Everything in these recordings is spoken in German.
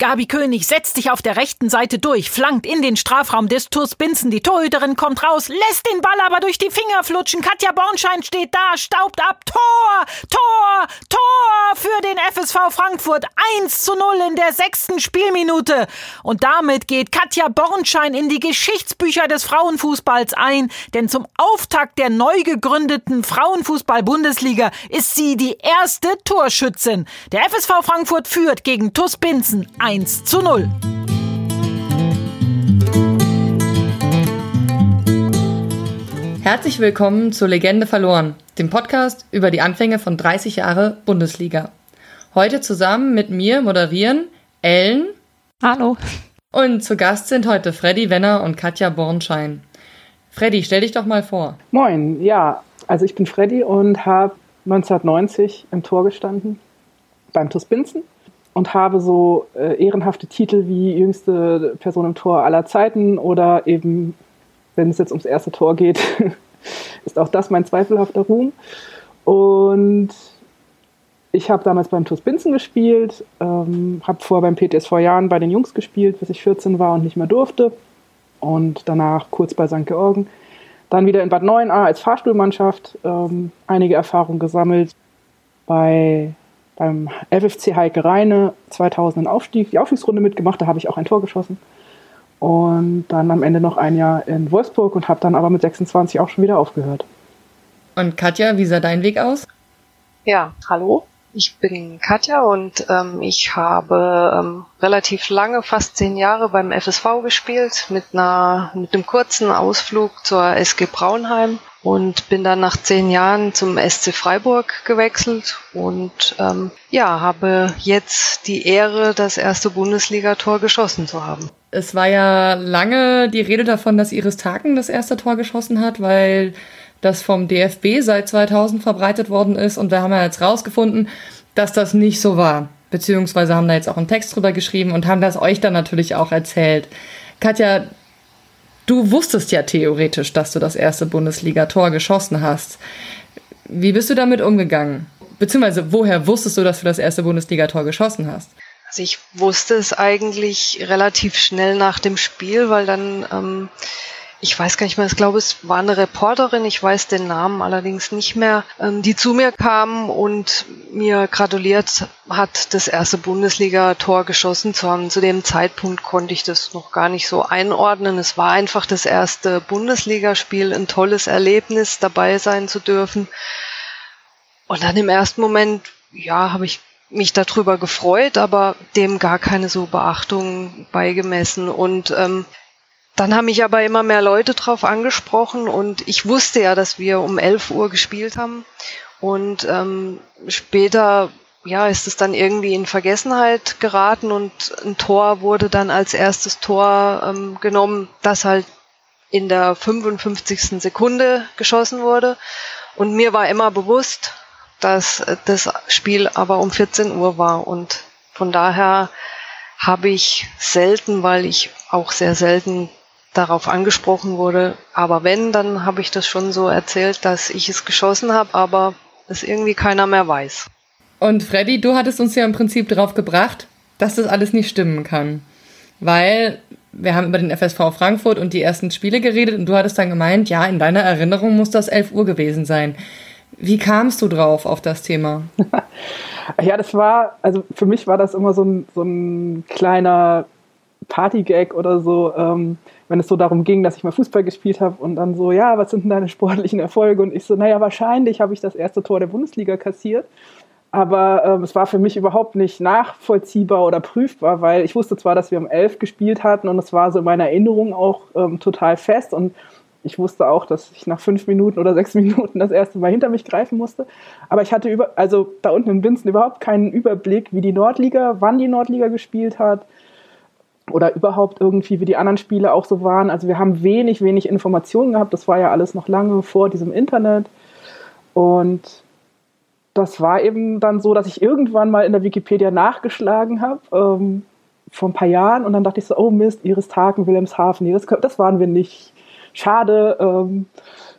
Gabi König setzt sich auf der rechten Seite durch, flankt in den Strafraum des Tours Binzen. Die Torhüterin kommt raus, lässt den Ball aber durch die Finger flutschen. Katja Bornschein steht da, staubt ab. Tor, Tor, Tor für den FSV Frankfurt. 1 zu 0 in der sechsten Spielminute. Und damit geht Katja Bornschein in die Geschichtsbücher des Frauenfußballs ein, denn zum Auftakt der neu gegründeten Frauenfußball-Bundesliga ist sie die erste Torschützin. Der FSV Frankfurt führt gegen TuS Binzen 1 zu 0. Herzlich willkommen zu Legende verloren, dem Podcast über die Anfänge von 30 Jahre Bundesliga. Heute zusammen mit mir moderieren Ellen. Hallo. Und zu Gast sind heute Freddy Wenner und Katja Bornschein. Freddy, stell dich doch mal vor. Moin, ja, also ich bin Freddy und habe 1990 im Tor gestanden beim TuS Binzen und habe so äh, ehrenhafte Titel wie jüngste Person im Tor aller Zeiten oder eben, wenn es jetzt ums erste Tor geht, ist auch das mein zweifelhafter Ruhm. Und ich habe damals beim TuS Binzen gespielt, ähm, habe vorher beim PTS vor Jahren bei den Jungs gespielt, bis ich 14 war und nicht mehr durfte. Und danach kurz bei St. Georgen. Dann wieder in Bad 9a als Fahrstuhlmannschaft ähm, einige Erfahrungen gesammelt. Bei beim FFC Heike Reine 2000 einen Aufstieg, die Aufstiegsrunde mitgemacht, da habe ich auch ein Tor geschossen. Und dann am Ende noch ein Jahr in Wolfsburg und habe dann aber mit 26 auch schon wieder aufgehört. Und Katja, wie sah dein Weg aus? Ja, hallo. Ich bin Katja und ähm, ich habe ähm, relativ lange, fast zehn Jahre beim FSV gespielt, mit einer mit einem kurzen Ausflug zur SG Braunheim und bin dann nach zehn Jahren zum SC Freiburg gewechselt und ähm, ja, habe jetzt die Ehre, das erste Bundesligator geschossen zu haben. Es war ja lange die Rede davon, dass Iris Taken das erste Tor geschossen hat, weil das vom DFB seit 2000 verbreitet worden ist und wir haben ja jetzt rausgefunden, dass das nicht so war. Beziehungsweise haben da jetzt auch einen Text drüber geschrieben und haben das euch dann natürlich auch erzählt. Katja, Du wusstest ja theoretisch, dass du das erste Bundesliga-Tor geschossen hast. Wie bist du damit umgegangen? Beziehungsweise, woher wusstest du, dass du das erste Bundesliga-Tor geschossen hast? Also ich wusste es eigentlich relativ schnell nach dem Spiel, weil dann ähm, ich weiß gar nicht mehr, ich glaube, es war eine Reporterin, ich weiß den Namen allerdings nicht mehr, ähm, die zu mir kam und mir gratuliert hat, das erste Bundesliga-Tor geschossen zu haben. Zu dem Zeitpunkt konnte ich das noch gar nicht so einordnen. Es war einfach das erste Bundesligaspiel, ein tolles Erlebnis, dabei sein zu dürfen. Und dann im ersten Moment, ja, habe ich mich darüber gefreut, aber dem gar keine so Beachtung beigemessen. Und ähm, dann haben mich aber immer mehr Leute drauf angesprochen und ich wusste ja, dass wir um 11 Uhr gespielt haben. Und ähm, später ja, ist es dann irgendwie in Vergessenheit geraten und ein Tor wurde dann als erstes Tor ähm, genommen, das halt in der 55. Sekunde geschossen wurde. Und mir war immer bewusst, dass das Spiel aber um 14 Uhr war. Und von daher habe ich selten, weil ich auch sehr selten darauf angesprochen wurde. Aber wenn, dann habe ich das schon so erzählt, dass ich es geschossen habe, aber es irgendwie keiner mehr weiß. Und Freddy, du hattest uns ja im Prinzip darauf gebracht, dass das alles nicht stimmen kann. Weil wir haben über den FSV Frankfurt und die ersten Spiele geredet und du hattest dann gemeint, ja, in deiner Erinnerung muss das 11 Uhr gewesen sein. Wie kamst du drauf auf das Thema? ja, das war, also für mich war das immer so ein, so ein kleiner Partygag oder so. Ähm, wenn es so darum ging, dass ich mal Fußball gespielt habe und dann so, ja, was sind denn deine sportlichen Erfolge? Und ich so, naja, wahrscheinlich habe ich das erste Tor der Bundesliga kassiert. Aber ähm, es war für mich überhaupt nicht nachvollziehbar oder prüfbar, weil ich wusste zwar, dass wir um elf gespielt hatten und es war so in meiner Erinnerung auch ähm, total fest und ich wusste auch, dass ich nach fünf Minuten oder sechs Minuten das erste Mal hinter mich greifen musste. Aber ich hatte über, also da unten in Winzen überhaupt keinen Überblick, wie die Nordliga, wann die Nordliga gespielt hat, oder überhaupt irgendwie, wie die anderen Spiele auch so waren. Also wir haben wenig, wenig Informationen gehabt. Das war ja alles noch lange vor diesem Internet. Und das war eben dann so, dass ich irgendwann mal in der Wikipedia nachgeschlagen habe, ähm, vor ein paar Jahren. Und dann dachte ich so, oh Mist, Iris Taken, Wilhelmshaven. Nee, das, das waren wir nicht. Schade. Ähm,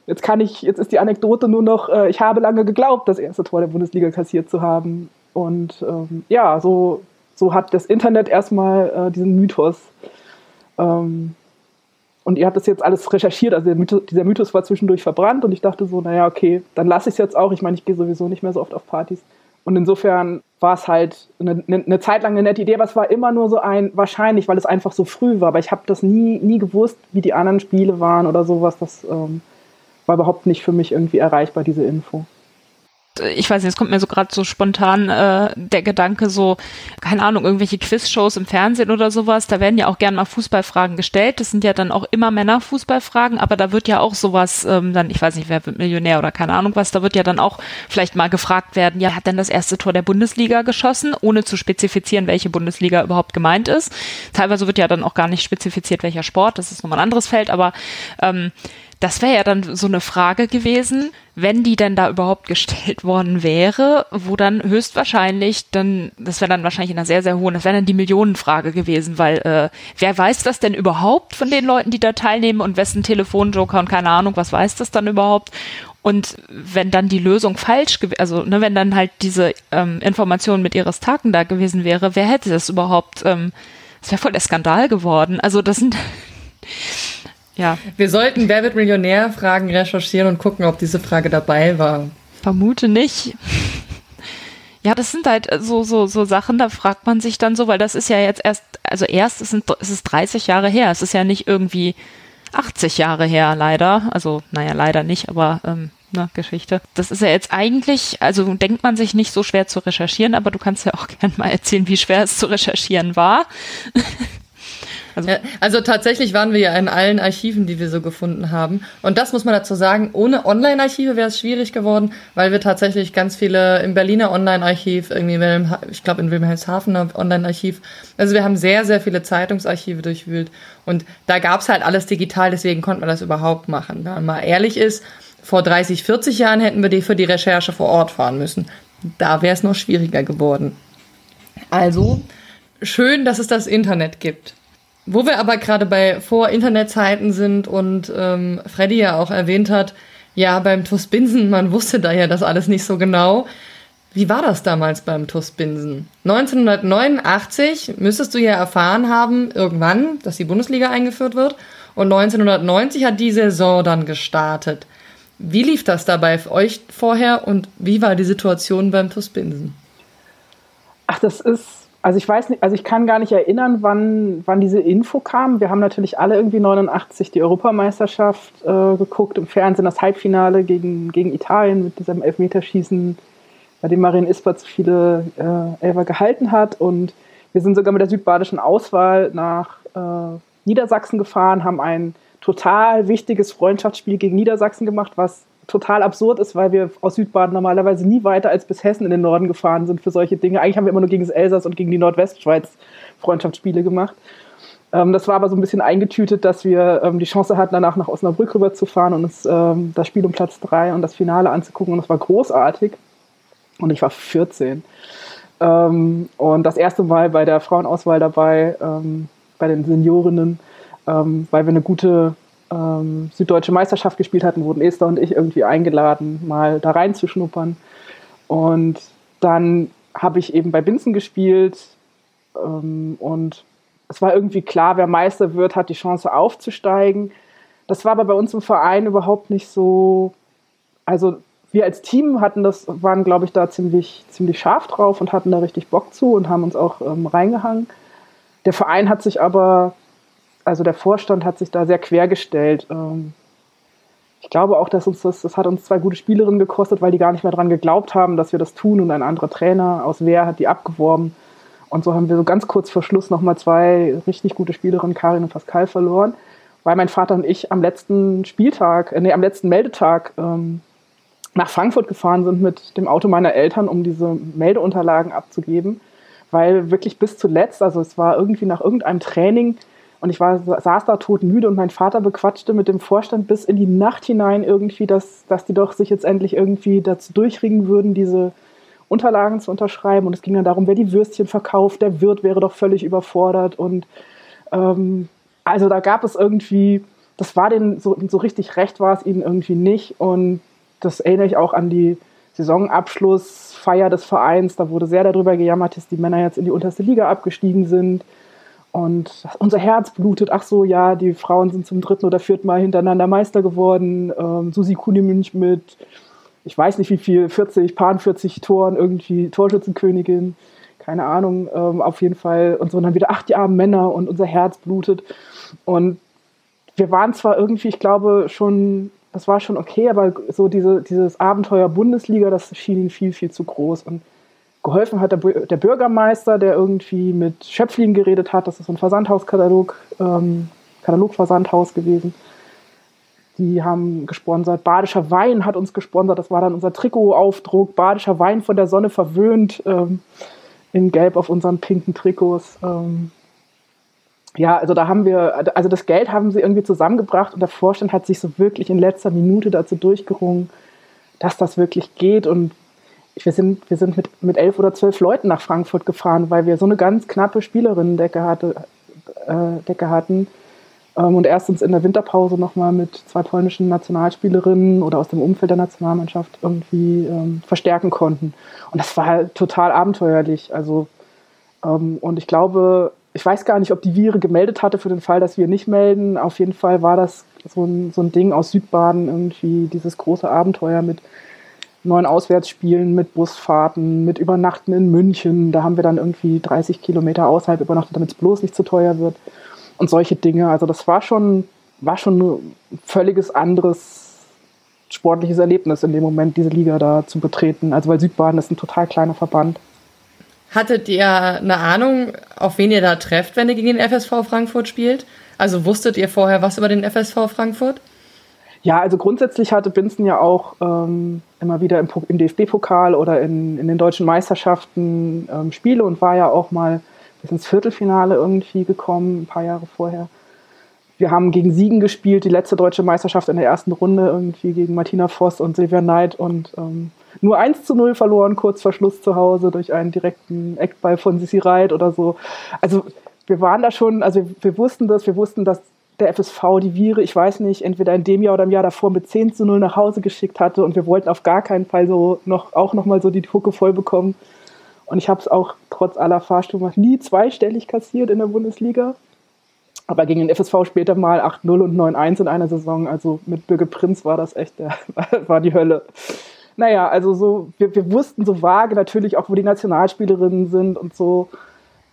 jetzt kann ich, jetzt ist die Anekdote nur noch, äh, ich habe lange geglaubt, das erste Tor der Bundesliga kassiert zu haben. Und ähm, ja, so so hat das Internet erstmal äh, diesen Mythos. Ähm, und ihr habt das jetzt alles recherchiert, also Mythos, dieser Mythos war zwischendurch verbrannt und ich dachte so, naja, okay, dann lasse ich es jetzt auch. Ich meine, ich gehe sowieso nicht mehr so oft auf Partys. Und insofern war es halt eine, eine, Zeit lang eine nette Idee, aber es war immer nur so ein, wahrscheinlich, weil es einfach so früh war. Aber ich habe das nie, nie gewusst, wie die anderen Spiele waren oder sowas. Das ähm, war überhaupt nicht für mich irgendwie erreichbar, diese Info ich weiß nicht, es kommt mir so gerade so spontan äh, der Gedanke, so, keine Ahnung, irgendwelche Quizshows im Fernsehen oder sowas, da werden ja auch gerne mal Fußballfragen gestellt. Das sind ja dann auch immer Männerfußballfragen, aber da wird ja auch sowas, ähm, dann, ich weiß nicht, wer wird Millionär oder keine Ahnung was, da wird ja dann auch vielleicht mal gefragt werden, ja, hat denn das erste Tor der Bundesliga geschossen, ohne zu spezifizieren, welche Bundesliga überhaupt gemeint ist. Teilweise wird ja dann auch gar nicht spezifiziert, welcher Sport, das ist nochmal ein anderes Feld, aber ähm, das wäre ja dann so eine Frage gewesen, wenn die denn da überhaupt gestellt worden wäre, wo dann höchstwahrscheinlich dann, das wäre dann wahrscheinlich in einer sehr, sehr hohen, das wäre dann die Millionenfrage gewesen, weil äh, wer weiß das denn überhaupt von den Leuten, die da teilnehmen und wessen Telefonjoker und keine Ahnung, was weiß das dann überhaupt? Und wenn dann die Lösung falsch gewesen, also ne, wenn dann halt diese ähm, Information mit ihres Tagen da gewesen wäre, wer hätte das überhaupt? Ähm, das wäre voll der Skandal geworden. Also das sind ja. Wir sollten Wer wird Millionär Fragen recherchieren und gucken, ob diese Frage dabei war. Vermute nicht. Ja, das sind halt so, so, so Sachen, da fragt man sich dann so, weil das ist ja jetzt erst, also erst ist es ist 30 Jahre her. Es ist ja nicht irgendwie 80 Jahre her, leider. Also, naja, leider nicht, aber ähm, ne, Geschichte. Das ist ja jetzt eigentlich, also denkt man sich nicht so schwer zu recherchieren, aber du kannst ja auch gerne mal erzählen, wie schwer es zu recherchieren war. Also, also tatsächlich waren wir ja in allen Archiven, die wir so gefunden haben. Und das muss man dazu sagen, ohne Online-Archive wäre es schwierig geworden, weil wir tatsächlich ganz viele im Berliner Online-Archiv, irgendwie, ich glaube in Wilhelmshaven Online-Archiv, also wir haben sehr, sehr viele Zeitungsarchive durchwühlt. Und da gab es halt alles digital, deswegen konnte man das überhaupt machen. Wenn man mal ehrlich ist, vor 30, 40 Jahren hätten wir die für die Recherche vor Ort fahren müssen. Da wäre es noch schwieriger geworden. Also, schön, dass es das Internet gibt. Wo wir aber gerade bei Vor-Internet-Zeiten sind und ähm, Freddy ja auch erwähnt hat, ja, beim TUS Binsen, man wusste da ja das alles nicht so genau. Wie war das damals beim TUS Binsen? 1989 müsstest du ja erfahren haben, irgendwann, dass die Bundesliga eingeführt wird. Und 1990 hat die Saison dann gestartet. Wie lief das dabei für euch vorher und wie war die Situation beim TUS Binsen? Ach, das ist also ich weiß nicht, also ich kann gar nicht erinnern, wann, wann diese Info kam. Wir haben natürlich alle irgendwie 89 die Europameisterschaft äh, geguckt, im Fernsehen das Halbfinale gegen, gegen Italien mit diesem Elfmeterschießen, bei dem Marien Isbert so viele äh, Elfer gehalten hat. Und wir sind sogar mit der südbadischen Auswahl nach äh, Niedersachsen gefahren, haben ein total wichtiges Freundschaftsspiel gegen Niedersachsen gemacht, was total absurd ist, weil wir aus Südbaden normalerweise nie weiter als bis Hessen in den Norden gefahren sind für solche Dinge. Eigentlich haben wir immer nur gegen das Elsass und gegen die Nordwestschweiz Freundschaftsspiele gemacht. Ähm, das war aber so ein bisschen eingetütet, dass wir ähm, die Chance hatten, danach nach Osnabrück rüber zu fahren und uns ähm, das Spiel um Platz 3 und das Finale anzugucken. Und das war großartig. Und ich war 14. Ähm, und das erste Mal bei der Frauenauswahl dabei, ähm, bei den Seniorinnen, ähm, weil wir eine gute ähm, Süddeutsche Meisterschaft gespielt hatten, wurden Esther und ich irgendwie eingeladen, mal da reinzuschnuppern. Und dann habe ich eben bei Binzen gespielt ähm, und es war irgendwie klar, wer Meister wird, hat die Chance aufzusteigen. Das war aber bei uns im Verein überhaupt nicht so. Also wir als Team hatten das, waren, glaube ich, da ziemlich, ziemlich scharf drauf und hatten da richtig Bock zu und haben uns auch ähm, reingehangen. Der Verein hat sich aber also der Vorstand hat sich da sehr quergestellt. Ähm, ich glaube auch, dass uns das, das hat uns zwei gute Spielerinnen gekostet, weil die gar nicht mehr daran geglaubt haben, dass wir das tun und ein anderer Trainer aus Wehr hat die abgeworben. Und so haben wir so ganz kurz vor Schluss nochmal zwei richtig gute Spielerinnen, Karin und Pascal, verloren, weil mein Vater und ich am letzten Spieltag, äh, nee, am letzten Meldetag ähm, nach Frankfurt gefahren sind mit dem Auto meiner Eltern, um diese Meldeunterlagen abzugeben, weil wirklich bis zuletzt, also es war irgendwie nach irgendeinem Training, und ich war, saß da todmüde und mein Vater bequatschte mit dem Vorstand bis in die Nacht hinein irgendwie, dass, dass die doch sich jetzt endlich irgendwie dazu durchringen würden, diese Unterlagen zu unterschreiben. Und es ging dann darum, wer die Würstchen verkauft, der Wirt wäre doch völlig überfordert. Und ähm, also da gab es irgendwie, das war denen so, so richtig recht war es ihnen irgendwie nicht. Und das erinnere ich auch an die Saisonabschluss Abschiedsfeier des Vereins. Da wurde sehr darüber gejammert, dass die Männer jetzt in die unterste Liga abgestiegen sind. Und unser Herz blutet. Ach so, ja, die Frauen sind zum dritten oder vierten Mal hintereinander Meister geworden. Ähm, Susi Kunimünch mit, ich weiß nicht wie viel, 40, paar 40 Toren, irgendwie Torschützenkönigin. Keine Ahnung, ähm, auf jeden Fall. Und so und dann wieder, ach, die armen Männer und unser Herz blutet. Und wir waren zwar irgendwie, ich glaube, schon, das war schon okay, aber so diese, dieses Abenteuer Bundesliga, das schien ihnen viel, viel zu groß. Und geholfen hat der, der Bürgermeister, der irgendwie mit Schöpflin geredet hat. Das ist so ein Versandhauskatalog, ähm, Katalogversandhaus gewesen. Die haben gesponsert. Badischer Wein hat uns gesponsert. Das war dann unser Trikotaufdruck. Badischer Wein von der Sonne verwöhnt. Ähm, in Gelb auf unseren pinken Trikots. Ähm, ja, also da haben wir, also das Geld haben sie irgendwie zusammengebracht und der Vorstand hat sich so wirklich in letzter Minute dazu durchgerungen, dass das wirklich geht und wir sind, wir sind mit, mit elf oder zwölf Leuten nach Frankfurt gefahren, weil wir so eine ganz knappe Spielerinnendecke hatte, äh, Decke hatten. Ähm, und erst uns in der Winterpause nochmal mit zwei polnischen Nationalspielerinnen oder aus dem Umfeld der Nationalmannschaft irgendwie ähm, verstärken konnten. Und das war halt total abenteuerlich. Also, ähm, und ich glaube, ich weiß gar nicht, ob die Vire gemeldet hatte für den Fall, dass wir nicht melden. Auf jeden Fall war das so ein, so ein Ding aus Südbaden irgendwie, dieses große Abenteuer mit neun Auswärtsspielen, mit Busfahrten, mit Übernachten in München. Da haben wir dann irgendwie 30 Kilometer außerhalb übernachtet, damit es bloß nicht zu teuer wird. Und solche Dinge. Also das war schon, war schon ein völliges anderes sportliches Erlebnis in dem Moment, diese Liga da zu betreten. Also weil Südbaden ist ein total kleiner Verband. Hattet ihr eine Ahnung, auf wen ihr da trefft, wenn ihr gegen den FSV Frankfurt spielt? Also wusstet ihr vorher was über den FSV Frankfurt? Ja, also grundsätzlich hatte Binzen ja auch ähm, immer wieder im, im DFB-Pokal oder in, in, den deutschen Meisterschaften ähm, Spiele und war ja auch mal bis ins Viertelfinale irgendwie gekommen, ein paar Jahre vorher. Wir haben gegen Siegen gespielt, die letzte deutsche Meisterschaft in der ersten Runde irgendwie gegen Martina Voss und Silvia Neid und ähm, nur 1 zu 0 verloren, kurz vor Schluss zu Hause durch einen direkten Eckball von Sissi Reit oder so. Also wir waren da schon, also wir, wir wussten das, wir wussten, dass der FSV die Viere, ich weiß nicht, entweder in dem Jahr oder im Jahr davor mit 10 zu 0 nach Hause geschickt hatte und wir wollten auf gar keinen Fall so noch, auch nochmal so die Hucke voll bekommen. Und ich habe es auch trotz aller Fahrstuhlmacht nie zweistellig kassiert in der Bundesliga. Aber gegen den FSV später mal 8-0 und 9-1 in einer Saison. Also mit Birge Prinz war das echt, der, war die Hölle. Naja, also so, wir, wir wussten so vage natürlich auch, wo die Nationalspielerinnen sind und so.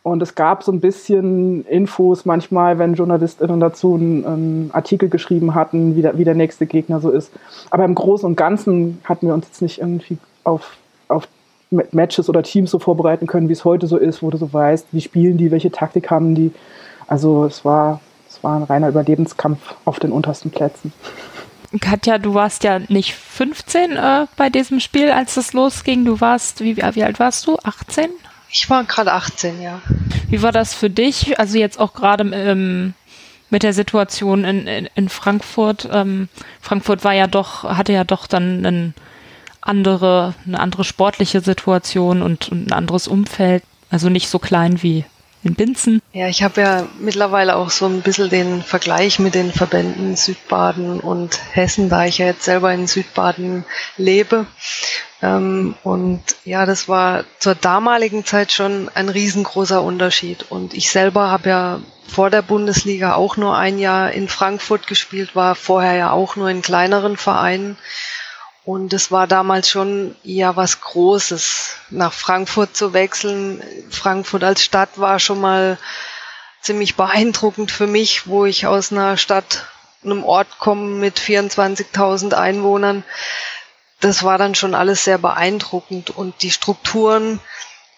Und es gab so ein bisschen Infos manchmal, wenn JournalistInnen dazu einen, einen Artikel geschrieben hatten, wie der, wie der nächste Gegner so ist. Aber im Großen und Ganzen hatten wir uns jetzt nicht irgendwie auf, auf Matches oder Teams so vorbereiten können, wie es heute so ist, wo du so weißt, wie spielen die, welche Taktik haben die. Also es war, es war ein reiner Überlebenskampf auf den untersten Plätzen. Katja, du warst ja nicht 15 äh, bei diesem Spiel, als es losging. Du warst, wie, wie alt warst du? 18? Ich war gerade 18, ja. Wie war das für dich? Also jetzt auch gerade ähm, mit der Situation in, in, in Frankfurt. Ähm, Frankfurt war ja doch, hatte ja doch dann einen andere, eine andere sportliche Situation und, und ein anderes Umfeld. Also nicht so klein wie in Binzen. Ja, ich habe ja mittlerweile auch so ein bisschen den Vergleich mit den Verbänden Südbaden und Hessen, da ich ja jetzt selber in Südbaden lebe. Ähm, und ja, das war zur damaligen Zeit schon ein riesengroßer Unterschied. Und ich selber habe ja vor der Bundesliga auch nur ein Jahr in Frankfurt gespielt, war vorher ja auch nur in kleineren Vereinen. Und es war damals schon ja was Großes, nach Frankfurt zu wechseln. Frankfurt als Stadt war schon mal ziemlich beeindruckend für mich, wo ich aus einer Stadt, einem Ort komme mit 24.000 Einwohnern das war dann schon alles sehr beeindruckend und die Strukturen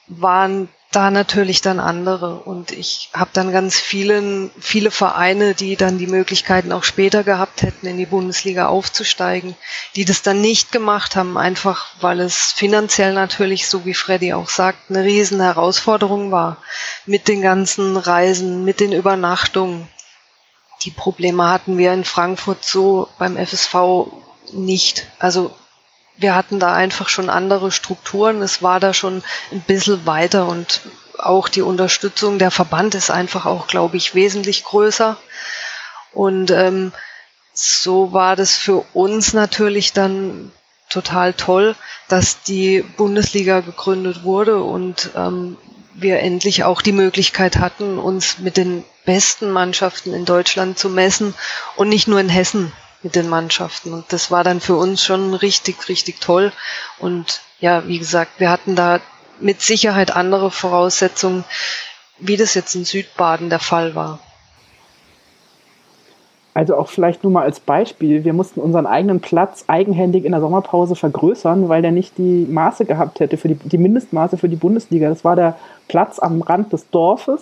waren da natürlich dann andere und ich habe dann ganz vielen viele Vereine, die dann die Möglichkeiten auch später gehabt hätten, in die Bundesliga aufzusteigen, die das dann nicht gemacht haben, einfach weil es finanziell natürlich, so wie Freddy auch sagt, eine riesen Herausforderung war mit den ganzen Reisen, mit den Übernachtungen. Die Probleme hatten wir in Frankfurt so beim FSV nicht. Also wir hatten da einfach schon andere Strukturen. Es war da schon ein bisschen weiter und auch die Unterstützung der Verband ist einfach auch, glaube ich, wesentlich größer. Und ähm, so war das für uns natürlich dann total toll, dass die Bundesliga gegründet wurde und ähm, wir endlich auch die Möglichkeit hatten, uns mit den besten Mannschaften in Deutschland zu messen und nicht nur in Hessen mit den Mannschaften. Und das war dann für uns schon richtig, richtig toll. Und ja, wie gesagt, wir hatten da mit Sicherheit andere Voraussetzungen, wie das jetzt in Südbaden der Fall war. Also auch vielleicht nur mal als Beispiel, wir mussten unseren eigenen Platz eigenhändig in der Sommerpause vergrößern, weil der nicht die Maße gehabt hätte, für die, die Mindestmaße für die Bundesliga. Das war der Platz am Rand des Dorfes.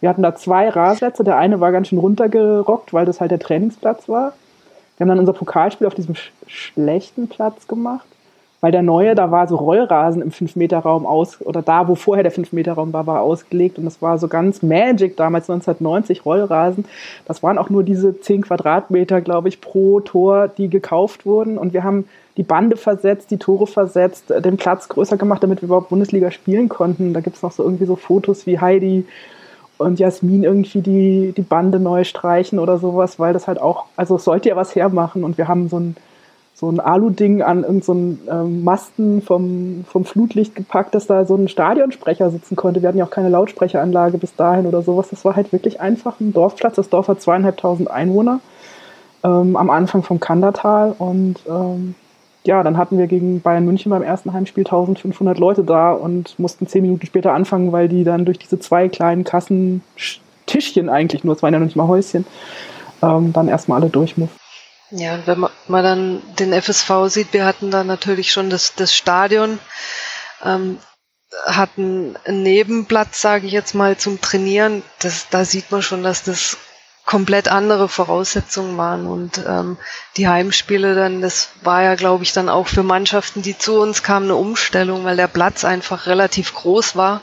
Wir hatten da zwei Rasenplätze. Der eine war ganz schön runtergerockt, weil das halt der Trainingsplatz war. Wir haben dann unser Pokalspiel auf diesem sch schlechten Platz gemacht. Weil der neue, da war so Rollrasen im 5-Meter-Raum aus, oder da, wo vorher der 5-Meter-Raum war, war ausgelegt. Und das war so ganz Magic damals, 1990, Rollrasen. Das waren auch nur diese 10 Quadratmeter, glaube ich, pro Tor, die gekauft wurden. Und wir haben die Bande versetzt, die Tore versetzt, den Platz größer gemacht, damit wir überhaupt Bundesliga spielen konnten. Da gibt es noch so irgendwie so Fotos wie Heidi und Jasmin irgendwie die, die Bande neu streichen oder sowas, weil das halt auch, also es sollte ja was hermachen. Und wir haben so ein so ein Alu-Ding an irgendeinen so ähm, Masten vom, vom Flutlicht gepackt, dass da so ein Stadionsprecher sitzen konnte. Wir hatten ja auch keine Lautsprecheranlage bis dahin oder sowas. Das war halt wirklich einfach ein Dorfplatz. Das Dorf hat zweieinhalbtausend Einwohner ähm, am Anfang vom Kandertal. Und ähm, ja, dann hatten wir gegen Bayern München beim ersten Heimspiel 1500 Leute da und mussten zehn Minuten später anfangen, weil die dann durch diese zwei kleinen Kassentischchen eigentlich nur, es waren ja noch nicht mal Häuschen, ähm, dann erstmal alle durch mussten. Ja, und wenn man dann den FSV sieht, wir hatten da natürlich schon das, das Stadion, ähm, hatten einen Nebenplatz, sage ich jetzt mal, zum Trainieren. Das, da sieht man schon, dass das komplett andere Voraussetzungen waren. Und ähm, die Heimspiele dann, das war ja, glaube ich, dann auch für Mannschaften, die zu uns kamen, eine Umstellung, weil der Platz einfach relativ groß war.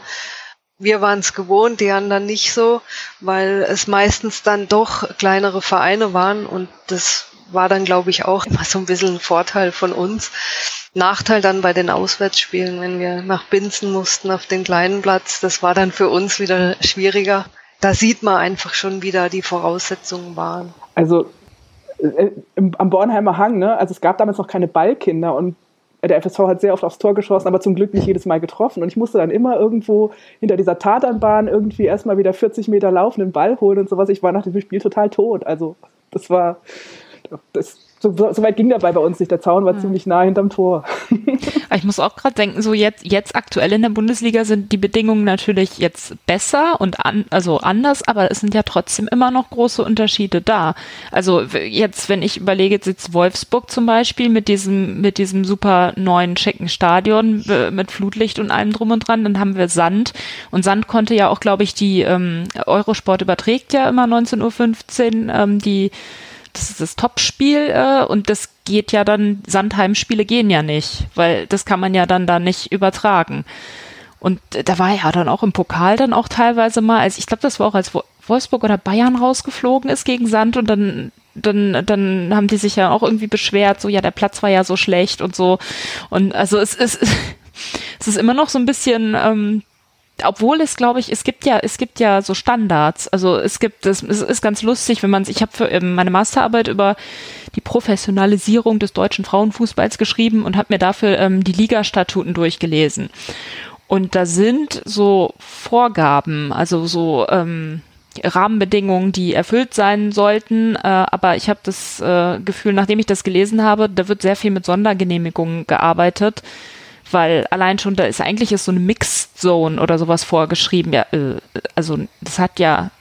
Wir waren es gewohnt, die anderen nicht so, weil es meistens dann doch kleinere Vereine waren und das war dann, glaube ich, auch immer so ein bisschen ein Vorteil von uns. Nachteil dann bei den Auswärtsspielen, wenn wir nach Binzen mussten auf den kleinen Platz, das war dann für uns wieder schwieriger. Da sieht man einfach schon, wie da die Voraussetzungen waren. Also äh, im, am Bornheimer Hang, ne? also es gab damals noch keine Ballkinder und der FSV hat sehr oft aufs Tor geschossen, aber zum Glück nicht jedes Mal getroffen. Und ich musste dann immer irgendwo hinter dieser Tatanbahn irgendwie erstmal wieder 40 Meter laufen, den Ball holen und sowas. Ich war nach dem Spiel total tot. Also das war, das, so, so, weit ging dabei bei uns nicht. Der Zaun war mhm. ziemlich nah hinterm Tor. ich muss auch gerade denken, so jetzt, jetzt aktuell in der Bundesliga sind die Bedingungen natürlich jetzt besser und an, also anders, aber es sind ja trotzdem immer noch große Unterschiede da. Also jetzt, wenn ich überlege, jetzt sitzt Wolfsburg zum Beispiel mit diesem, mit diesem super neuen schicken Stadion mit Flutlicht und allem drum und dran, dann haben wir Sand und Sand konnte ja auch, glaube ich, die ähm, Eurosport überträgt ja immer 19.15 Uhr ähm, die das ist das Topspiel äh, und das geht ja dann, Sandheim-Spiele gehen ja nicht, weil das kann man ja dann da nicht übertragen. Und da war ja dann auch im Pokal dann auch teilweise mal, also ich glaube, das war auch als Wolfsburg oder Bayern rausgeflogen ist gegen Sand und dann dann, dann haben die sich ja auch irgendwie beschwert, so ja, der Platz war ja so schlecht und so. Und also es ist, es ist immer noch so ein bisschen ähm, obwohl es, glaube ich, es gibt ja, es gibt ja so Standards. Also es gibt, es, es ist ganz lustig, wenn man, ich habe für ähm, meine Masterarbeit über die Professionalisierung des deutschen Frauenfußballs geschrieben und habe mir dafür ähm, die Ligastatuten durchgelesen. Und da sind so Vorgaben, also so ähm, Rahmenbedingungen, die erfüllt sein sollten. Äh, aber ich habe das äh, Gefühl, nachdem ich das gelesen habe, da wird sehr viel mit Sondergenehmigungen gearbeitet weil allein schon da ist eigentlich ist so eine Mixed Zone oder sowas vorgeschrieben. Ja, äh, also das hat ja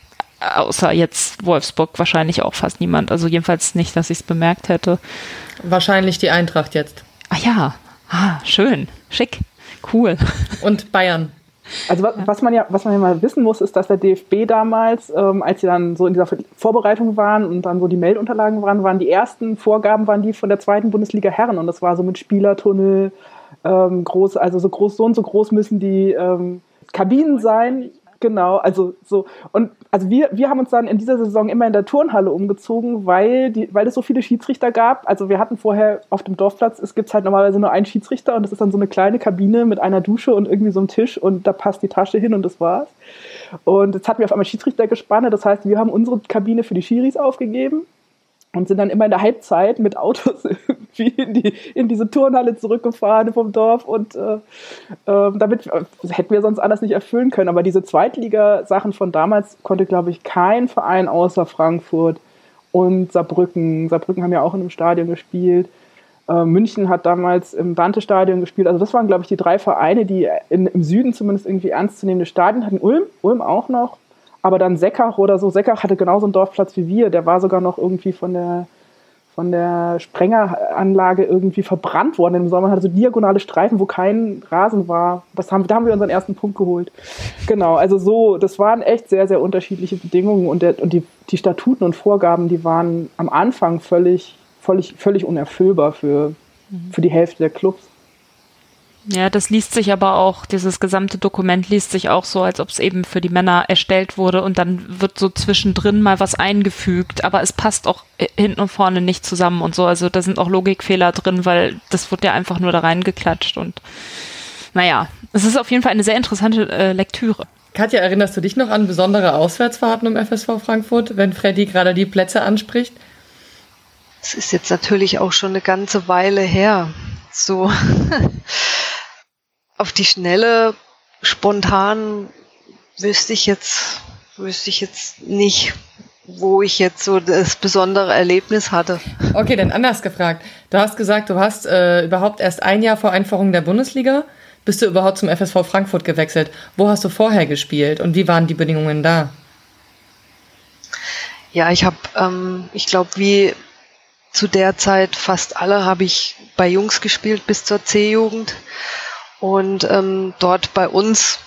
außer jetzt Wolfsburg wahrscheinlich auch fast niemand. Also jedenfalls nicht, dass ich es bemerkt hätte. Wahrscheinlich die Eintracht jetzt. Ah ja, ah, schön, schick, cool. Und Bayern. Also was, was, man ja, was man ja mal wissen muss, ist, dass der DFB damals, ähm, als sie dann so in dieser Vorbereitung waren und dann so die Meldunterlagen waren, waren die ersten Vorgaben waren die von der zweiten Bundesliga Herren und das war so mit Spielertunnel, ähm, groß, also so groß, so und so groß müssen die ähm, Kabinen sein. Genau, also so. Und also wir, wir haben uns dann in dieser Saison immer in der Turnhalle umgezogen, weil, die, weil es so viele Schiedsrichter gab. Also wir hatten vorher auf dem Dorfplatz, es gibt halt normalerweise nur einen Schiedsrichter und das ist dann so eine kleine Kabine mit einer Dusche und irgendwie so einem Tisch und da passt die Tasche hin und das war's. Und jetzt hatten wir auf einmal Schiedsrichter gespannt, das heißt, wir haben unsere Kabine für die Schiris aufgegeben und sind dann immer in der Halbzeit mit Autos irgendwie in, die, in diese Turnhalle zurückgefahren vom Dorf und äh, äh, damit äh, hätten wir sonst anders nicht erfüllen können. Aber diese Zweitliga-Sachen von damals konnte, glaube ich, kein Verein außer Frankfurt und Saarbrücken. Saarbrücken haben ja auch in einem Stadion gespielt. Äh, München hat damals im Dante-Stadion gespielt. Also das waren, glaube ich, die drei Vereine, die in, im Süden zumindest irgendwie ernstzunehmende Stadien hatten. Ulm, Ulm auch noch aber dann Seckach oder so, Seckach hatte genauso einen Dorfplatz wie wir. Der war sogar noch irgendwie von der, von der Sprengeranlage irgendwie verbrannt worden im Sommer. Hatte so diagonale Streifen, wo kein Rasen war. Das haben, da haben wir unseren ersten Punkt geholt. Genau, also so, das waren echt sehr, sehr unterschiedliche Bedingungen und, der, und die, die Statuten und Vorgaben, die waren am Anfang völlig, völlig, völlig unerfüllbar für, für die Hälfte der Clubs. Ja, das liest sich aber auch, dieses gesamte Dokument liest sich auch so, als ob es eben für die Männer erstellt wurde und dann wird so zwischendrin mal was eingefügt, aber es passt auch hinten und vorne nicht zusammen und so. Also da sind auch Logikfehler drin, weil das wird ja einfach nur da reingeklatscht und naja, es ist auf jeden Fall eine sehr interessante äh, Lektüre. Katja, erinnerst du dich noch an besondere Auswärtsfahrten im FSV Frankfurt, wenn Freddy gerade die Plätze anspricht? Es ist jetzt natürlich auch schon eine ganze Weile her. So. auf die Schnelle spontan wüsste ich jetzt, wüsste ich jetzt nicht, wo ich jetzt so das besondere Erlebnis hatte. Okay, dann anders gefragt. Du hast gesagt, du hast äh, überhaupt erst ein Jahr vor Einführung der Bundesliga, bist du überhaupt zum FSV Frankfurt gewechselt. Wo hast du vorher gespielt und wie waren die Bedingungen da? Ja, ich habe, ähm, ich glaube, wie zu der Zeit fast alle habe ich bei Jungs gespielt bis zur C-Jugend und ähm, dort bei uns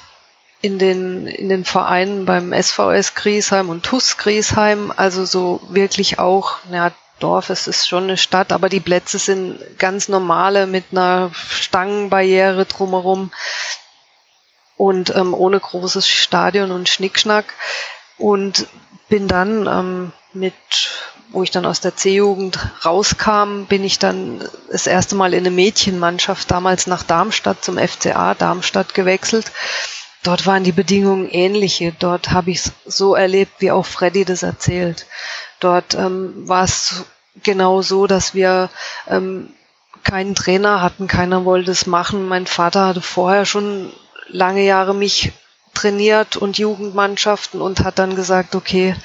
in den, in den Vereinen beim SVS Griesheim und TUS Griesheim, also so wirklich auch, ja, Dorf, es ist schon eine Stadt, aber die Plätze sind ganz normale mit einer Stangenbarriere drumherum und ähm, ohne großes Stadion und Schnickschnack. Und bin dann ähm, mit wo ich dann aus der C-Jugend rauskam, bin ich dann das erste Mal in eine Mädchenmannschaft damals nach Darmstadt zum FCA Darmstadt gewechselt. Dort waren die Bedingungen ähnliche. Dort habe ich es so erlebt, wie auch Freddy das erzählt. Dort ähm, war es genau so, dass wir ähm, keinen Trainer hatten, keiner wollte es machen. Mein Vater hatte vorher schon lange Jahre mich trainiert und Jugendmannschaften und hat dann gesagt, okay,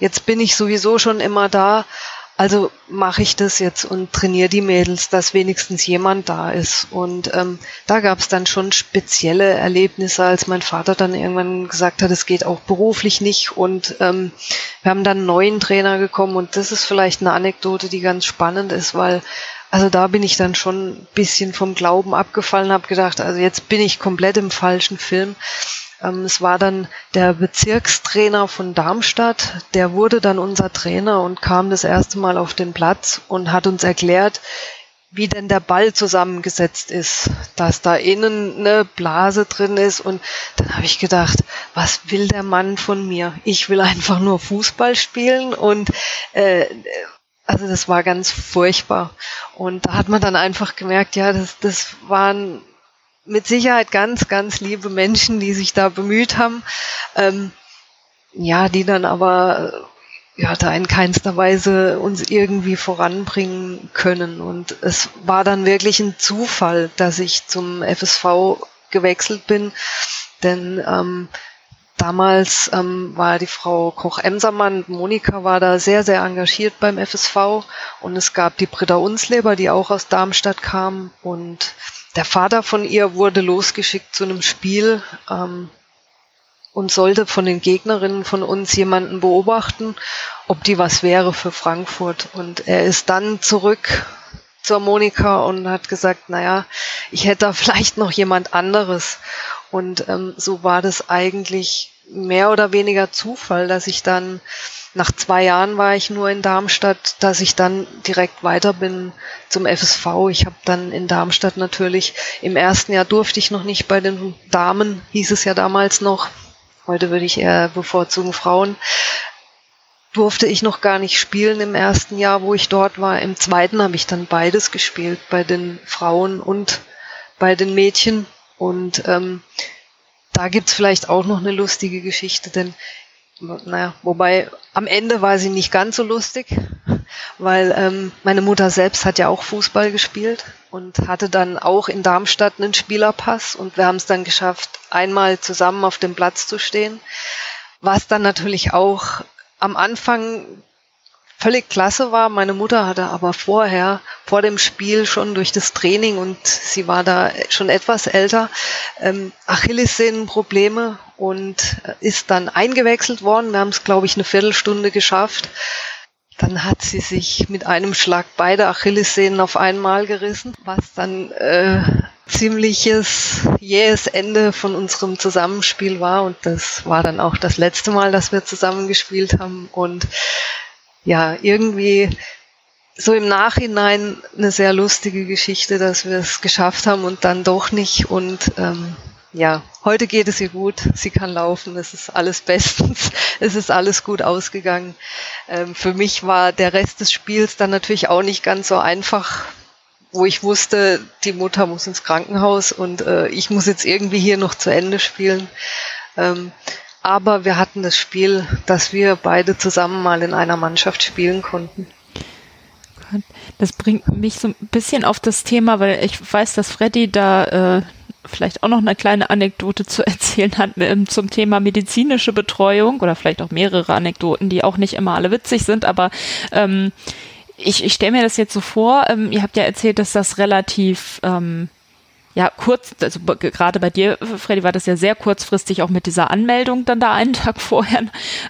jetzt bin ich sowieso schon immer da, also mache ich das jetzt und trainiere die Mädels, dass wenigstens jemand da ist. Und ähm, da gab es dann schon spezielle Erlebnisse, als mein Vater dann irgendwann gesagt hat, es geht auch beruflich nicht. Und ähm, wir haben dann einen neuen Trainer gekommen und das ist vielleicht eine Anekdote, die ganz spannend ist, weil also da bin ich dann schon ein bisschen vom Glauben abgefallen, habe gedacht, also jetzt bin ich komplett im falschen Film. Ähm, es war dann der Bezirkstrainer von Darmstadt, der wurde dann unser Trainer und kam das erste Mal auf den Platz und hat uns erklärt, wie denn der Ball zusammengesetzt ist, dass da innen eine Blase drin ist und dann habe ich gedacht, was will der Mann von mir? Ich will einfach nur Fußball spielen und äh, also das war ganz furchtbar und da hat man dann einfach gemerkt, ja, das, das waren mit Sicherheit ganz, ganz liebe Menschen, die sich da bemüht haben. Ähm, ja, die dann aber äh, ja, da in keinster Weise uns irgendwie voranbringen können. Und es war dann wirklich ein Zufall, dass ich zum FSV gewechselt bin, denn ähm, damals ähm, war die Frau Koch-Emsermann, Monika war da sehr, sehr engagiert beim FSV und es gab die Britta Unsleber, die auch aus Darmstadt kam und der Vater von ihr wurde losgeschickt zu einem Spiel ähm, und sollte von den Gegnerinnen von uns jemanden beobachten, ob die was wäre für Frankfurt. Und er ist dann zurück zur Monika und hat gesagt, naja, ich hätte da vielleicht noch jemand anderes. Und ähm, so war das eigentlich mehr oder weniger Zufall, dass ich dann nach zwei Jahren war ich nur in Darmstadt, dass ich dann direkt weiter bin zum FSV. Ich habe dann in Darmstadt natürlich, im ersten Jahr durfte ich noch nicht bei den Damen, hieß es ja damals noch. Heute würde ich eher bevorzugen Frauen. Durfte ich noch gar nicht spielen im ersten Jahr, wo ich dort war. Im zweiten habe ich dann beides gespielt, bei den Frauen und bei den Mädchen. Und ähm, da gibt's vielleicht auch noch eine lustige Geschichte, denn naja, wobei am Ende war sie nicht ganz so lustig. weil ähm, meine Mutter selbst hat ja auch Fußball gespielt und hatte dann auch in Darmstadt einen Spielerpass und wir haben es dann geschafft, einmal zusammen auf dem Platz zu stehen, was dann natürlich auch am Anfang völlig klasse war. Meine Mutter hatte aber vorher, vor dem Spiel schon durch das Training und sie war da schon etwas älter, ähm, Achillessehnenprobleme und ist dann eingewechselt worden. Wir haben es, glaube ich, eine Viertelstunde geschafft. Dann hat sie sich mit einem Schlag beide Achillessehnen auf einmal gerissen, was dann äh, ziemliches jähes Ende von unserem Zusammenspiel war. Und das war dann auch das letzte Mal, dass wir zusammen gespielt haben. Und ja, irgendwie so im Nachhinein eine sehr lustige Geschichte, dass wir es geschafft haben und dann doch nicht. Und ähm, ja, heute geht es ihr gut. Sie kann laufen. Es ist alles bestens. Es ist alles gut ausgegangen. Ähm, für mich war der Rest des Spiels dann natürlich auch nicht ganz so einfach, wo ich wusste, die Mutter muss ins Krankenhaus und äh, ich muss jetzt irgendwie hier noch zu Ende spielen. Ähm, aber wir hatten das Spiel, dass wir beide zusammen mal in einer Mannschaft spielen konnten. Das bringt mich so ein bisschen auf das Thema, weil ich weiß, dass Freddy da äh, vielleicht auch noch eine kleine Anekdote zu erzählen hat ähm, zum Thema medizinische Betreuung oder vielleicht auch mehrere Anekdoten, die auch nicht immer alle witzig sind, aber ähm, ich, ich stelle mir das jetzt so vor, ähm, ihr habt ja erzählt, dass das relativ ähm, ja, kurz, also gerade bei dir, Freddy, war das ja sehr kurzfristig auch mit dieser Anmeldung dann da einen Tag vorher.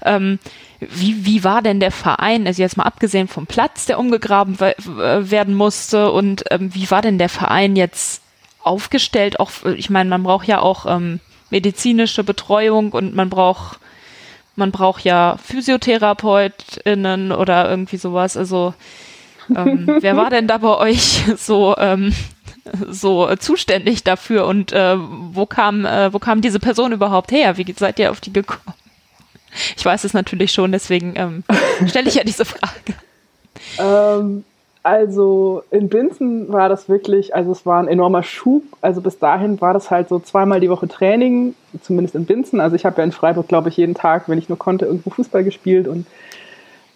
Ähm, wie, wie war denn der Verein, also jetzt mal abgesehen vom Platz, der umgegraben werden musste und ähm, wie war denn der Verein jetzt aufgestellt? Auch, ich meine, man braucht ja auch ähm, medizinische Betreuung und man braucht man braucht ja PhysiotherapeutInnen oder irgendwie sowas. Also ähm, wer war denn da bei euch so ähm, so zuständig dafür und äh, wo kam äh, wo kam diese Person überhaupt her? Wie seid ihr auf die gekommen? Ich weiß es natürlich schon, deswegen ähm, stelle ich ja diese Frage. Ähm, also in Binzen war das wirklich, also es war ein enormer Schub. Also bis dahin war das halt so zweimal die Woche Training, zumindest in Binzen. Also ich habe ja in Freiburg, glaube ich, jeden Tag, wenn ich nur konnte, irgendwo Fußball gespielt und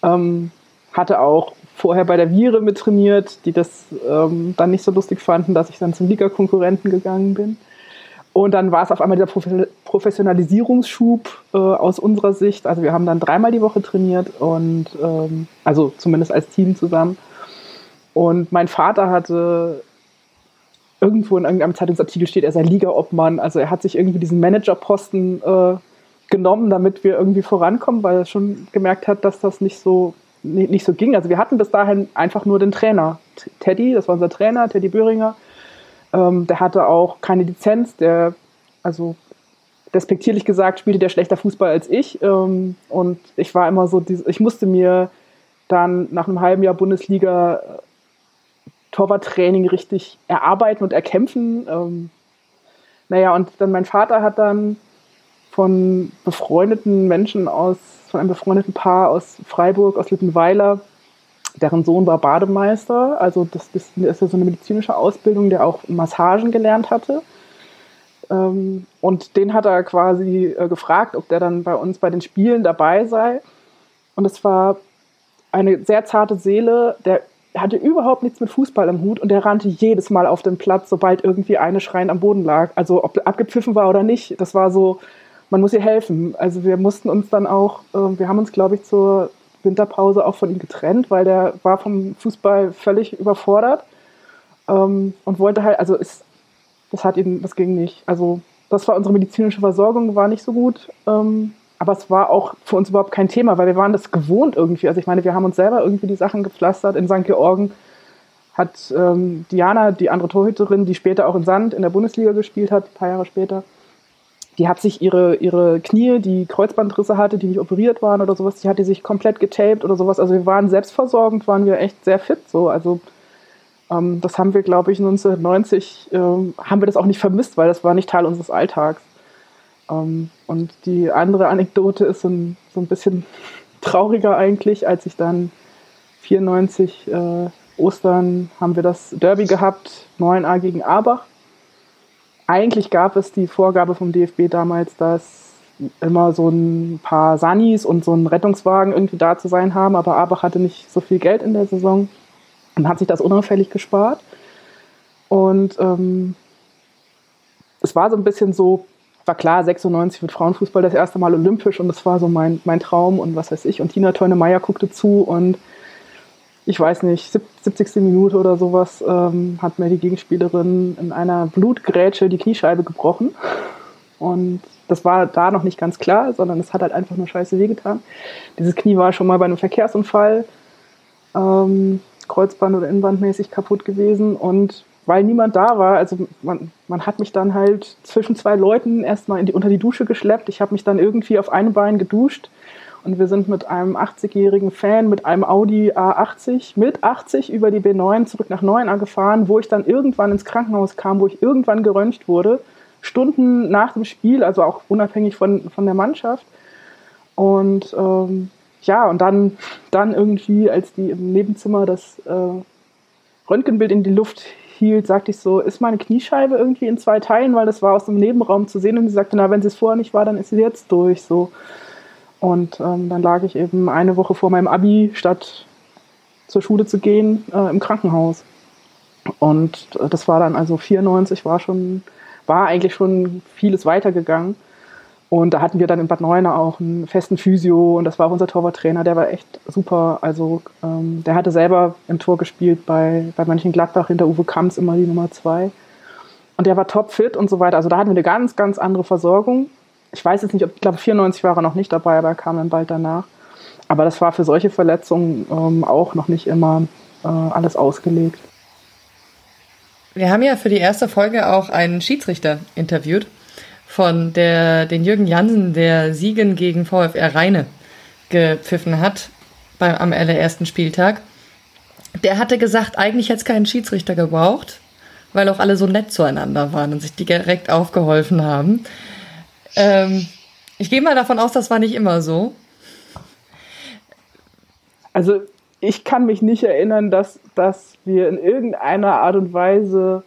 ähm, hatte auch vorher bei der Vire mit trainiert, die das ähm, dann nicht so lustig fanden, dass ich dann zum Liga-Konkurrenten gegangen bin. Und dann war es auf einmal der Professionalisierungsschub äh, aus unserer Sicht. Also wir haben dann dreimal die Woche trainiert und ähm, also zumindest als Team zusammen. Und mein Vater hatte irgendwo in irgendeinem Zeitungsartikel steht, er sei Liga-Obmann. Also er hat sich irgendwie diesen Managerposten äh, genommen, damit wir irgendwie vorankommen, weil er schon gemerkt hat, dass das nicht so nicht, nicht so ging. Also wir hatten bis dahin einfach nur den Trainer. Teddy, das war unser Trainer, Teddy Böhringer. Ähm, der hatte auch keine Lizenz, der, also despektierlich gesagt, spielte der schlechter Fußball als ich. Ähm, und ich war immer so, ich musste mir dann nach einem halben Jahr Bundesliga äh, Torwarttraining richtig erarbeiten und erkämpfen. Ähm, naja, und dann mein Vater hat dann von befreundeten Menschen aus von einem befreundeten Paar aus Freiburg, aus Littenweiler. Deren Sohn war Bademeister, also das, das ist ja so eine medizinische Ausbildung, der auch Massagen gelernt hatte. Ähm, und den hat er quasi äh, gefragt, ob der dann bei uns bei den Spielen dabei sei. Und es war eine sehr zarte Seele, der hatte überhaupt nichts mit Fußball im Hut und der rannte jedes Mal auf den Platz, sobald irgendwie eine schreiend am Boden lag. Also ob abgepfiffen war oder nicht, das war so, man muss ihr helfen. Also wir mussten uns dann auch, äh, wir haben uns, glaube ich, zur Winterpause auch von ihm getrennt, weil der war vom Fußball völlig überfordert ähm, und wollte halt, also ist, das hat ihn, das ging nicht. Also das war unsere medizinische Versorgung, war nicht so gut. Ähm, aber es war auch für uns überhaupt kein Thema, weil wir waren das gewohnt irgendwie. Also ich meine, wir haben uns selber irgendwie die Sachen gepflastert. In St. Georgen hat ähm, Diana, die andere Torhüterin, die später auch in Sand in der Bundesliga gespielt hat, ein paar Jahre später, die hat sich ihre, ihre Knie, die Kreuzbandrisse hatte, die nicht operiert waren oder sowas, die hat die sich komplett getaped oder sowas. Also wir waren selbstversorgend, waren wir echt sehr fit so. Also ähm, das haben wir, glaube ich, 1990 ähm, haben wir das auch nicht vermisst, weil das war nicht Teil unseres Alltags. Ähm, und die andere Anekdote ist so ein, so ein bisschen trauriger eigentlich, als ich dann 94 äh, Ostern haben wir das Derby gehabt, 9a gegen Abach eigentlich gab es die Vorgabe vom DFB damals, dass immer so ein paar Sanis und so ein Rettungswagen irgendwie da zu sein haben, aber Abach hatte nicht so viel Geld in der Saison und hat sich das unauffällig gespart. Und ähm, es war so ein bisschen so, war klar, 96 wird Frauenfußball das erste Mal olympisch und das war so mein, mein Traum und was weiß ich. Und Tina Teune-Meyer guckte zu und ich weiß nicht, 70. Minute oder sowas, ähm, hat mir die Gegenspielerin in einer Blutgrätsche die Kniescheibe gebrochen. Und das war da noch nicht ganz klar, sondern es hat halt einfach nur scheiße wehgetan. Dieses Knie war schon mal bei einem Verkehrsunfall ähm, Kreuzband- oder Innenbandmäßig kaputt gewesen und weil niemand da war, also man, man hat mich dann halt zwischen zwei Leuten erstmal die, unter die Dusche geschleppt. Ich habe mich dann irgendwie auf einem Bein geduscht und wir sind mit einem 80-jährigen Fan mit einem Audi A80 mit 80 über die B9 zurück nach Neuenahr gefahren, wo ich dann irgendwann ins Krankenhaus kam, wo ich irgendwann geröntgt wurde, Stunden nach dem Spiel, also auch unabhängig von, von der Mannschaft. Und ähm, ja, und dann, dann irgendwie, als die im Nebenzimmer das äh, Röntgenbild in die Luft hielt, sagte ich so, ist meine Kniescheibe irgendwie in zwei Teilen, weil das war aus dem Nebenraum zu sehen und sie sagte, na, wenn sie es vorher nicht war, dann ist sie jetzt durch, so. Und ähm, dann lag ich eben eine Woche vor meinem Abi, statt zur Schule zu gehen, äh, im Krankenhaus. Und äh, das war dann also 94, war schon, war eigentlich schon vieles weitergegangen. Und da hatten wir dann in Bad Neuenahr auch einen festen Physio und das war unser Torwarttrainer, der war echt super. Also ähm, der hatte selber im Tor gespielt bei, bei Mönchengladbach hinter Uwe Kamps immer die Nummer zwei. Und der war topfit und so weiter. Also da hatten wir eine ganz, ganz andere Versorgung. Ich weiß jetzt nicht, ob, ich glaube 94 war er noch nicht dabei, aber er kam dann bald danach. Aber das war für solche Verletzungen ähm, auch noch nicht immer äh, alles ausgelegt. Wir haben ja für die erste Folge auch einen Schiedsrichter interviewt von der, den Jürgen Jansen, der Siegen gegen VfR Rheine gepfiffen hat beim, am allerersten Spieltag. Der hatte gesagt, eigentlich hätte es keinen Schiedsrichter gebraucht, weil auch alle so nett zueinander waren und sich direkt aufgeholfen haben. Ähm, ich gehe mal davon aus, das war nicht immer so. Also ich kann mich nicht erinnern, dass, dass wir in irgendeiner Art und Weise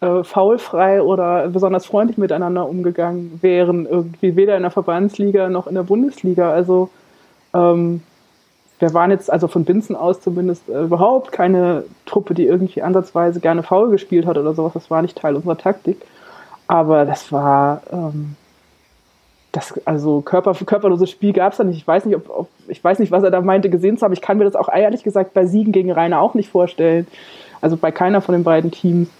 äh, faulfrei oder besonders freundlich miteinander umgegangen wären, irgendwie weder in der Verbandsliga noch in der Bundesliga. Also ähm, wir waren jetzt also von Binzen aus zumindest äh, überhaupt keine Truppe, die irgendwie ansatzweise gerne faul gespielt hat oder sowas. Das war nicht Teil unserer Taktik. Aber das war ähm, das, also Körper, körperloses Spiel gab es da nicht. Ich weiß nicht, ob, ob, ich weiß nicht, was er da meinte, gesehen zu haben. Ich kann mir das auch ehrlich gesagt bei Siegen gegen Rainer auch nicht vorstellen. Also bei keiner von den beiden Teams.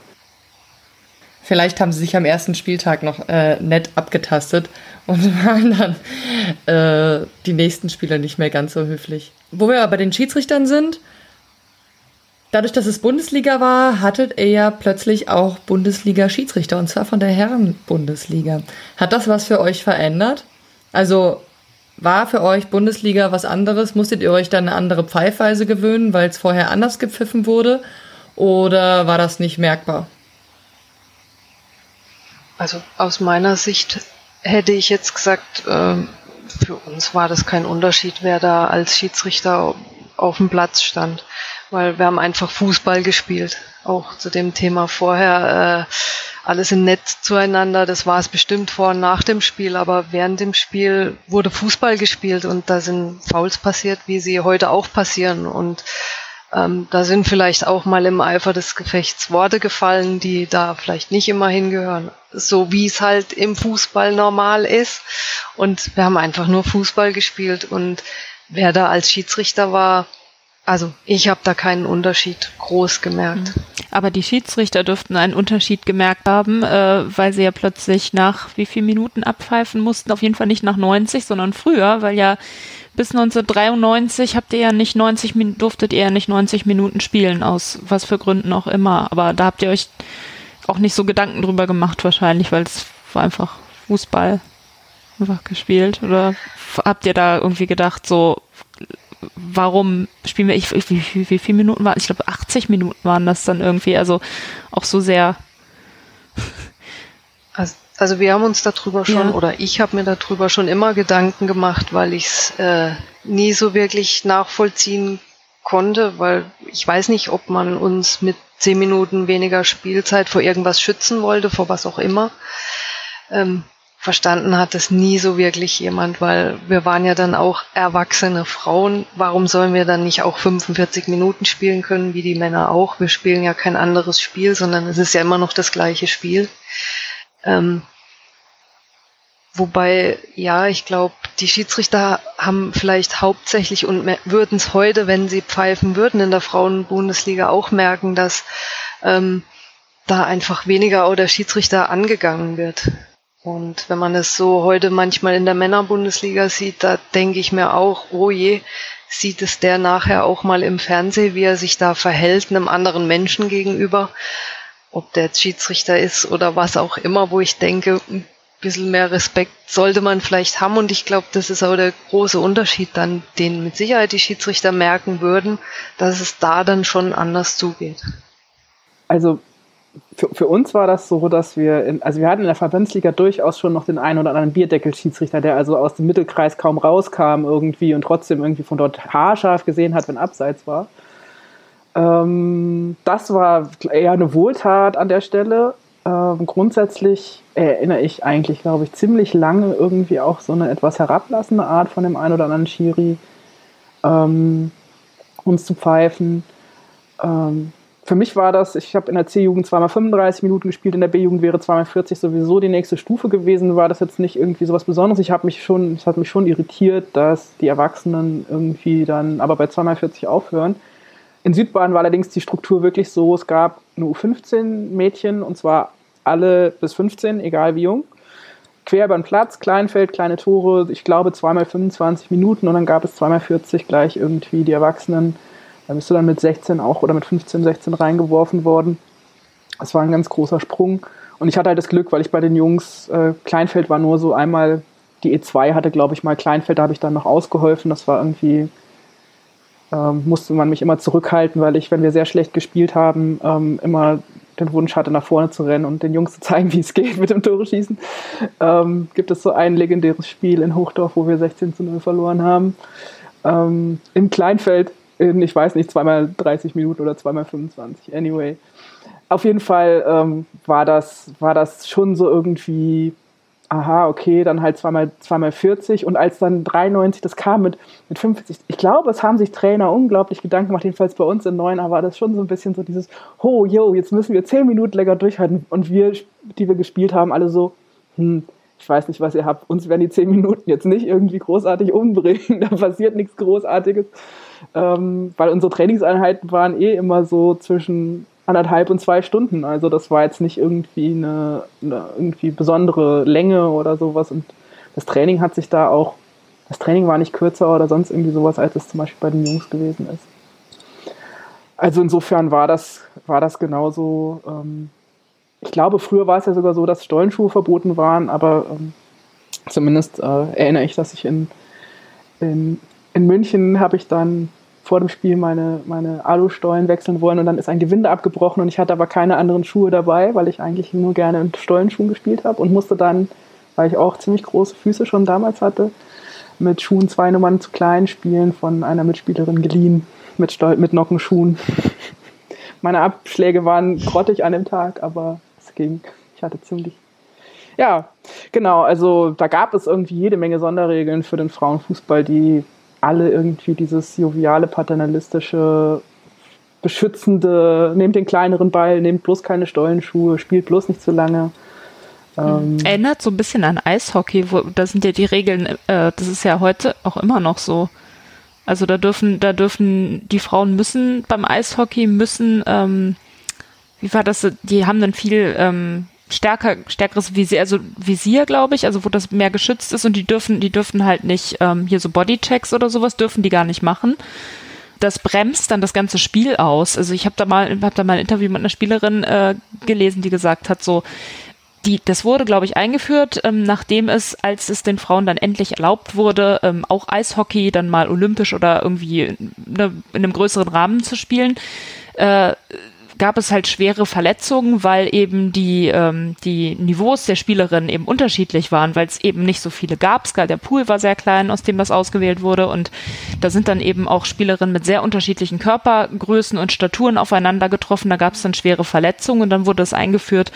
Vielleicht haben sie sich am ersten Spieltag noch äh, nett abgetastet und waren dann äh, die nächsten Spieler nicht mehr ganz so höflich. Wo wir aber bei den Schiedsrichtern sind, dadurch, dass es Bundesliga war, hattet ihr ja plötzlich auch Bundesliga-Schiedsrichter und zwar von der Herren-Bundesliga. Hat das was für euch verändert? Also war für euch Bundesliga was anderes? Musstet ihr euch dann eine andere Pfeifweise gewöhnen, weil es vorher anders gepfiffen wurde? Oder war das nicht merkbar? Also aus meiner Sicht hätte ich jetzt gesagt, äh, für uns war das kein Unterschied, wer da als Schiedsrichter auf dem Platz stand, weil wir haben einfach Fußball gespielt. Auch zu dem Thema vorher, äh, alles sind nett zueinander, das war es bestimmt vor und nach dem Spiel, aber während dem Spiel wurde Fußball gespielt und da sind Fouls passiert, wie sie heute auch passieren und ähm, da sind vielleicht auch mal im Eifer des Gefechts Worte gefallen, die da vielleicht nicht immer hingehören. So wie es halt im Fußball normal ist. Und wir haben einfach nur Fußball gespielt. Und wer da als Schiedsrichter war, also ich habe da keinen Unterschied groß gemerkt. Mhm. Aber die Schiedsrichter dürften einen Unterschied gemerkt haben, äh, weil sie ja plötzlich nach wie viel Minuten abpfeifen mussten. Auf jeden Fall nicht nach 90, sondern früher, weil ja bis 1993 habt ihr ja nicht 90 durftet ihr ja nicht 90 Minuten spielen, aus was für Gründen auch immer. Aber da habt ihr euch auch nicht so Gedanken drüber gemacht, wahrscheinlich, weil es war einfach Fußball einfach gespielt. Oder habt ihr da irgendwie gedacht, so, warum spielen wir, ich, wie, wie, wie viele Minuten waren, ich glaube 80 Minuten waren das dann irgendwie, also auch so sehr. Also also wir haben uns darüber schon, ja. oder ich habe mir darüber schon immer Gedanken gemacht, weil ich es äh, nie so wirklich nachvollziehen konnte, weil ich weiß nicht, ob man uns mit zehn Minuten weniger Spielzeit vor irgendwas schützen wollte, vor was auch immer. Ähm, verstanden hat es nie so wirklich jemand, weil wir waren ja dann auch erwachsene Frauen. Warum sollen wir dann nicht auch 45 Minuten spielen können, wie die Männer auch? Wir spielen ja kein anderes Spiel, sondern es ist ja immer noch das gleiche Spiel. Ähm, wobei, ja, ich glaube, die Schiedsrichter haben vielleicht hauptsächlich und würden es heute, wenn sie pfeifen würden in der Frauenbundesliga, auch merken, dass ähm, da einfach weniger oder Schiedsrichter angegangen wird. Und wenn man es so heute manchmal in der Männerbundesliga sieht, da denke ich mir auch, oh je, sieht es der nachher auch mal im Fernsehen, wie er sich da verhält einem anderen Menschen gegenüber, ob der jetzt Schiedsrichter ist oder was auch immer, wo ich denke, bisschen mehr Respekt sollte man vielleicht haben und ich glaube, das ist auch der große Unterschied dann, den mit Sicherheit die Schiedsrichter merken würden, dass es da dann schon anders zugeht. Also für, für uns war das so, dass wir, in, also wir hatten in der Verbandsliga durchaus schon noch den einen oder anderen Bierdeckel-Schiedsrichter, der also aus dem Mittelkreis kaum rauskam irgendwie und trotzdem irgendwie von dort haarscharf gesehen hat, wenn Abseits war. Ähm, das war eher eine Wohltat an der Stelle. Ähm, grundsätzlich erinnere ich eigentlich, glaube ich, ziemlich lange irgendwie auch so eine etwas herablassende Art von dem einen oder anderen Schiri ähm, uns zu pfeifen. Ähm, für mich war das, ich habe in der C-Jugend zweimal 35 Minuten gespielt, in der B-Jugend wäre zweimal 40 sowieso die nächste Stufe gewesen, war das jetzt nicht irgendwie so was Besonderes. Ich habe mich schon, es hat mich schon irritiert, dass die Erwachsenen irgendwie dann aber bei zweimal 40 aufhören. In Südbahn war allerdings die Struktur wirklich so, es gab nur U15-Mädchen und zwar alle bis 15, egal wie jung. Quer über den Platz, Kleinfeld, kleine Tore, ich glaube zweimal 25 Minuten und dann gab es zweimal 40 gleich irgendwie die Erwachsenen da bist du dann mit 16 auch oder mit 15, 16 reingeworfen worden. Das war ein ganz großer Sprung. Und ich hatte halt das Glück, weil ich bei den Jungs, äh, Kleinfeld war nur so einmal, die E2 hatte, glaube ich, mal Kleinfeld, da habe ich dann noch ausgeholfen. Das war irgendwie, ähm, musste man mich immer zurückhalten, weil ich, wenn wir sehr schlecht gespielt haben, ähm, immer den Wunsch hatte, nach vorne zu rennen und den Jungs zu zeigen, wie es geht mit dem Tore schießen. Ähm, gibt es so ein legendäres Spiel in Hochdorf, wo wir 16 zu 0 verloren haben. Ähm, Im Kleinfeld in, ich weiß nicht, zweimal 30 Minuten oder zweimal 25. Anyway. Auf jeden Fall ähm, war, das, war das schon so irgendwie, aha, okay, dann halt zweimal, zweimal 40 und als dann 93 das kam mit, mit 45, ich glaube, es haben sich Trainer unglaublich Gedanken gemacht, jedenfalls bei uns in Neun, aber war das schon so ein bisschen so dieses, ho, yo, jetzt müssen wir 10 Minuten länger durchhalten. Und wir, die wir gespielt haben, alle so, hm, ich weiß nicht, was ihr habt, uns werden die 10 Minuten jetzt nicht irgendwie großartig umbringen, da passiert nichts Großartiges. Ähm, weil unsere Trainingseinheiten waren eh immer so zwischen anderthalb und zwei Stunden. Also das war jetzt nicht irgendwie eine, eine irgendwie besondere Länge oder sowas. Und das Training hat sich da auch, das Training war nicht kürzer oder sonst irgendwie sowas, als es zum Beispiel bei den Jungs gewesen ist. Also insofern war das, war das genauso. Ähm, ich glaube, früher war es ja sogar so, dass Stollenschuhe verboten waren, aber ähm, zumindest äh, erinnere ich, dass ich in, in in München habe ich dann vor dem Spiel meine, meine Alustollen wechseln wollen und dann ist ein Gewinde abgebrochen und ich hatte aber keine anderen Schuhe dabei, weil ich eigentlich nur gerne in Stollenschuhen gespielt habe und musste dann, weil ich auch ziemlich große Füße schon damals hatte, mit Schuhen zwei Nummern zu klein spielen von einer Mitspielerin geliehen, mit, Stol mit Nockenschuhen. Meine Abschläge waren grottig an dem Tag, aber es ging. Ich hatte ziemlich ja, genau. Also da gab es irgendwie jede Menge Sonderregeln für den Frauenfußball, die alle irgendwie dieses joviale, paternalistische, beschützende, nehmt den kleineren Ball, nehmt bloß keine Stollenschuhe, spielt bloß nicht zu lange. Ähm Erinnert so ein bisschen an Eishockey, wo da sind ja die Regeln, äh, das ist ja heute auch immer noch so. Also da dürfen, da dürfen die Frauen müssen beim Eishockey müssen, ähm, wie war das? Die haben dann viel ähm, stärker, stärkeres Visier, also Visier, glaube ich, also wo das mehr geschützt ist und die dürfen, die dürfen halt nicht ähm, hier so Bodychecks oder sowas dürfen die gar nicht machen. Das bremst dann das ganze Spiel aus. Also ich habe da mal, habe da mal ein Interview mit einer Spielerin äh, gelesen, die gesagt hat, so die, das wurde, glaube ich, eingeführt, ähm, nachdem es, als es den Frauen dann endlich erlaubt wurde, ähm, auch Eishockey dann mal olympisch oder irgendwie ne, in einem größeren Rahmen zu spielen. Äh, gab es halt schwere Verletzungen, weil eben die, ähm, die Niveaus der Spielerinnen eben unterschiedlich waren, weil es eben nicht so viele gab. Der Pool war sehr klein, aus dem das ausgewählt wurde und da sind dann eben auch Spielerinnen mit sehr unterschiedlichen Körpergrößen und Staturen aufeinander getroffen. Da gab es dann schwere Verletzungen und dann wurde es eingeführt,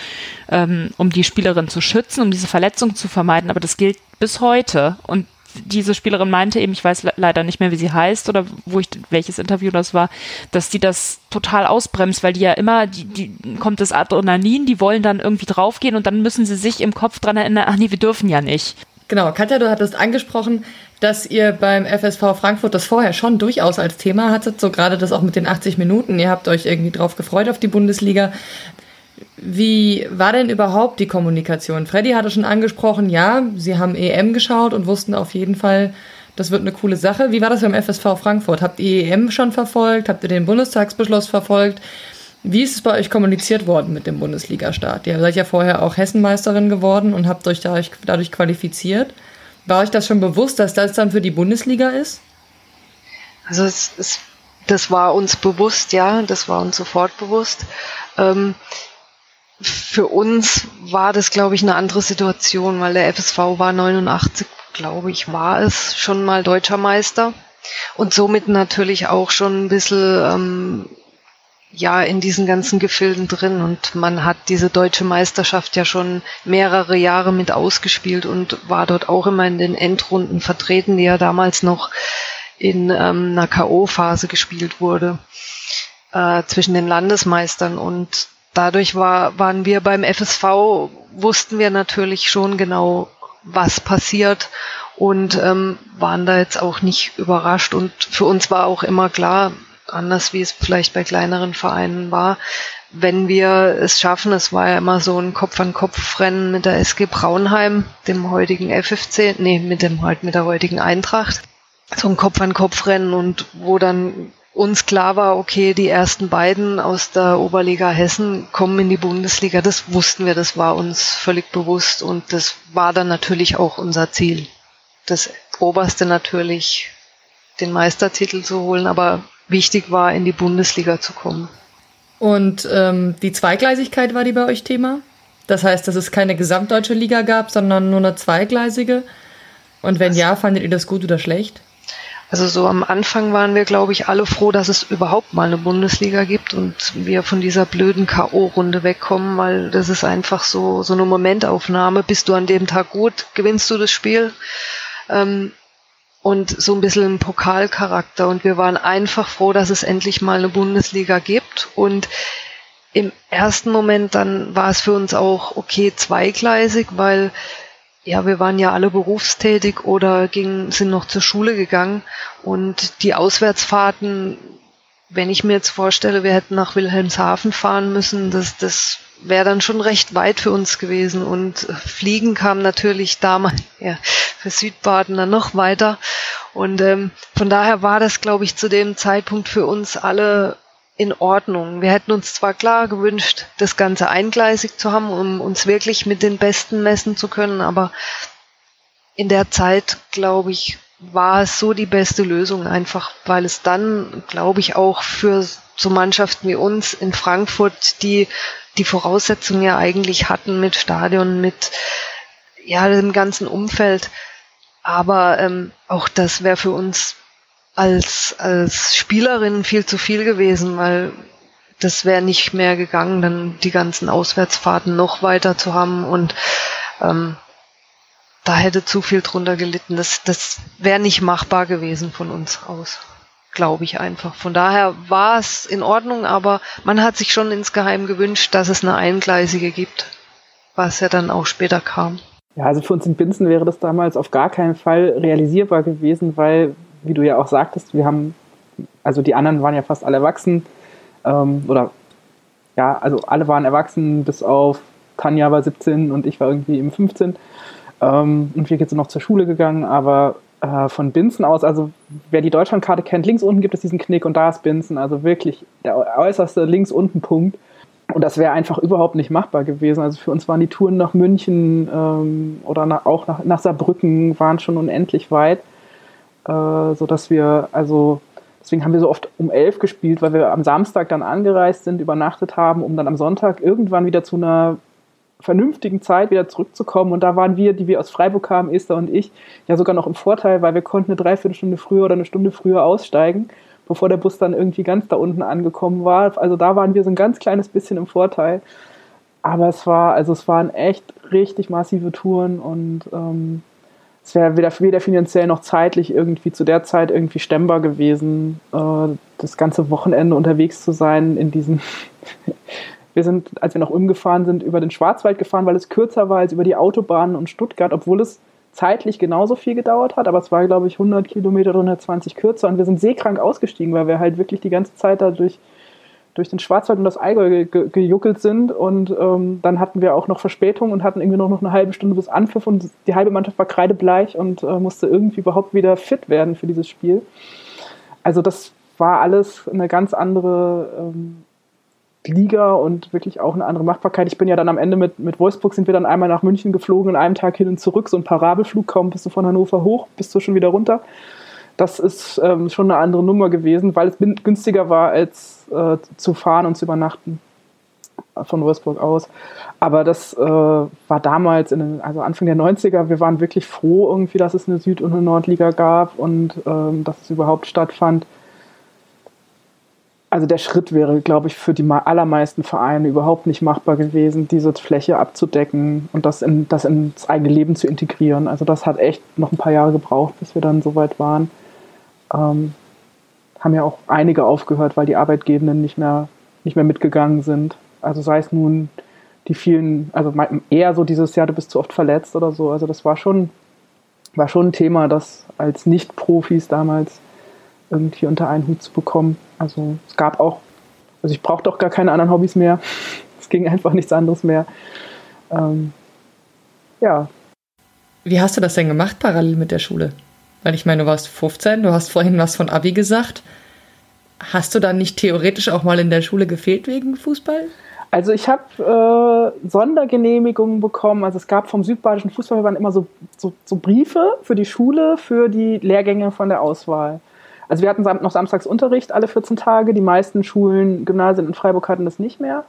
ähm, um die Spielerin zu schützen, um diese Verletzung zu vermeiden. Aber das gilt bis heute und diese Spielerin meinte eben, ich weiß leider nicht mehr, wie sie heißt oder wo ich welches Interview das war, dass die das total ausbremst, weil die ja immer, die, die kommt das Adrenalin, die wollen dann irgendwie draufgehen und dann müssen sie sich im Kopf dran erinnern, ach nee, wir dürfen ja nicht. Genau, Katja, du hattest angesprochen, dass ihr beim FSV Frankfurt das vorher schon durchaus als Thema hattet, so gerade das auch mit den 80 Minuten. Ihr habt euch irgendwie drauf gefreut auf die Bundesliga. Wie war denn überhaupt die Kommunikation? Freddy hatte schon angesprochen, ja, sie haben EM geschaut und wussten auf jeden Fall, das wird eine coole Sache. Wie war das beim FSV Frankfurt? Habt ihr EM schon verfolgt? Habt ihr den Bundestagsbeschluss verfolgt? Wie ist es bei euch kommuniziert worden mit dem Bundesliga-Start? Ihr seid ja vorher auch Hessenmeisterin geworden und habt euch dadurch, dadurch qualifiziert. War euch das schon bewusst, dass das dann für die Bundesliga ist? Also es, es, das war uns bewusst, ja, das war uns sofort bewusst. Ähm, für uns war das, glaube ich, eine andere Situation, weil der FSV war 89, glaube ich, war es schon mal deutscher Meister und somit natürlich auch schon ein bisschen ähm, ja in diesen ganzen Gefilden drin und man hat diese deutsche Meisterschaft ja schon mehrere Jahre mit ausgespielt und war dort auch immer in den Endrunden vertreten, die ja damals noch in ähm, einer K.O.-Phase gespielt wurde äh, zwischen den Landesmeistern und dadurch war, waren wir beim FSV, wussten wir natürlich schon genau, was passiert und ähm, waren da jetzt auch nicht überrascht. Und für uns war auch immer klar, anders wie es vielleicht bei kleineren Vereinen war, wenn wir es schaffen, es war ja immer so ein Kopf-an-Kopf-Rennen mit der SG Braunheim, dem heutigen FFC, nee, mit dem halt mit der heutigen Eintracht. So ein Kopf-an-Kopf-Rennen und wo dann uns klar war, okay, die ersten beiden aus der Oberliga Hessen kommen in die Bundesliga. Das wussten wir, das war uns völlig bewusst und das war dann natürlich auch unser Ziel. Das oberste natürlich, den Meistertitel zu holen, aber wichtig war, in die Bundesliga zu kommen. Und ähm, die Zweigleisigkeit war die bei euch Thema? Das heißt, dass es keine gesamtdeutsche Liga gab, sondern nur eine zweigleisige? Und wenn ja, fandet ihr das gut oder schlecht? Also so am Anfang waren wir, glaube ich, alle froh, dass es überhaupt mal eine Bundesliga gibt und wir von dieser blöden K.O.-Runde wegkommen, weil das ist einfach so, so eine Momentaufnahme. Bist du an dem Tag gut, gewinnst du das Spiel. Ähm, und so ein bisschen ein Pokalcharakter. Und wir waren einfach froh, dass es endlich mal eine Bundesliga gibt. Und im ersten Moment dann war es für uns auch okay zweigleisig, weil ja, wir waren ja alle berufstätig oder ging, sind noch zur Schule gegangen. Und die Auswärtsfahrten, wenn ich mir jetzt vorstelle, wir hätten nach Wilhelmshaven fahren müssen, das, das wäre dann schon recht weit für uns gewesen. Und Fliegen kam natürlich damals ja, für Südbaden dann noch weiter. Und ähm, von daher war das, glaube ich, zu dem Zeitpunkt für uns alle in Ordnung. Wir hätten uns zwar klar gewünscht, das Ganze eingleisig zu haben, um uns wirklich mit den Besten messen zu können, aber in der Zeit, glaube ich, war es so die beste Lösung, einfach weil es dann, glaube ich, auch für so Mannschaften wie uns in Frankfurt, die die Voraussetzungen ja eigentlich hatten mit Stadion, mit ja dem ganzen Umfeld, aber ähm, auch das wäre für uns als, als Spielerin viel zu viel gewesen, weil das wäre nicht mehr gegangen, dann die ganzen Auswärtsfahrten noch weiter zu haben und ähm, da hätte zu viel drunter gelitten. Das, das wäre nicht machbar gewesen von uns aus, glaube ich einfach. Von daher war es in Ordnung, aber man hat sich schon insgeheim gewünscht, dass es eine eingleisige gibt, was ja dann auch später kam. Ja, also für uns in Binzen wäre das damals auf gar keinen Fall realisierbar gewesen, weil wie du ja auch sagtest, wir haben, also die anderen waren ja fast alle erwachsen, ähm, oder ja, also alle waren erwachsen, bis auf Tanja war 17 und ich war irgendwie im 15. Ähm, und wir sind noch zur Schule gegangen, aber äh, von Binzen aus, also wer die Deutschlandkarte kennt, links unten gibt es diesen Knick und da ist Binzen, also wirklich der äußerste links unten Punkt. Und das wäre einfach überhaupt nicht machbar gewesen. Also für uns waren die Touren nach München ähm, oder nach, auch nach, nach Saarbrücken waren schon unendlich weit äh, sodass wir, also Deswegen haben wir so oft um elf gespielt, weil wir am Samstag dann angereist sind, übernachtet haben, um dann am Sonntag irgendwann wieder zu einer vernünftigen Zeit wieder zurückzukommen. Und da waren wir, die wir aus Freiburg kamen, Esther und ich, ja sogar noch im Vorteil, weil wir konnten eine Dreiviertelstunde früher oder eine Stunde früher aussteigen, bevor der Bus dann irgendwie ganz da unten angekommen war. Also da waren wir so ein ganz kleines bisschen im Vorteil. Aber es war, also es waren echt richtig massive Touren und ähm, es wäre weder, weder finanziell noch zeitlich irgendwie zu der Zeit irgendwie stemmbar gewesen, äh, das ganze Wochenende unterwegs zu sein in diesen Wir sind, als wir noch umgefahren sind, über den Schwarzwald gefahren, weil es kürzer war als über die Autobahnen und Stuttgart, obwohl es zeitlich genauso viel gedauert hat, aber es war, glaube ich, 100 Kilometer oder 120 kürzer und wir sind seekrank ausgestiegen, weil wir halt wirklich die ganze Zeit da durch, durch den Schwarzwald und das Allgäu ge ge gejuckelt sind und ähm, dann hatten wir auch noch Verspätung und hatten irgendwie noch, noch eine halbe Stunde bis Anpfiff und die halbe Mannschaft war kreidebleich und äh, musste irgendwie überhaupt wieder fit werden für dieses Spiel. Also das war alles eine ganz andere ähm, Liga und wirklich auch eine andere Machbarkeit. Ich bin ja dann am Ende mit, mit Wolfsburg sind wir dann einmal nach München geflogen, in einem Tag hin und zurück, so ein Parabelflug, kaum bist du von Hannover hoch, bist du schon wieder runter. Das ist ähm, schon eine andere Nummer gewesen, weil es günstiger war, als äh, zu fahren und zu übernachten von Wolfsburg aus. Aber das äh, war damals, den, also Anfang der 90er, wir waren wirklich froh irgendwie, dass es eine Süd- und eine Nordliga gab und ähm, dass es überhaupt stattfand also der Schritt wäre, glaube ich, für die allermeisten Vereine überhaupt nicht machbar gewesen, diese Fläche abzudecken und das, in, das ins eigene Leben zu integrieren. Also das hat echt noch ein paar Jahre gebraucht, bis wir dann so weit waren. Ähm, haben ja auch einige aufgehört, weil die Arbeitgebenden nicht mehr, nicht mehr mitgegangen sind. Also sei es nun die vielen, also eher so dieses Jahr, du bist zu oft verletzt oder so. Also das war schon, war schon ein Thema, das als Nicht-Profis damals irgendwie unter einen Hut zu bekommen. Also es gab auch, also ich brauchte auch gar keine anderen Hobbys mehr. Es ging einfach nichts anderes mehr. Ähm, ja. Wie hast du das denn gemacht parallel mit der Schule? Weil ich meine, du warst 15, du hast vorhin was von Abi gesagt. Hast du dann nicht theoretisch auch mal in der Schule gefehlt wegen Fußball? Also ich habe äh, Sondergenehmigungen bekommen. Also es gab vom Südbadischen Fußballverband immer so, so, so Briefe für die Schule, für die Lehrgänge von der Auswahl. Also wir hatten noch samstags Unterricht alle 14 Tage. Die meisten Schulen, Gymnasien in Freiburg hatten das nicht mehr.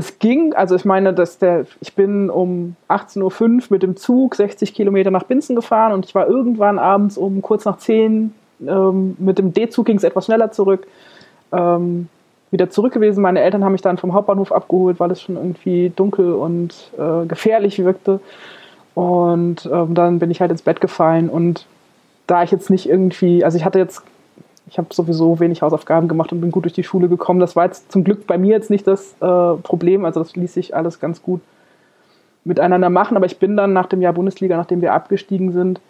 Es ging, also ich meine, dass der, ich bin um 18.05 Uhr mit dem Zug 60 Kilometer nach Binzen gefahren und ich war irgendwann abends um kurz nach 10 ähm, mit dem D-Zug ging es etwas schneller zurück. Ähm, wieder zurück gewesen. Meine Eltern haben mich dann vom Hauptbahnhof abgeholt, weil es schon irgendwie dunkel und äh, gefährlich wirkte. Und ähm, dann bin ich halt ins Bett gefallen und da ich jetzt nicht irgendwie, also ich hatte jetzt, ich habe sowieso wenig Hausaufgaben gemacht und bin gut durch die Schule gekommen. Das war jetzt zum Glück bei mir jetzt nicht das äh, Problem, also das ließ sich alles ganz gut miteinander machen. Aber ich bin dann nach dem Jahr Bundesliga, nachdem wir abgestiegen sind,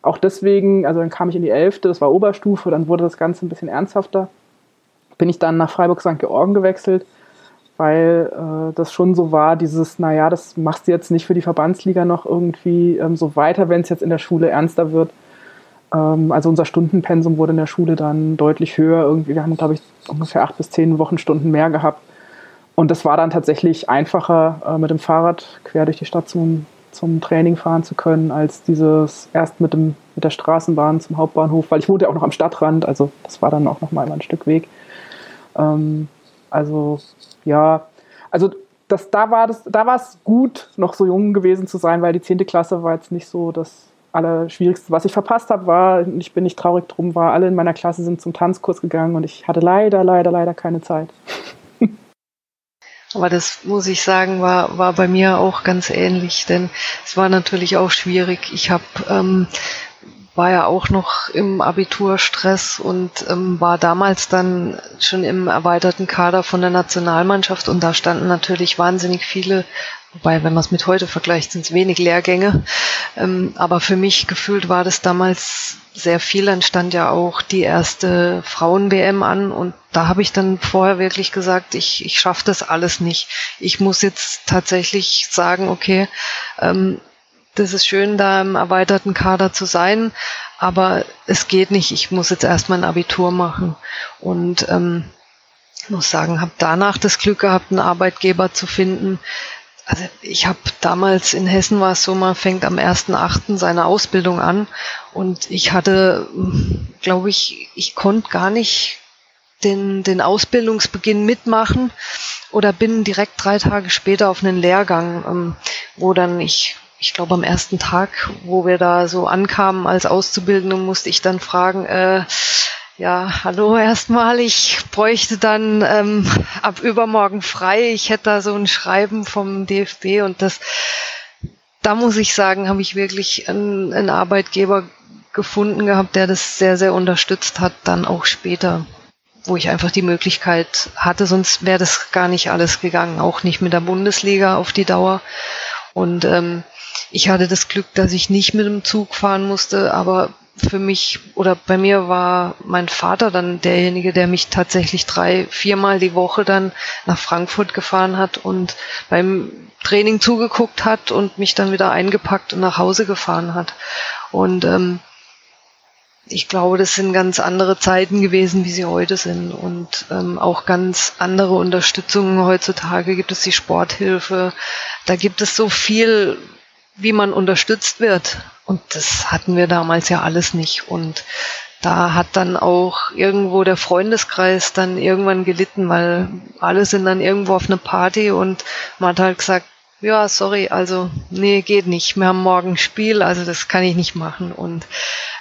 auch deswegen, also dann kam ich in die Elfte, das war Oberstufe, dann wurde das Ganze ein bisschen ernsthafter. Bin ich dann nach Freiburg St. Georgen gewechselt, weil äh, das schon so war, dieses, naja, das machst du jetzt nicht für die Verbandsliga noch irgendwie ähm, so weiter, wenn es jetzt in der Schule ernster wird. Ähm, also unser Stundenpensum wurde in der Schule dann deutlich höher. Irgendwie, wir haben, glaube ich, ungefähr acht bis zehn Wochenstunden mehr gehabt. Und das war dann tatsächlich einfacher, äh, mit dem Fahrrad quer durch die Stadt zum, zum Training fahren zu können, als dieses erst mit, dem, mit der Straßenbahn zum Hauptbahnhof, weil ich wohnte ja auch noch am Stadtrand, also das war dann auch noch mal ein Stück Weg. Ähm, also ja, also das, da war das, da war es gut, noch so jung gewesen zu sein, weil die 10. Klasse war jetzt nicht so das Allerschwierigste, was ich verpasst habe, war, ich bin nicht traurig drum, war, alle in meiner Klasse sind zum Tanzkurs gegangen und ich hatte leider, leider, leider keine Zeit. Aber das muss ich sagen, war, war bei mir auch ganz ähnlich, denn es war natürlich auch schwierig. Ich habe ähm, war ja auch noch im Abiturstress und ähm, war damals dann schon im erweiterten Kader von der Nationalmannschaft und da standen natürlich wahnsinnig viele Wobei, wenn man es mit heute vergleicht, sind es wenig Lehrgänge. Ähm, aber für mich gefühlt war das damals sehr viel. Dann stand ja auch die erste Frauen-WM an und da habe ich dann vorher wirklich gesagt, ich, ich schaffe das alles nicht. Ich muss jetzt tatsächlich sagen, okay, ähm, das ist schön, da im erweiterten Kader zu sein, aber es geht nicht. Ich muss jetzt erstmal ein Abitur machen. Und ähm, muss sagen, habe danach das Glück gehabt, einen Arbeitgeber zu finden, also ich habe damals in Hessen war es so, man fängt am 1.8. seine Ausbildung an Und ich hatte, glaube ich, ich konnte gar nicht den, den Ausbildungsbeginn mitmachen oder bin direkt drei Tage später auf einen Lehrgang, ähm, wo dann ich, ich glaube am ersten Tag, wo wir da so ankamen als Auszubildende, musste ich dann fragen, äh, ja, hallo erstmal. Ich bräuchte dann ähm, ab übermorgen frei. Ich hätte da so ein Schreiben vom DFB und das, da muss ich sagen, habe ich wirklich einen, einen Arbeitgeber gefunden gehabt, der das sehr, sehr unterstützt hat, dann auch später, wo ich einfach die Möglichkeit hatte, sonst wäre das gar nicht alles gegangen, auch nicht mit der Bundesliga auf die Dauer. Und ähm, ich hatte das Glück, dass ich nicht mit dem Zug fahren musste, aber für mich oder bei mir war mein Vater dann derjenige, der mich tatsächlich drei, viermal die Woche dann nach Frankfurt gefahren hat und beim Training zugeguckt hat und mich dann wieder eingepackt und nach Hause gefahren hat. Und ähm, ich glaube, das sind ganz andere Zeiten gewesen, wie sie heute sind und ähm, auch ganz andere Unterstützungen. Heutzutage gibt es die Sporthilfe, da gibt es so viel, wie man unterstützt wird. Und das hatten wir damals ja alles nicht. Und da hat dann auch irgendwo der Freundeskreis dann irgendwann gelitten, weil alle sind dann irgendwo auf eine Party und man hat halt gesagt, ja, sorry, also nee, geht nicht. Wir haben morgen Spiel, also das kann ich nicht machen. Und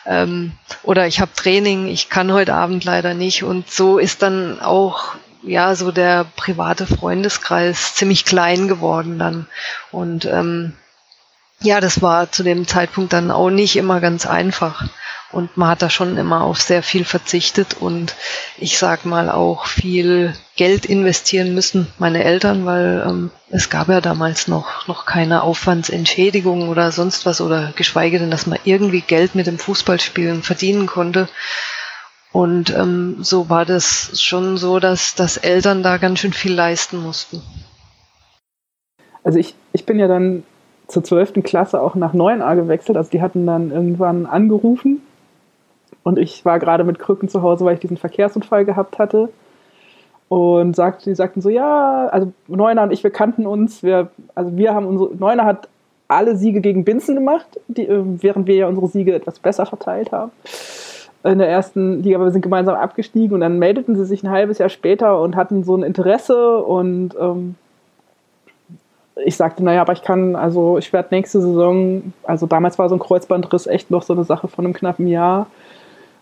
ähm, oder ich habe Training, ich kann heute Abend leider nicht. Und so ist dann auch ja so der private Freundeskreis ziemlich klein geworden dann. Und ähm, ja, das war zu dem Zeitpunkt dann auch nicht immer ganz einfach. Und man hat da schon immer auf sehr viel verzichtet und ich sag mal auch viel Geld investieren müssen, meine Eltern, weil ähm, es gab ja damals noch, noch keine Aufwandsentschädigung oder sonst was oder geschweige denn, dass man irgendwie Geld mit dem Fußballspielen verdienen konnte. Und ähm, so war das schon so, dass, dass Eltern da ganz schön viel leisten mussten. Also ich, ich bin ja dann zur 12. Klasse auch nach 9a gewechselt. Also die hatten dann irgendwann angerufen und ich war gerade mit Krücken zu Hause, weil ich diesen Verkehrsunfall gehabt hatte. Und sagt, die sagten so, ja, also Neuner und ich, wir kannten uns. Wir, also wir haben unsere, Neuner hat alle Siege gegen Binzen gemacht, die, äh, während wir ja unsere Siege etwas besser verteilt haben. In der ersten Liga, aber wir sind gemeinsam abgestiegen und dann meldeten sie sich ein halbes Jahr später und hatten so ein Interesse und ähm, ich sagte, naja, aber ich kann, also ich werde nächste Saison, also damals war so ein Kreuzbandriss echt noch so eine Sache von einem knappen Jahr.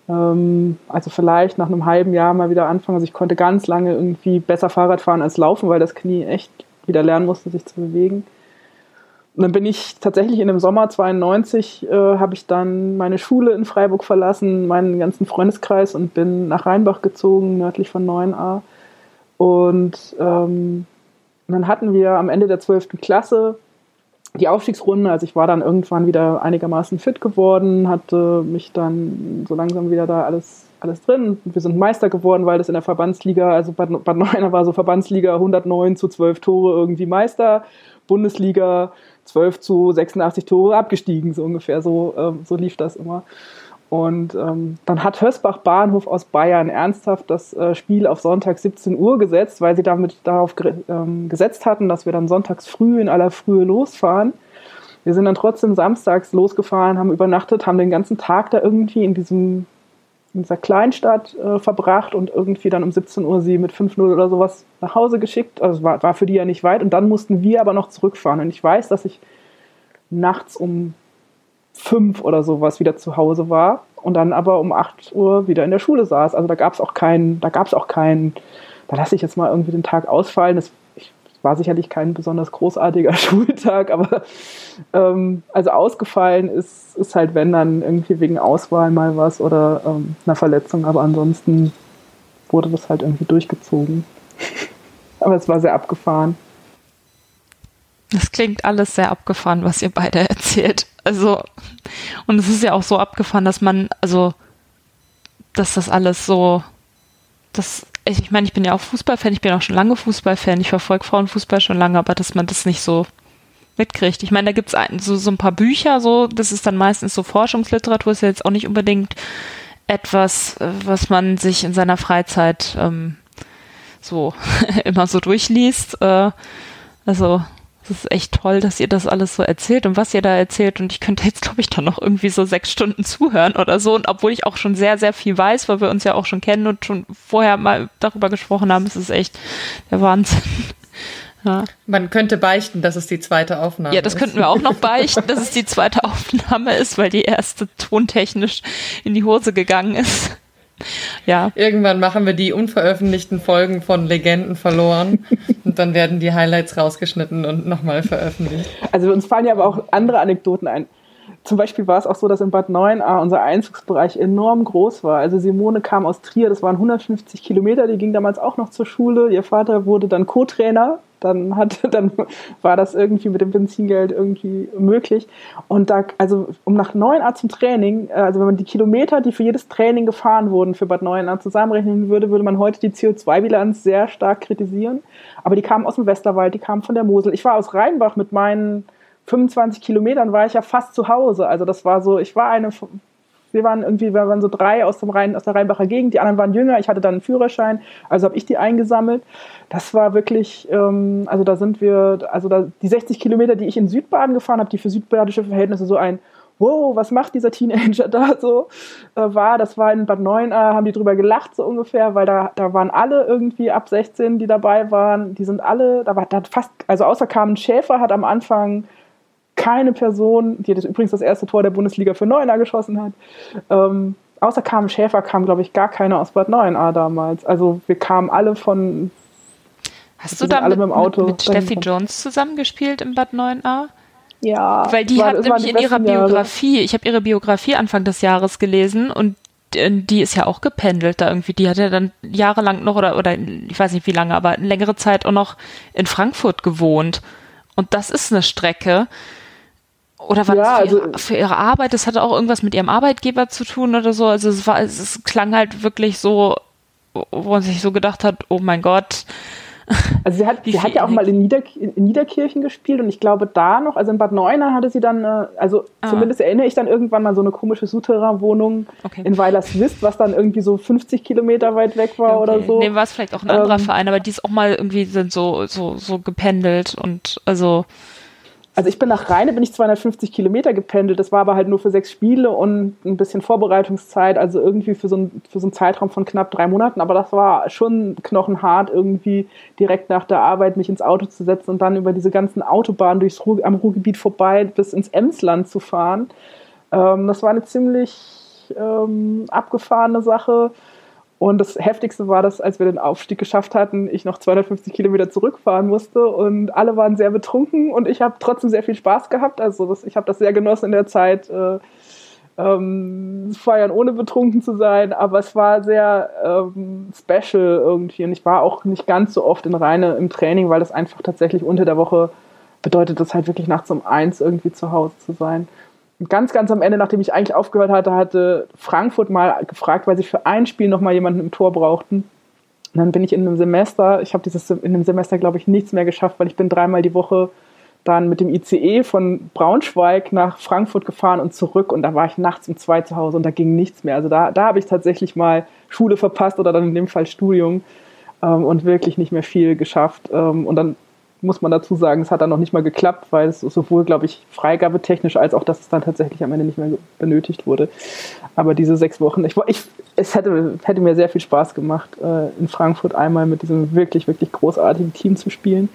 Ähm, also vielleicht nach einem halben Jahr mal wieder anfangen. Also ich konnte ganz lange irgendwie besser Fahrrad fahren als laufen, weil das Knie echt wieder lernen musste, sich zu bewegen. Und dann bin ich tatsächlich in dem Sommer 92, äh, habe ich dann meine Schule in Freiburg verlassen, meinen ganzen Freundeskreis und bin nach Rheinbach gezogen, nördlich von 9a. Und ähm, dann hatten wir am Ende der 12. Klasse die Aufstiegsrunde, also ich war dann irgendwann wieder einigermaßen fit geworden, hatte mich dann so langsam wieder da alles, alles drin. Wir sind Meister geworden, weil das in der Verbandsliga, also Bad, Bad Neuenahr war so Verbandsliga 109 zu 12 Tore irgendwie Meister, Bundesliga 12 zu 86 Tore abgestiegen, so ungefähr, so, ähm, so lief das immer. Und ähm, dann hat Hösbach Bahnhof aus Bayern ernsthaft das äh, Spiel auf Sonntag 17 Uhr gesetzt, weil sie damit darauf ähm, gesetzt hatten, dass wir dann sonntags früh in aller Frühe losfahren. Wir sind dann trotzdem samstags losgefahren, haben übernachtet, haben den ganzen Tag da irgendwie in diesem in dieser Kleinstadt äh, verbracht und irgendwie dann um 17 Uhr sie mit 5-0 oder sowas nach Hause geschickt. Also war, war für die ja nicht weit. Und dann mussten wir aber noch zurückfahren. Und ich weiß, dass ich nachts um fünf oder sowas wieder zu Hause war und dann aber um acht Uhr wieder in der Schule saß. Also da gab es auch keinen, da gab es auch keinen, da lasse ich jetzt mal irgendwie den Tag ausfallen. Das war sicherlich kein besonders großartiger Schultag, aber ähm, also ausgefallen ist, ist halt, wenn dann irgendwie wegen Auswahl mal was oder ähm, einer Verletzung, aber ansonsten wurde das halt irgendwie durchgezogen. aber es war sehr abgefahren. Das klingt alles sehr abgefahren, was ihr beide erzählt. Also, und es ist ja auch so abgefahren, dass man, also, dass das alles so, das, ich meine, ich bin ja auch Fußballfan, ich bin auch schon lange Fußballfan, ich verfolge Frauenfußball schon lange, aber dass man das nicht so mitkriegt. Ich meine, da gibt es so, so ein paar Bücher, so, das ist dann meistens so Forschungsliteratur, ist ja jetzt auch nicht unbedingt etwas, was man sich in seiner Freizeit ähm, so immer so durchliest. Äh, also Das ist echt toll, dass ihr das alles so erzählt und was ihr da erzählt. Und ich könnte jetzt, glaube ich, dann noch irgendwie so sechs Stunden zuhören oder so. Und obwohl ich auch schon sehr, sehr viel weiß, weil wir uns ja auch schon kennen und schon vorher mal darüber gesprochen haben, ist es echt der Wahnsinn. Ja. Man könnte beichten, dass es die zweite Aufnahme ist. Ja, das ist. könnten wir auch noch beichten, dass es die zweite Aufnahme ist, weil die erste tontechnisch in die Hose gegangen ist. Ja. Irgendwann machen wir die unveröffentlichten Folgen von Legenden verloren und dann werden die Highlights rausgeschnitten und nochmal veröffentlicht. Also uns fallen ja aber auch andere Anekdoten ein. Zum Beispiel war es auch so, dass in Bad 9a unser Einzugsbereich enorm groß war. Also Simone kam aus Trier, das waren 150 Kilometer, die ging damals auch noch zur Schule. Ihr Vater wurde dann Co-Trainer dann hat, dann war das irgendwie mit dem Benzingeld irgendwie möglich. Und da, also um nach Neuenahr zum Training, äh, also wenn man die Kilometer, die für jedes Training gefahren wurden, für Bad Neuenahr zusammenrechnen würde, würde man heute die CO2-Bilanz sehr stark kritisieren. Aber die kamen aus dem Westerwald, die kamen von der Mosel. Ich war aus Rheinbach mit meinen 25 Kilometern war ich ja fast zu Hause. Also das war so, ich war eine wir waren irgendwie, wir waren so drei aus, dem Rhein, aus der Rheinbacher Gegend, die anderen waren jünger, ich hatte dann einen Führerschein, also habe ich die eingesammelt. Das war wirklich, ähm, also da sind wir, also da, die 60 Kilometer, die ich in Südbaden gefahren habe, die für südbadische Verhältnisse so ein wow, was macht dieser Teenager da so, äh, war, das war in Bad 9 haben die drüber gelacht so ungefähr, weil da, da waren alle irgendwie ab 16, die dabei waren, die sind alle, da war da fast, also außer Carmen Schäfer hat am Anfang keine Person, die das übrigens das erste Tor der Bundesliga für Neuenahr geschossen hat, ähm, außer Carmen Schäfer kam, glaube ich, gar keiner aus Bad Neuenahr damals. Also wir kamen alle von. Hast du da mit, mit, mit, Steffi Jones zusammengespielt im Bad Neuenahr? Ja. Weil die war, hat nämlich in ihrer Biografie, Jahre. ich habe ihre Biografie Anfang des Jahres gelesen und die ist ja auch gependelt da irgendwie. Die hat ja dann jahrelang noch oder, oder ich weiß nicht wie lange, aber längere Zeit auch noch in Frankfurt gewohnt. Und das ist eine Strecke, oder war ja, das für, also, ihre, für, ihre, Arbeit? Das hatte auch irgendwas mit ihrem Arbeitgeber zu tun oder so. Also es war, es, es klang halt wirklich so, wo man sich so gedacht hat, oh mein Gott. Also sie hat, sie hat ja auch mal in, Nieder, in, Niederkirchen gespielt und ich glaube da noch, also in Bad Neuenahr hatte sie dann, äh, also ah. zumindest erinnere ich dann irgendwann mal so eine komische Souterrain-Wohnung okay. in Weilerswist, was dann irgendwie so 50 Kilometer weit weg war okay. oder so. Nee, war es vielleicht auch ein anderer ähm, Verein, aber die ist auch mal irgendwie sind so, so, so gependelt und also also ich bin nach Rheine, bin ich 250 Kilometer gependelt. Das war aber halt nur für sechs Spiele und ein bisschen Vorbereitungszeit, also irgendwie für so, ein, für so einen Zeitraum von knapp drei Monaten. Aber das war schon knochenhart, irgendwie direkt nach der Arbeit mich ins Auto zu setzen und dann über diese ganzen Autobahnen durchs Ruhr, am Ruhrgebiet vorbei bis ins Emsland zu fahren. Ähm, das war eine ziemlich ähm, abgefahrene Sache. Und das Heftigste war das, als wir den Aufstieg geschafft hatten, ich noch 250 Kilometer zurückfahren musste. Und alle waren sehr betrunken und ich habe trotzdem sehr viel Spaß gehabt. Also das, ich habe das sehr genossen in der Zeit, äh, ähm, feiern ohne betrunken zu sein, aber es war sehr ähm, special irgendwie. Und ich war auch nicht ganz so oft in Reine im Training, weil das einfach tatsächlich unter der Woche bedeutet, das halt wirklich nachts um eins irgendwie zu Hause zu sein ganz, ganz am Ende, nachdem ich eigentlich aufgehört hatte, hatte Frankfurt mal gefragt, weil sie für ein Spiel nochmal jemanden im Tor brauchten. Und dann bin ich in einem Semester, ich habe dieses in einem Semester, glaube ich, nichts mehr geschafft, weil ich bin dreimal die Woche dann mit dem ICE von Braunschweig nach Frankfurt gefahren und zurück und da war ich nachts um zwei zu Hause und da ging nichts mehr. Also da, da habe ich tatsächlich mal Schule verpasst oder dann in dem Fall Studium ähm, und wirklich nicht mehr viel geschafft. Ähm, und dann muss man dazu sagen, es hat dann noch nicht mal geklappt, weil es sowohl, glaube ich, freigabetechnisch als auch, dass es dann tatsächlich am Ende nicht mehr benötigt wurde. Aber diese sechs Wochen, ich, ich, es hätte, hätte mir sehr viel Spaß gemacht, äh, in Frankfurt einmal mit diesem wirklich, wirklich großartigen Team zu spielen.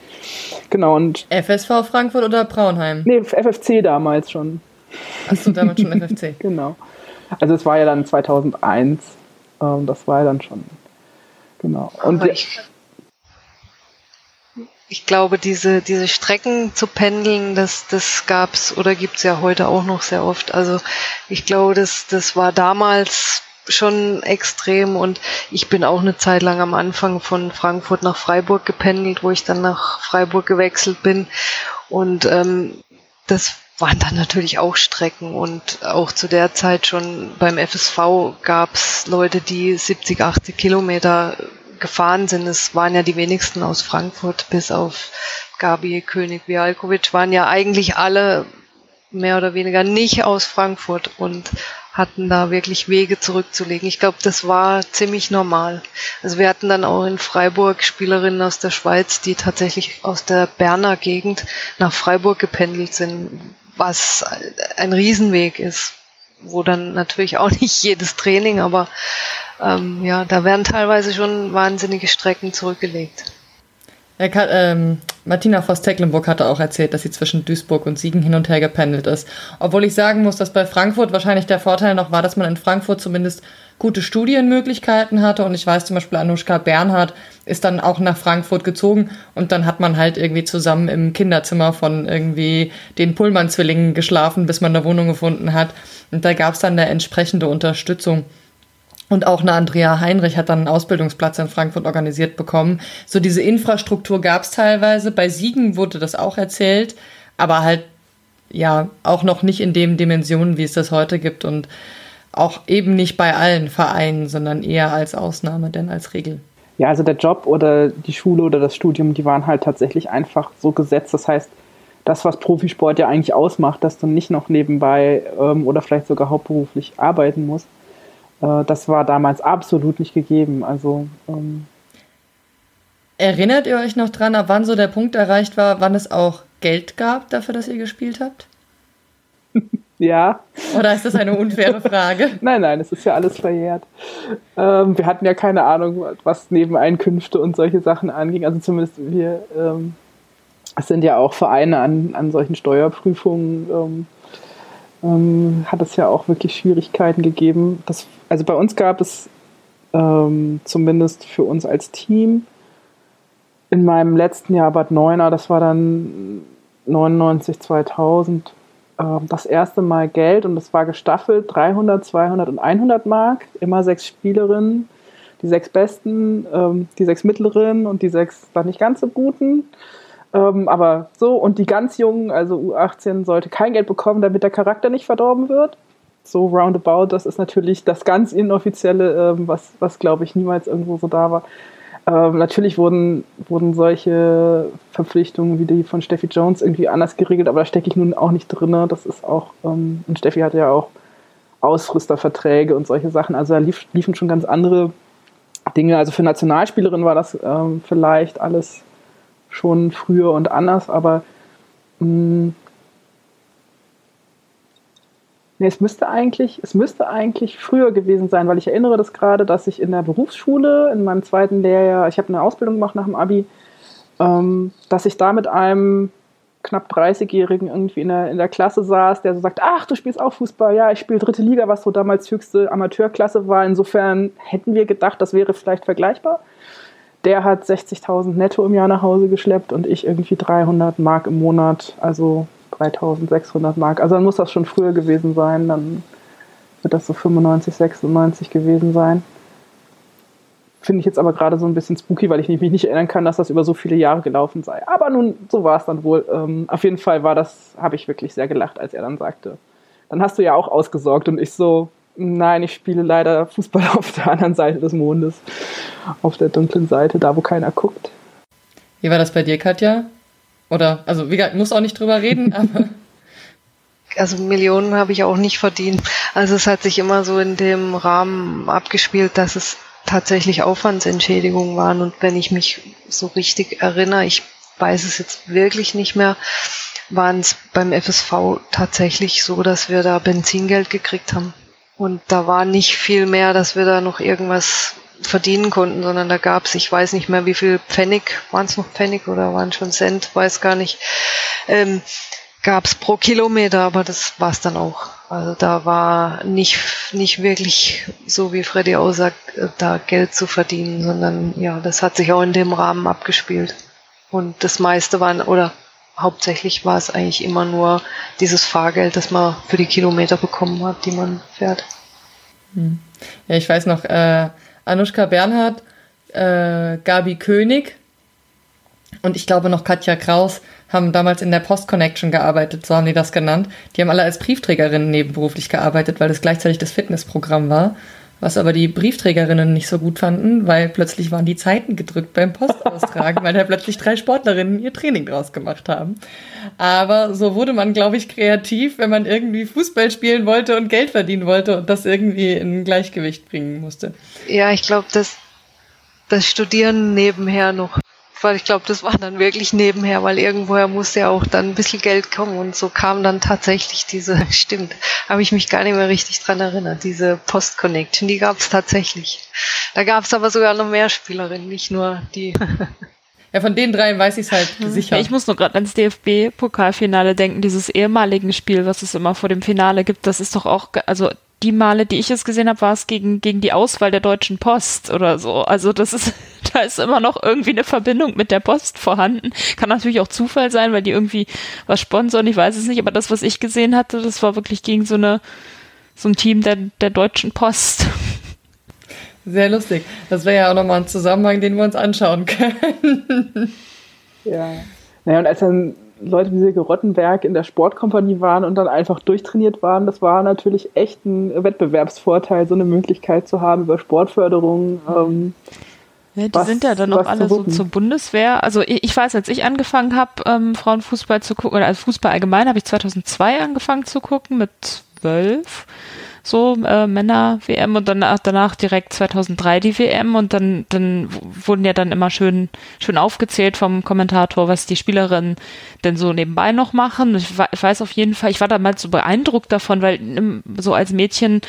Genau. Und FSV Frankfurt oder Braunheim? Nee, FFC damals schon. Achso, damals schon FFC. genau. Also es war ja dann 2001. Ähm, das war ja dann schon. Genau. Und ich, ich glaube, diese, diese Strecken zu pendeln, das, das gab's oder gibt's ja heute auch noch sehr oft. Also ich glaube, das, das war damals schon extrem und ich bin auch eine Zeit lang am Anfang von Frankfurt nach Freiburg gependelt, wo ich dann nach Freiburg gewechselt bin. Und ähm, das waren dann natürlich auch Strecken und auch zu der Zeit schon beim FSV gab's Leute, die 70, 80 Kilometer gefahren sind. Es waren ja die wenigsten aus Frankfurt, bis auf Gabi König Wialkovic, waren ja eigentlich alle mehr oder weniger nicht aus Frankfurt und hatten da wirklich Wege zurückzulegen. Ich glaube, das war ziemlich normal. Also wir hatten dann auch in Freiburg Spielerinnen aus der Schweiz, die tatsächlich aus der Berner Gegend nach Freiburg gependelt sind, was ein Riesenweg ist, wo dann natürlich auch nicht jedes Training, aber ähm, ja, da werden teilweise schon wahnsinnige Strecken zurückgelegt. Kann, ähm, Martina Voss-Tecklenburg hatte auch erzählt, dass sie zwischen Duisburg und Siegen hin und her gependelt ist. Obwohl ich sagen muss, dass bei Frankfurt wahrscheinlich der Vorteil noch war, dass man in Frankfurt zumindest gute Studienmöglichkeiten hatte. Und ich weiß zum Beispiel, Anushka Bernhard ist dann auch nach Frankfurt gezogen und dann hat man halt irgendwie zusammen im Kinderzimmer von irgendwie den Pullman-Zwillingen geschlafen, bis man eine Wohnung gefunden hat. Und da gab es dann eine entsprechende Unterstützung. Und auch eine Andrea Heinrich hat dann einen Ausbildungsplatz in Frankfurt organisiert bekommen. So diese Infrastruktur gab es teilweise. Bei Siegen wurde das auch erzählt, aber halt ja auch noch nicht in den Dimensionen, wie es das heute gibt und auch eben nicht bei allen Vereinen, sondern eher als Ausnahme denn als Regel. Ja, also der Job oder die Schule oder das Studium, die waren halt tatsächlich einfach so gesetzt. Das heißt, das, was Profisport ja eigentlich ausmacht, dass du nicht noch nebenbei ähm, oder vielleicht sogar hauptberuflich arbeiten musst, äh, das war damals absolut nicht gegeben. Also ähm Erinnert ihr euch noch dran, ab wann so der Punkt erreicht war, wann es auch Geld gab dafür, dass ihr gespielt habt? Ja. Oder ist das eine unfaire Frage? nein, nein, es ist ja alles verjährt. Ähm, wir hatten ja keine Ahnung, was Nebeneinkünfte und solche Sachen anging. Also zumindest wir, ähm, es sind ja auch Vereine an, an solchen Steuerprüfungen ähm, ähm, hat es ja auch wirklich Schwierigkeiten gegeben. Das, also bei uns gab es ähm, zumindest für uns als Team in meinem letzten Jahr Bad Neuner, das war dann 99, 2000, äh, das erste Mal Geld und das war gestaffelt 300, 200 und 100 Mark, immer sechs Spielerinnen, die sechs besten, ähm, die sechs mittleren und die sechs dann nicht ganz so guten. Ähm, aber so, und die ganz Jungen, also U18, sollte kein Geld bekommen, damit der Charakter nicht verdorben wird. So roundabout, das ist natürlich das ganz Inoffizielle, ähm, was, was glaube ich niemals irgendwo so da war. Ähm, natürlich wurden, wurden solche Verpflichtungen wie die von Steffi Jones irgendwie anders geregelt, aber da stecke ich nun auch nicht drin. Das ist auch, ähm, und Steffi hatte ja auch Ausrüsterverträge und solche Sachen. Also da lief, liefen schon ganz andere Dinge. Also für Nationalspielerinnen war das ähm, vielleicht alles schon früher und anders, aber mh, mm, nee, es müsste eigentlich, es müsste eigentlich früher gewesen sein, weil ich erinnere das gerade, dass ich in der Berufsschule, in meinem zweiten Lehrjahr, ich habe eine Ausbildung gemacht nach dem Abi, ähm, dass ich da mit einem knapp 30-Jährigen irgendwie in der, in der Klasse saß, der so sagt, ach, du spielst auch Fußball, ja, ich spiele dritte Liga, was so damals höchste Amateurklasse war. Insofern hätten wir gedacht, das wäre vielleicht vergleichbar der hat 60.000 netto im Jahr nach Hause geschleppt und ich irgendwie 300 Mark im Monat, also 3.600 Mark. Also dann muss das schon früher gewesen sein, dann wird das so 95, 96 gewesen sein. Finde ich jetzt aber gerade so ein bisschen spooky, weil ich mich nicht erinnern kann, dass das über so viele Jahre gelaufen sei. Aber nun, so war es dann wohl. Ähm, auf jeden Fall war das, habe ich wirklich sehr gelacht, als er dann sagte, dann hast du ja auch ausgesorgt und ich so, Nein, ich spiele leider Fußball auf der anderen Seite des Mondes. Auf der dunklen Seite, da wo keiner guckt. Wie war das bei dir, Katja? Oder, also, wie gesagt, muss auch nicht drüber reden, aber. Also Millionen habe ich auch nicht verdient. Also es hat sich immer so in dem Rahmen abgespielt, dass es tatsächlich Aufwandsentschädigungen waren. Und wenn ich mich so richtig erinnere, ich weiß es jetzt wirklich nicht mehr, waren es beim FSV tatsächlich so, dass wir da Benzingeld gekriegt haben. Und da war nicht viel mehr, dass wir da noch irgendwas verdienen konnten, sondern da gab es, ich weiß nicht mehr, wie viel Pfennig, waren es noch Pfennig oder waren schon Cent, weiß gar nicht, ähm, gab es pro Kilometer, aber das war es dann auch. Also da war nicht, nicht wirklich so, wie Freddy auch sagt, da Geld zu verdienen, sondern ja, das hat sich auch in dem Rahmen abgespielt. Und das meiste waren, oder hauptsächlich war es eigentlich immer nur dieses Fahrgeld, das man für die Kilometer bekommen hat, die man fährt. Hm. Ja, ich weiß noch, äh, Anushka Bernhard, äh, Gabi König und ich glaube noch Katja Kraus haben damals in der Post Connection gearbeitet, so haben die das genannt. Die haben alle als Briefträgerinnen nebenberuflich gearbeitet, weil das gleichzeitig das Fitnessprogramm war. Was aber die Briefträgerinnen nicht so gut fanden, weil plötzlich waren die Zeiten gedrückt beim Postaustragen, weil da plötzlich drei Sportlerinnen ihr Training draus gemacht haben. Aber so wurde man, glaube ich, kreativ, wenn man irgendwie Fußball spielen wollte und Geld verdienen wollte und das irgendwie in Gleichgewicht bringen musste. Ja, ich glaube, dass das Studieren nebenher noch weil ich glaube, das war dann wirklich nebenher, weil irgendwoher musste ja auch dann ein bisschen Geld kommen und so kam dann tatsächlich diese, stimmt, habe ich mich gar nicht mehr richtig dran erinnert, diese Post-Connection, die gab es tatsächlich. Da gab es aber sogar noch mehr Spielerinnen, nicht nur die. Ja, von den dreien weiß ich es halt sicher. Ich muss nur gerade ans DFB-Pokalfinale denken, dieses ehemaligen Spiel, was es immer vor dem Finale gibt. Das ist doch auch, also die Male, die ich es gesehen habe, war es gegen, gegen die Auswahl der Deutschen Post oder so. Also das ist, da ist immer noch irgendwie eine Verbindung mit der Post vorhanden. Kann natürlich auch Zufall sein, weil die irgendwie was sponsern, ich weiß es nicht, aber das, was ich gesehen hatte, das war wirklich gegen so eine, so ein Team der, der Deutschen Post. Sehr lustig. Das wäre ja auch nochmal ein Zusammenhang, den wir uns anschauen können. Ja. Naja, und als dann Leute wie Silke Rottenberg in der Sportkompanie waren und dann einfach durchtrainiert waren, das war natürlich echt ein Wettbewerbsvorteil, so eine Möglichkeit zu haben über Sportförderung. Ähm, ja, die was, sind ja dann auch alle so zur Bundeswehr. Also ich, ich, weiß, als ich angefangen habe, ähm, Frauenfußball zu gucken, oder als Fußball allgemein, habe ich 2002 angefangen zu gucken mit zwölf so äh, Männer-WM und danach, danach direkt 2003 die WM und dann, dann wurden ja dann immer schön, schön aufgezählt vom Kommentator, was die Spielerinnen denn so nebenbei noch machen. Ich, ich weiß auf jeden Fall, ich war damals so beeindruckt davon, weil so als Mädchen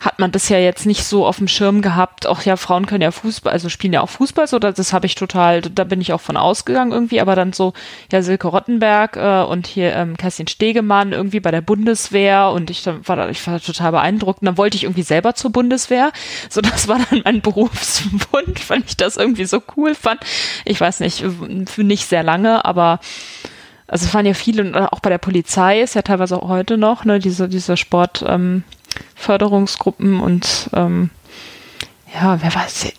hat man das ja jetzt nicht so auf dem Schirm gehabt. Auch ja, Frauen können ja Fußball, also spielen ja auch Fußball, so das, habe ich total, da bin ich auch von ausgegangen irgendwie, aber dann so, ja, Silke Rottenberg äh, und hier ähm, Kerstin Stegemann irgendwie bei der Bundeswehr und ich war da, ich war total beeindruckt und dann wollte ich irgendwie selber zur Bundeswehr. So, das war dann mein Berufswunsch, weil ich das irgendwie so cool fand. Ich weiß nicht, für nicht sehr lange, aber also es waren ja viele, auch bei der Polizei ist ja teilweise auch heute noch, ne, diese, diese Sport, ähm, Förderungsgruppen und ähm, ja, wer weiß,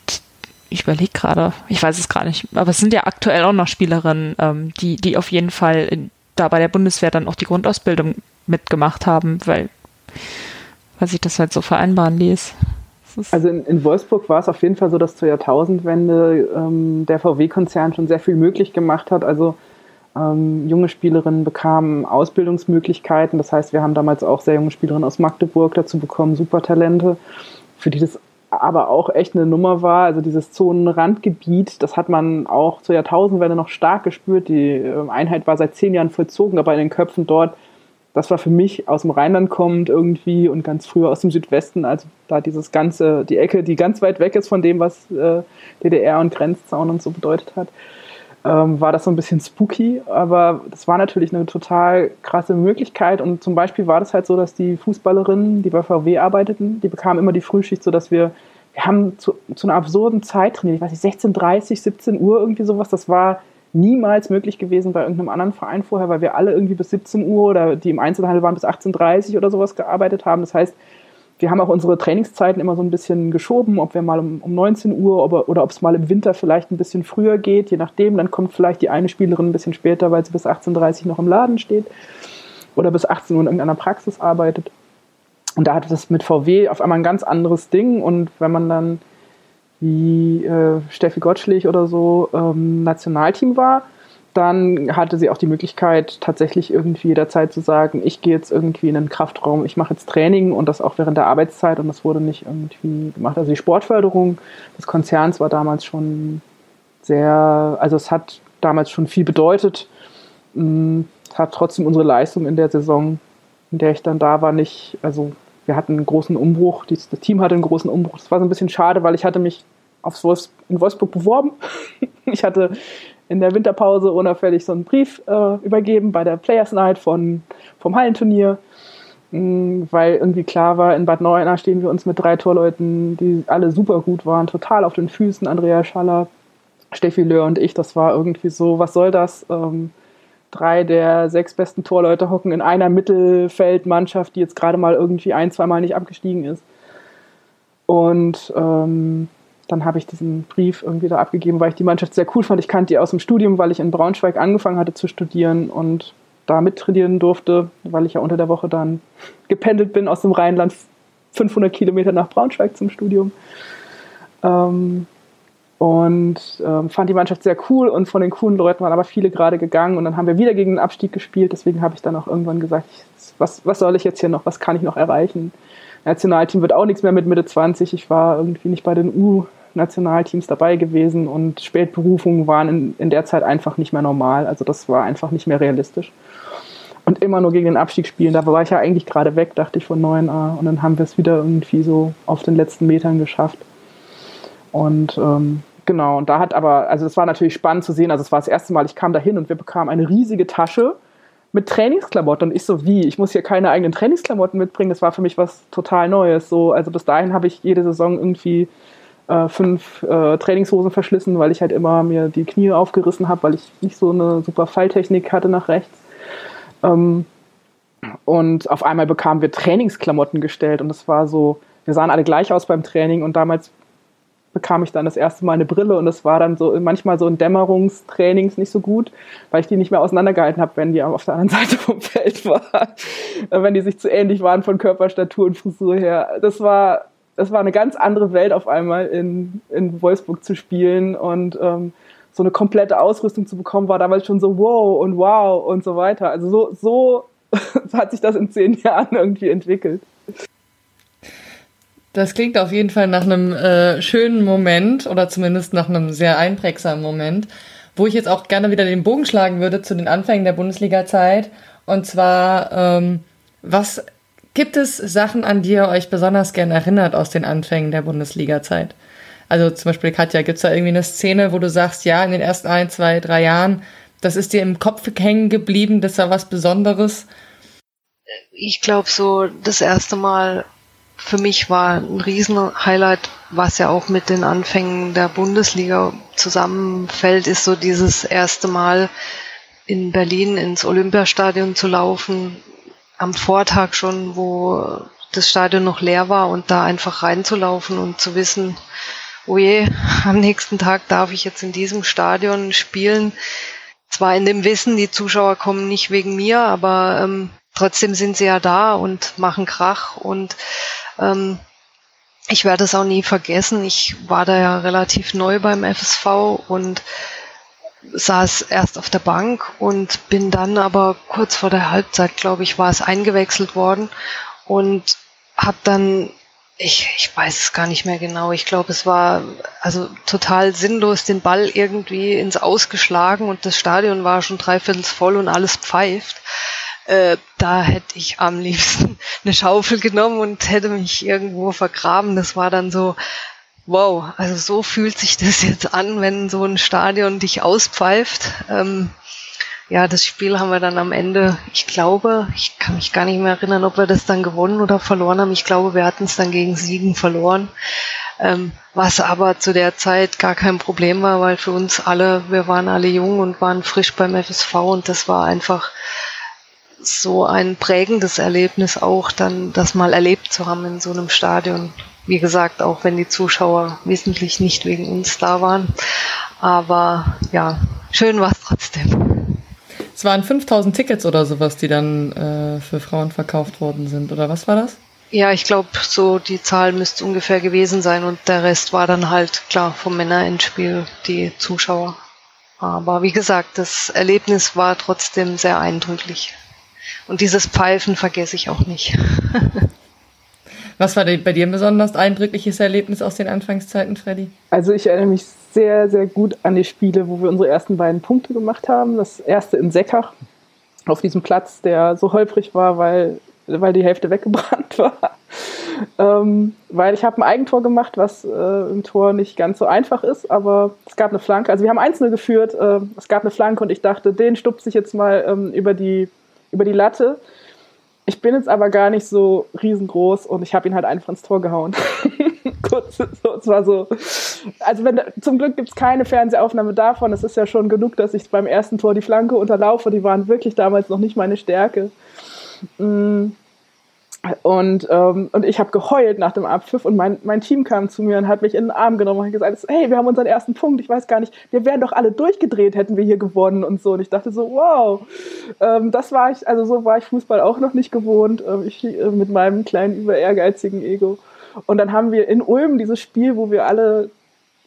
ich überlege gerade, ich weiß es gerade nicht, aber es sind ja aktuell auch noch Spielerinnen, ähm, die, die auf jeden Fall in, da bei der Bundeswehr dann auch die Grundausbildung mitgemacht haben, weil, weil sich das halt so vereinbaren ließ. Also in, in, Wolfsburg war es auf jeden Fall so, dass zur Jahrtausendwende ähm, der VW-Konzern schon sehr viel möglich gemacht hat. Also ähm, junge Spielerinnen bekamen Ausbildungsmöglichkeiten. Das heißt, wir haben damals auch sehr junge Spielerinnen aus Magdeburg dazu bekommen, Supertalente, für die das aber auch echt eine Nummer war. Also dieses Zonenrandgebiet, das hat man auch zur Jahrtausendwende noch stark gespürt. Die ähm, Einheit war seit zehn Jahren vollzogen, aber in den Köpfen dort, das war für mich aus dem Rheinland kommend irgendwie und ganz früher aus dem Südwesten, also da dieses ganze, die Ecke, die ganz weit weg ist von dem, was äh, DDR und Grenzzaun und so bedeutet hat ähm, war das so ein bisschen spooky, aber das war natürlich eine total krasse Möglichkeit. Und zum Beispiel war das halt so, dass die Fußballerinnen, die bei VW arbeiteten, die bekamen immer die Frühschicht, so dass wir, wir haben zu, zu einer absurden Zeit trainiert, ich weiß nicht, 16.30, 17 Uhr irgendwie sowas, das war niemals möglich gewesen bei irgendeinem anderen Verein vorher, weil wir alle irgendwie bis 17 Uhr oder die im Einzelhandel waren bis 18.30 oder sowas gearbeitet haben. Das heißt, wir haben auch unsere Trainingszeiten immer so ein bisschen geschoben, ob wir mal um, um 19 Uhr ob, oder ob es mal im Winter vielleicht ein bisschen früher geht, je nachdem. Dann kommt vielleicht die eine Spielerin ein bisschen später, weil sie bis 18.30 Uhr noch im Laden steht oder bis 18 Uhr in irgendeiner Praxis arbeitet. Und da hatte das mit VW auf einmal ein ganz anderes Ding. Und wenn man dann wie äh, Steffi Gottschlich oder so ähm, Nationalteam war, dann hatte sie auch die Möglichkeit, tatsächlich irgendwie jederzeit zu sagen, ich gehe jetzt irgendwie in den Kraftraum, ich mache jetzt Training und das auch während der Arbeitszeit und das wurde nicht irgendwie gemacht. Also die Sportförderung des Konzerns war damals schon sehr, also es hat damals schon viel bedeutet, mm, hat trotzdem unsere Leistung in der Saison, in der ich dann da war, nicht, also wir hatten einen großen Umbruch, das Team hatte einen großen Umbruch. Das war so ein bisschen schade, weil ich hatte mich aufs Wolfs in Wolfsburg beworben. ich hatte in der Winterpause unauffällig so einen Brief äh, übergeben bei der Players Night von, vom Hallenturnier, mh, mm, weil irgendwie klar war, in Bad Neuenahr stehen wir uns mit drei Torleuten, die alle super gut waren, total auf den Füßen. Andrea Schaller, Steffi Löhr und ich, das war irgendwie so, was soll das? Ähm, drei der sechs besten Torleute hocken in einer Mittelfeldmannschaft, die jetzt gerade mal irgendwie ein, zweimal nicht abgestiegen ist. Und ähm, dann habe ich diesen Brief irgendwie da abgegeben, weil ich die Mannschaft sehr cool fand. Ich kannte die aus dem Studium, weil ich in Braunschweig angefangen hatte zu studieren und da mittrainieren durfte, weil ich ja unter der Woche dann gependelt bin aus dem Rheinland 500 Kilometer nach Braunschweig zum Studium. Ähm, und ähm, fand die Mannschaft sehr cool und von den coolen Leuten waren aber viele gerade gegangen und dann haben wir wieder gegen den Abstieg gespielt. Deswegen habe ich dann auch irgendwann gesagt, was, was soll ich jetzt hier noch, was kann ich noch erreichen? Nationalteam wird auch nichts mehr mit Mitte 20. Ich war irgendwie nicht bei den U-Nationalteams dabei gewesen und Spätberufungen waren in, in der Zeit einfach nicht mehr normal. Also das war einfach nicht mehr realistisch. Und immer nur gegen den Abstieg spielen, da war ich ja eigentlich gerade weg, dachte ich, von 9a. Und dann haben wir es wieder irgendwie so auf den letzten Metern geschafft. Und ähm, Genau, und da hat aber, also es war natürlich spannend zu sehen, also es war das erste Mal, ich kam da hin und wir bekamen eine riesige Tasche mit Trainingsklamotten und ich so, wie, ich muss hier keine eigenen Trainingsklamotten mitbringen, das war für mich was total Neues. So, also bis dahin habe ich jede Saison irgendwie äh, fünf äh, Trainingshosen verschlissen, weil ich halt immer mir die Knie aufgerissen habe, weil ich nicht so eine super Falltechnik hatte nach rechts. Ähm, und auf einmal bekamen wir Trainingsklamotten gestellt und es war so, wir sahen alle gleich aus beim Training und damals bekam ich dann das erste Mal eine Brille und es war dann so manchmal so in Dämmerungstrainings nicht so gut, weil ich die nicht mehr auseinandergehalten habe, wenn die auf der anderen Seite vom Feld war, wenn die sich zu ähnlich waren von Körperstatur und Frisur her. Das war das war eine ganz andere Welt auf einmal in, in Wolfsburg zu spielen und ähm, so eine komplette Ausrüstung zu bekommen, war damals schon so wow und wow und so weiter. Also so, so hat sich das in zehn Jahren irgendwie entwickelt. Das klingt auf jeden Fall nach einem äh, schönen Moment oder zumindest nach einem sehr einprägsamen Moment, wo ich jetzt auch gerne wieder den Bogen schlagen würde zu den Anfängen der Bundesliga-Zeit. Und zwar, ähm, was gibt es Sachen, an die ihr euch besonders gern erinnert aus den Anfängen der Bundesliga-Zeit? Also zum Beispiel, Katja, gibt es da irgendwie eine Szene, wo du sagst, ja, in den ersten ein, zwei, drei Jahren, das ist dir im Kopf hängen geblieben, das war was Besonderes? Ich glaube, so das erste Mal für mich war ein Riesenhighlight, was ja auch mit den Anfängen der Bundesliga zusammenfällt, ist so dieses erste Mal in Berlin ins Olympiastadion zu laufen, am Vortag schon, wo das Stadion noch leer war und da einfach reinzulaufen und zu wissen, oh je, am nächsten Tag darf ich jetzt in diesem Stadion spielen. Zwar in dem Wissen, die Zuschauer kommen nicht wegen mir, aber ähm, trotzdem sind sie ja da und machen Krach und ähm, ich werde es auch nie vergessen. Ich war da ja relativ neu beim FSV und saß erst auf der Bank und bin dann aber kurz vor der Halbzeit, glaube ich, war es eingewechselt worden und habe dann, ich, ich weiß es gar nicht mehr genau, ich glaube, es war also total sinnlos, den Ball irgendwie ins Ausgeschlagen und das Stadion war schon dreiviertel voll und alles pfeift. Äh, da hätte ich am liebsten eine Schaufel genommen und hätte mich irgendwo vergraben. Das war dann so, wow, also so fühlt sich das jetzt an, wenn so ein Stadion dich auspfeift. Ähm, ja, das Spiel haben wir dann am Ende, ich glaube, ich kann mich gar nicht mehr erinnern, ob wir das dann gewonnen oder verloren haben. Ich glaube, wir hatten es dann gegen Siegen verloren. Ähm, was aber zu der Zeit gar kein Problem war, weil für uns alle, wir waren alle jung und waren frisch beim FSV und das war einfach so ein prägendes Erlebnis auch, dann das mal erlebt zu haben in so einem Stadion. Wie gesagt, auch wenn die Zuschauer wesentlich nicht wegen uns da waren. Aber ja, schön war es trotzdem. Es waren 5000 Tickets oder sowas, die dann äh, für Frauen verkauft worden sind, oder was war das? Ja, ich glaube, so die Zahl müsste ungefähr gewesen sein und der Rest war dann halt klar vom Männerendspiel die Zuschauer. Aber wie gesagt, das Erlebnis war trotzdem sehr eindrücklich. Und dieses Pfeifen vergesse ich auch nicht. Was war bei dir ein besonders eindrückliches Erlebnis aus den Anfangszeiten, Freddy? Also ich erinnere mich sehr, sehr gut an die Spiele, wo wir unsere ersten beiden Punkte gemacht haben. Das erste in Seckach, auf diesem Platz, der so holprig war, weil, weil die Hälfte weggebrannt war. ähm, weil ich habe ein Eigentor gemacht, was äh, im Tor nicht ganz so einfach ist, aber es gab eine Flanke. Also wir haben 1-0 geführt, äh, es gab eine Flanke und ich dachte, den stupse ich jetzt mal ähm, über die über die Latte. Ich bin jetzt aber gar nicht so riesengroß und ich habe ihn halt einfach ins Tor gehauen. Kurz, so, es war so. Also wenn, zum Glück gibt es keine Fernsehaufnahme davon. Es ist ja schon genug, dass ich beim ersten Tor die Flanke unterlaufe. Die waren wirklich damals noch nicht meine Stärke. Mm. Und, ähm, und ich habe geheult nach dem Abpfiff und mein, mein Team kam zu mir und hat mich in den Arm genommen und gesagt, hey, wir haben unseren ersten Punkt, ich weiß gar nicht, wir wären doch alle durchgedreht, hätten wir hier gewonnen und so. Und ich dachte so, wow, ähm, das war ich, also so war ich Fußball auch noch nicht gewohnt, ähm, ich, äh, mit meinem kleinen, über ehrgeizigen Ego. Und dann haben wir in Ulm dieses Spiel, wo wir alle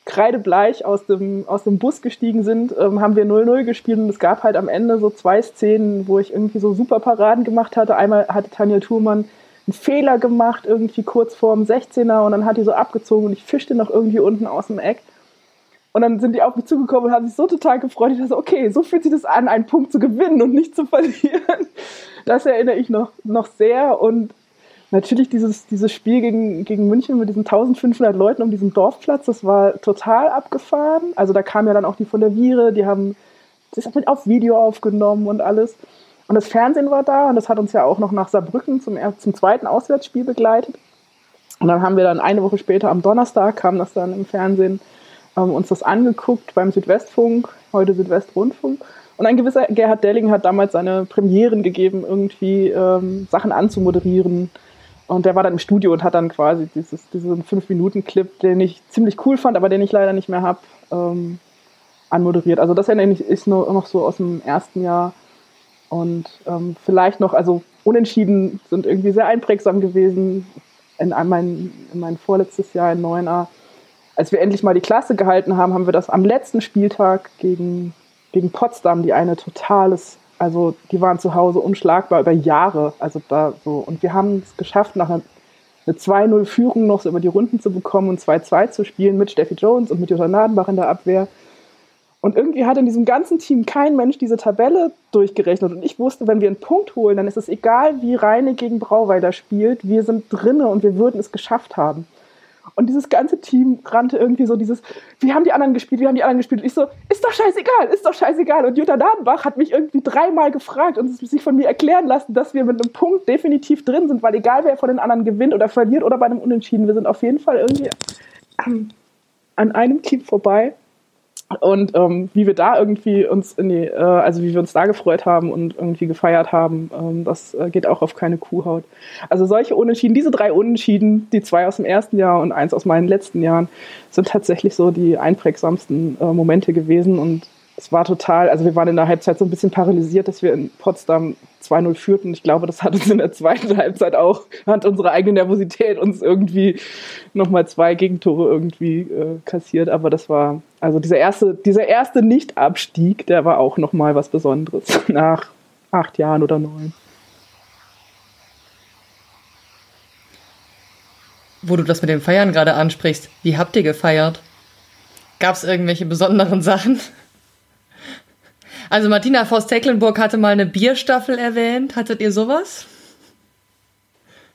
kreidebleich aus dem, aus dem Bus gestiegen sind, ähm, haben wir 0-0 gespielt und es gab halt am Ende so zwei Szenen, wo ich irgendwie so super Paraden gemacht hatte. Einmal hatte Tanja Thurmann einen Fehler gemacht, irgendwie kurz vorm 16er und dann hat die so abgezogen und ich fischte noch irgendwie unten aus dem Eck. Und dann sind die auf mich zugekommen und haben sich so total gefreut. Ich dachte, okay, so fühlt sich das an, einen Punkt zu gewinnen und nicht zu verlieren. Das erinnere ich noch, noch sehr. Und natürlich dieses, dieses Spiel gegen, gegen München mit diesen 1500 Leuten um diesen Dorfplatz, das war total abgefahren. Also da kam ja dann auch die von der Viere, die haben das auf Video aufgenommen und alles. Und das Fernsehen war da und das hat uns ja auch noch nach Saarbrücken zum, zum zweiten Auswärtsspiel begleitet. Und dann haben wir dann eine Woche später am Donnerstag kam das dann im Fernsehen ähm, uns das angeguckt beim Südwestfunk, heute Südwestrundfunk. Und ein gewisser Gerhard Delling hat damals seine Premieren gegeben, irgendwie ähm, Sachen anzumoderieren. Und der war dann im Studio und hat dann quasi dieses, diesen 5-Minuten-Clip, den ich ziemlich cool fand, aber den ich leider nicht mehr habe, ähm, anmoderiert. Also das ist nur noch so aus dem ersten Jahr. Und ähm, vielleicht noch, also Unentschieden sind irgendwie sehr einprägsam gewesen in mein, in mein vorletztes Jahr in 9a. Als wir endlich mal die Klasse gehalten haben, haben wir das am letzten Spieltag gegen, gegen Potsdam, die eine totales, also die waren zu Hause unschlagbar über Jahre. Also da so. Und wir haben es geschafft, nach einer, eine 2-0-Führung noch so über die Runden zu bekommen und 2-2 zu spielen mit Steffi Jones und mit Jutta Nadenbach in der Abwehr. Und irgendwie hat in diesem ganzen Team kein Mensch diese Tabelle durchgerechnet. Und ich wusste, wenn wir einen Punkt holen, dann ist es egal, wie Reine gegen Brauweiler spielt. Wir sind drinne und wir würden es geschafft haben. Und dieses ganze Team rannte irgendwie so dieses, wie haben die anderen gespielt, wie haben die anderen gespielt? Und ich so, ist doch scheißegal, ist doch scheißegal. Und Jutta Dadenbach hat mich irgendwie dreimal gefragt und sich von mir erklären lassen, dass wir mit einem Punkt definitiv drin sind, weil egal wer von den anderen gewinnt oder verliert oder bei einem Unentschieden, wir sind auf jeden Fall irgendwie an einem Team vorbei. Und ähm, wie wir da irgendwie uns in die, äh, also wie wir uns da gefreut haben und irgendwie gefeiert haben, ähm, das äh, geht auch auf keine Kuhhaut. Also solche Unentschieden, diese drei Unentschieden, die zwei aus dem ersten Jahr und eins aus meinen letzten Jahren, sind tatsächlich so die einprägsamsten äh, Momente gewesen. Und es war total, also wir waren in der Halbzeit so ein bisschen paralysiert, dass wir in Potsdam 2-0 führten. Ich glaube, das hat uns in der zweiten Halbzeit auch, hat unsere eigene Nervosität uns irgendwie nochmal zwei Gegentore irgendwie äh, kassiert. Aber das war, also dieser erste, dieser erste Nicht-Abstieg, der war auch nochmal was Besonderes nach acht Jahren oder neun. Wo du das mit dem Feiern gerade ansprichst, wie habt ihr gefeiert? Gab es irgendwelche besonderen Sachen? Also Martina Voss-Tecklenburg hatte mal eine Bierstaffel erwähnt. Hattet ihr sowas?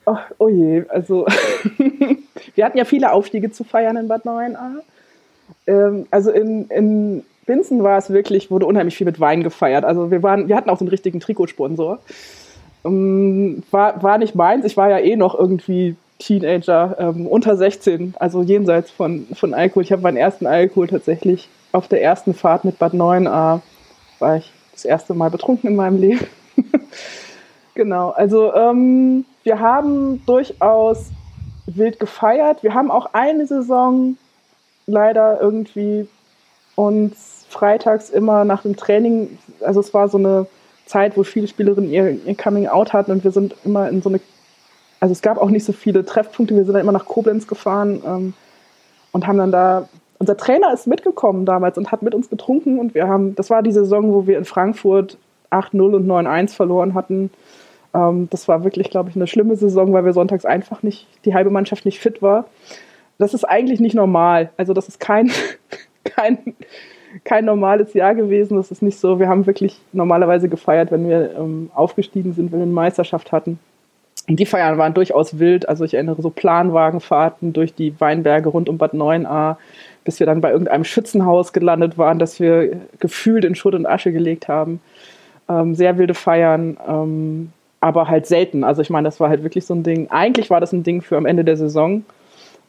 Oh, oh je, also wir hatten ja viele Aufstiege zu feiern in Bad 9a. Ähm, also in, in Binzen war es wirklich, wurde unheimlich viel mit Wein gefeiert. Also wir waren, wir hatten auch den richtigen Trikotsponsor. Ähm, war, war nicht meins, ich war ja eh noch irgendwie Teenager, ähm, unter 16, also jenseits von, von Alkohol. Ich habe meinen ersten Alkohol tatsächlich auf der ersten Fahrt mit Bad 9a war ich das erste Mal betrunken in meinem Leben. genau, also ähm, wir haben durchaus wild gefeiert. Wir haben auch eine Saison leider irgendwie uns freitags immer nach dem Training, also es war so eine Zeit, wo viele Spielerinnen ihr, ihr Coming Out hatten und wir sind immer in so eine, also es gab auch nicht so viele Treffpunkte, wir sind dann immer nach Koblenz gefahren ähm, und haben dann da unser Trainer ist mitgekommen damals und hat mit uns getrunken und wir haben, das war die Saison, wo wir in Frankfurt 8-0 und 9-1 verloren hatten. Ähm, das war wirklich, glaube ich, eine schlimme Saison, weil wir sonntags einfach nicht, die halbe Mannschaft nicht fit war. Das ist eigentlich nicht normal. Also das ist kein, kein, kein normales Jahr gewesen. Das ist nicht so. Wir haben wirklich normalerweise gefeiert, wenn wir ähm, aufgestiegen sind, wenn wir eine Meisterschaft hatten. Die Feiern waren durchaus wild. Also ich erinnere so Planwagenfahrten durch die Weinberge rund um Bad 9a bis wir dann bei irgendeinem Schützenhaus gelandet waren, das wir gefühlt in Schutt und Asche gelegt haben. Ähm, sehr wilde Feiern, ähm, aber halt selten. Also ich meine, das war halt wirklich so ein Ding. Eigentlich war das ein Ding für am Ende der Saison.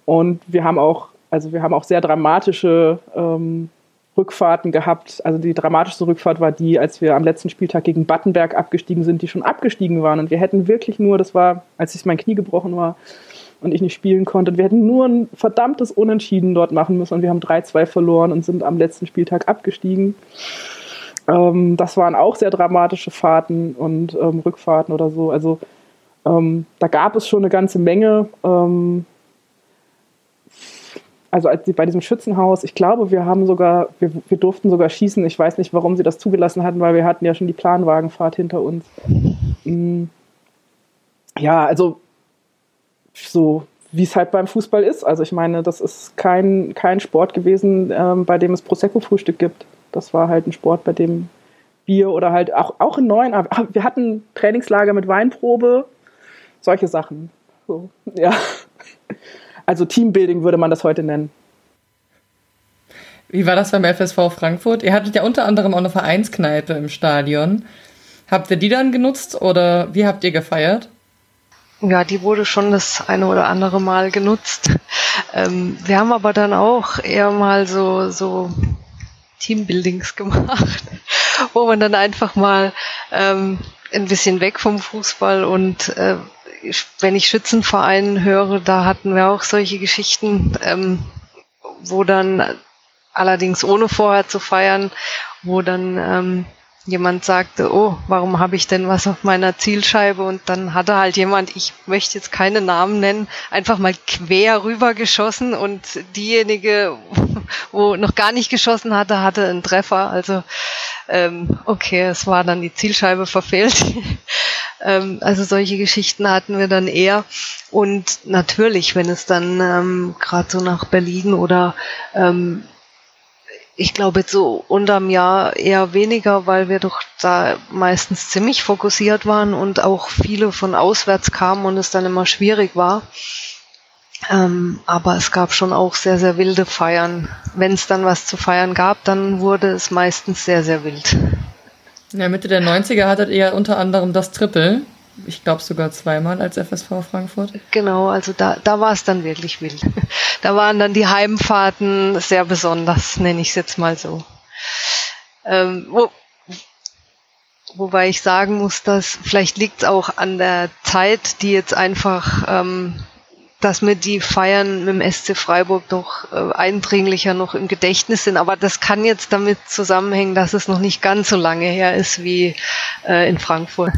Und wir haben auch, also wir haben auch sehr dramatische ähm, Rückfahrten gehabt. Also die dramatischste Rückfahrt war die, als wir am letzten Spieltag gegen Battenberg abgestiegen sind, die schon abgestiegen waren. Und wir hätten wirklich nur, das war, als ich mein Knie gebrochen war und ich nicht spielen konnte, wir hätten nur ein verdammtes Unentschieden dort machen müssen. Und wir haben 3-2 verloren und sind am letzten Spieltag abgestiegen. Ähm, das waren auch sehr dramatische Fahrten und ähm, Rückfahrten oder so. Also ähm, da gab es schon eine ganze Menge. Ähm, also als bei diesem Schützenhaus, ich glaube, wir haben sogar, wir, wir, durften sogar schießen. Ich weiß nicht, warum sie das zugelassen hatten, weil wir hatten ja schon die Planwagenfahrt hinter uns. Mhm. Ja, also so wie es halt beim Fußball ist. Also ich meine, das ist kein, kein Sport gewesen, ähm, bei dem es Prosecco-Frühstück gibt. Das war halt ein Sport, bei dem Bier oder halt auch, auch in neuen, wir hatten Trainingslager mit Weinprobe, solche Sachen. So, ja. Also Teambuilding würde man das heute nennen. Wie war das beim FSV Frankfurt? Ihr hattet ja unter anderem auch eine Vereinskneipe im Stadion. Habt ihr die dann genutzt oder wie habt ihr gefeiert? Ja, die wurde schon das eine oder andere Mal genutzt. Ähm, wir haben aber dann auch eher mal so, so Teambuildings gemacht, wo man dann einfach mal ähm, ein bisschen weg vom Fußball und äh, wenn ich Schützenverein höre, da hatten wir auch solche Geschichten, ähm, wo dann allerdings ohne vorher zu feiern, wo dann ähm, jemand sagte, oh, warum habe ich denn was auf meiner Zielscheibe? Und dann hatte halt jemand, ich möchte jetzt keine Namen nennen, einfach mal quer rüber geschossen und diejenige, wo noch gar nicht geschossen hatte, hatte einen Treffer. Also ähm, okay, es war dann die Zielscheibe verfehlt. ähm, also solche Geschichten hatten wir dann eher. Und natürlich, wenn es dann ähm, gerade so nach Berlin oder ähm, ich glaube jetzt so unterm Jahr eher weniger, weil wir doch da meistens ziemlich fokussiert waren und auch viele von auswärts kamen und es dann immer schwierig war. Ähm, aber es gab schon auch sehr, sehr wilde Feiern. Wenn es dann was zu feiern gab, dann wurde es meistens sehr, sehr wild. Ja, Mitte der 90er hattet ihr unter anderem das Triple ich glaube sogar zweimal als FSV Frankfurt. Genau, also da, da war es dann wirklich wild. Da waren dann die Heimfahrten sehr besonders, nenne ich es jetzt mal so. Ähm, wo, wobei ich sagen muss, dass vielleicht liegt es auch an der Zeit, die jetzt einfach, ähm, dass mir die Feiern mit dem SC Freiburg doch äh, eindringlicher noch im Gedächtnis sind. Aber das kann jetzt damit zusammenhängen, dass es noch nicht ganz so lange her ist wie äh, in Frankfurt.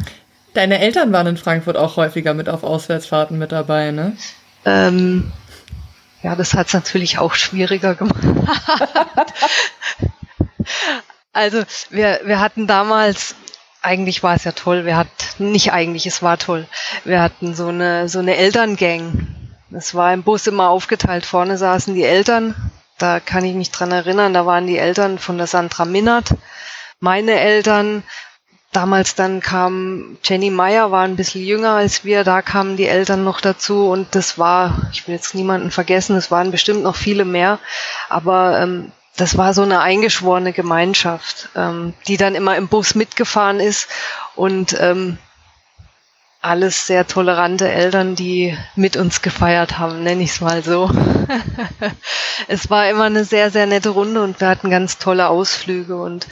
Deine Eltern waren in Frankfurt auch häufiger mit auf Auswärtsfahrten mit dabei, ne? Ähm, ja, das hat es natürlich auch schwieriger gemacht. also wir, wir hatten damals, eigentlich war es ja toll, wir hatten, nicht eigentlich, es war toll, wir hatten so eine, so eine Elterngang. Es war im Bus immer aufgeteilt, vorne saßen die Eltern, da kann ich mich dran erinnern, da waren die Eltern von der Sandra Minnert, meine Eltern, Damals dann kam Jenny Meyer, war ein bisschen jünger als wir, da kamen die Eltern noch dazu und das war, ich will jetzt niemanden vergessen, es waren bestimmt noch viele mehr, aber ähm, das war so eine eingeschworene Gemeinschaft, ähm, die dann immer im Bus mitgefahren ist. Und ähm, alles sehr tolerante Eltern, die mit uns gefeiert haben, nenne ich es mal so. es war immer eine sehr, sehr nette Runde und wir hatten ganz tolle Ausflüge und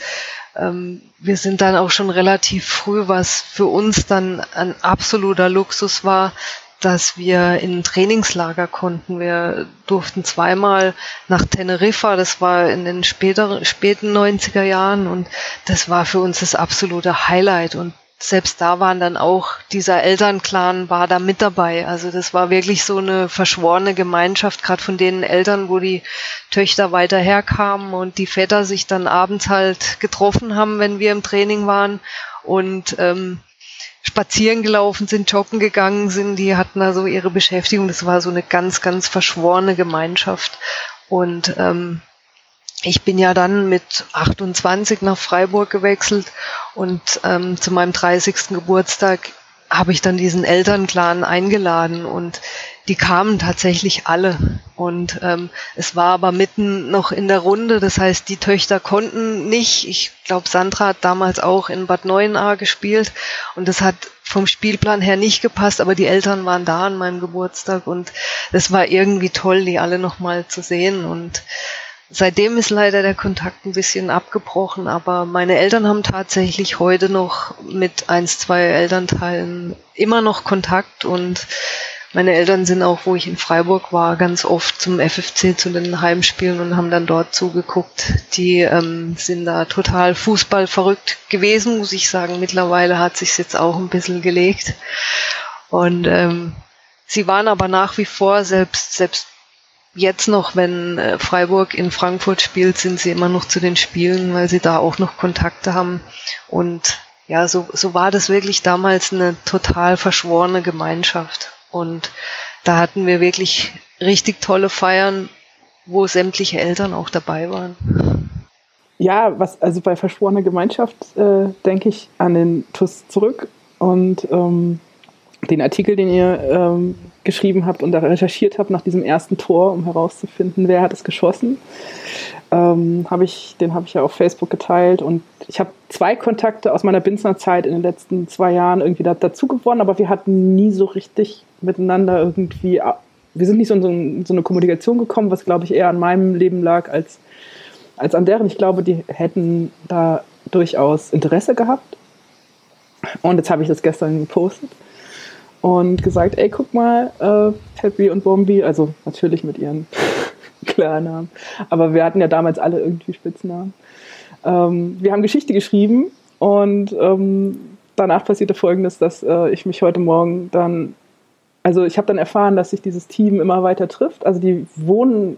ähm, wir sind dann auch schon relativ früh, was für uns dann ein absoluter Luxus war, dass wir in ein Trainingslager konnten. Wir durften zweimal nach Teneriffa, das war in den späteren, späten 90er Jahren und das war für uns das absolute Highlight und selbst da waren dann auch dieser Elternclan war da mit dabei. Also das war wirklich so eine verschworene Gemeinschaft, gerade von den Eltern, wo die Töchter weiter herkamen und die Väter sich dann abends halt getroffen haben, wenn wir im Training waren und ähm, spazieren gelaufen sind, joggen gegangen sind. Die hatten da so ihre Beschäftigung. Das war so eine ganz, ganz verschworene Gemeinschaft und ähm, ich bin ja dann mit 28 nach Freiburg gewechselt und ähm, zu meinem 30. Geburtstag habe ich dann diesen Elternclan eingeladen und die kamen tatsächlich alle. Und ähm, es war aber mitten noch in der Runde, das heißt, die Töchter konnten nicht. Ich glaube, Sandra hat damals auch in Bad Neuenahr gespielt und das hat vom Spielplan her nicht gepasst, aber die Eltern waren da an meinem Geburtstag und es war irgendwie toll, die alle nochmal zu sehen und seitdem ist leider der Kontakt ein bisschen abgebrochen, aber meine Eltern haben tatsächlich heute noch mit eins, zwei Elternteilen immer noch Kontakt und meine Eltern sind auch, wo ich in Freiburg war, ganz oft zum FFC zu den Heimspielen und haben dann dort zugeguckt. Die ähm, sind da total Fußball verrückt gewesen, muss ich sagen. Mittlerweile hat sich jetzt auch ein bisschen gelegt. Und ähm, sie waren aber nach wie vor selbst selbst jetzt noch, wenn äh, Freiburg in Frankfurt spielt, sind sie immer noch zu den Spielen, weil sie da auch noch Kontakte haben. Und ja, so, so war das wirklich damals eine total verschworene Gemeinschaft. Und da hatten wir wirklich richtig tolle Feiern, wo sämtliche Eltern auch dabei waren. Ja, was also bei verschworener Gemeinschaft äh, denke ich an den TUS zurück und ähm, den Artikel, den ihr ähm, geschrieben habt und da recherchiert habt nach diesem ersten Tor, um herauszufinden, wer hat es geschossen. Ähm, hab ich, den habe ich ja auf Facebook geteilt und ich habe zwei Kontakte aus meiner Binzner Zeit in den letzten zwei Jahren irgendwie da, dazu gewonnen, aber wir hatten nie so richtig miteinander irgendwie, wir sind nicht so in so, in so eine Kommunikation gekommen, was glaube ich eher an meinem Leben lag als, als an deren. Ich glaube, die hätten da durchaus Interesse gehabt. Und jetzt habe ich das gestern gepostet und gesagt, ey, guck mal, äh, Happy und Bombi, also natürlich mit ihren Klarnamen, aber wir hatten ja damals alle irgendwie Spitznamen. Ähm, wir haben Geschichte geschrieben und ähm, danach passierte Folgendes, dass äh, ich mich heute Morgen dann, also ich habe dann erfahren, dass sich dieses Team immer weiter trifft. Also die wohnen,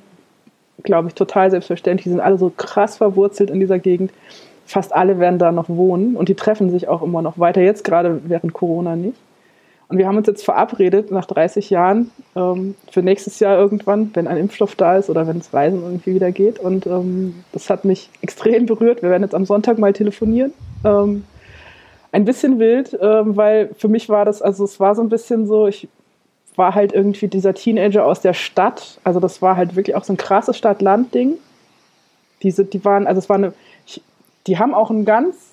glaube ich, total selbstverständlich. Die sind alle so krass verwurzelt in dieser Gegend. Fast alle werden da noch wohnen und die treffen sich auch immer noch weiter. Jetzt gerade während Corona nicht. Und wir haben uns jetzt verabredet, nach 30 Jahren, ähm, für nächstes Jahr irgendwann, wenn ein Impfstoff da ist oder wenn das Reisen irgendwie wieder geht. Und ähm, das hat mich extrem berührt. Wir werden jetzt am Sonntag mal telefonieren. Ähm, ein bisschen wild, ähm, weil für mich war das, also es war so ein bisschen so, ich war halt irgendwie dieser Teenager aus der Stadt. Also das war halt wirklich auch so ein krasses Stadt-Land-Ding. Diese, die waren, also es war eine, die haben auch ein ganz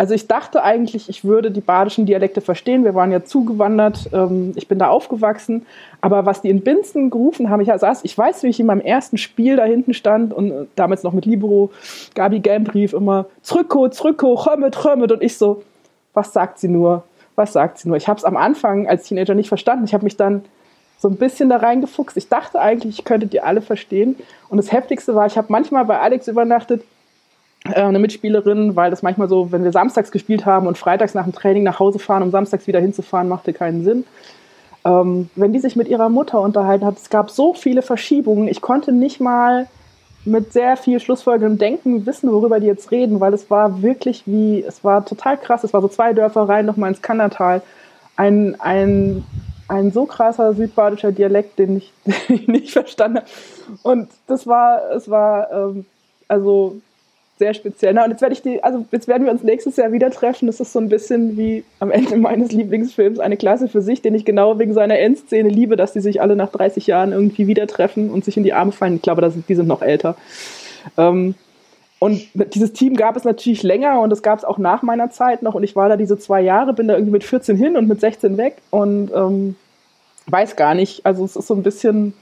also ich dachte eigentlich, ich würde die badischen Dialekte verstehen. Wir waren ja zugewandert, ähm, ich bin da aufgewachsen. Aber was die in Binzen gerufen haben, ich saß, ich weiß, wie ich in meinem ersten Spiel da hinten stand und äh, damals noch mit Libero, Gabi Gamp rief immer, zurückko, zurückko, chömmet, chömmet. Und ich so, was sagt sie nur? Was sagt sie nur? Ich habe es am Anfang als Teenager nicht verstanden. Ich habe mich dann so ein bisschen da reingefuchst. Ich dachte eigentlich, ich könnte die alle verstehen. Und das Heftigste war, ich habe manchmal bei Alex übernachtet, eine Mitspielerin, weil das manchmal so, wenn wir samstags gespielt haben und freitags nach dem Training nach Hause fahren, um samstags wieder hinzufahren, machte keinen Sinn. Ähm, wenn die sich mit ihrer Mutter unterhalten hat, es gab so viele Verschiebungen, ich konnte nicht mal mit sehr viel schlussfolgendem Denken wissen, worüber die jetzt reden, weil es war wirklich wie, es war total krass, es war so zwei Dörfer rein, nochmal ins Kandertal, ein, ein, ein so krasser südbadischer Dialekt, den ich, den ich nicht verstanden habe. Und das war, es war, ähm, also sehr speziell. Na, und jetzt werde ich die, also jetzt werden wir uns nächstes Jahr wieder treffen. Das ist so ein bisschen wie am Ende meines Lieblingsfilms eine Klasse für sich, den ich genau wegen seiner Endszene liebe, dass die sich alle nach 30 Jahren irgendwie wieder treffen und sich in die Arme fallen. Ich glaube, die sind noch älter. Ähm, und dieses Team gab es natürlich länger und es gab es auch nach meiner Zeit noch. Und ich war da diese zwei Jahre, bin da irgendwie mit 14 hin und mit 16 weg und ähm, weiß gar nicht. Also es ist so ein bisschen,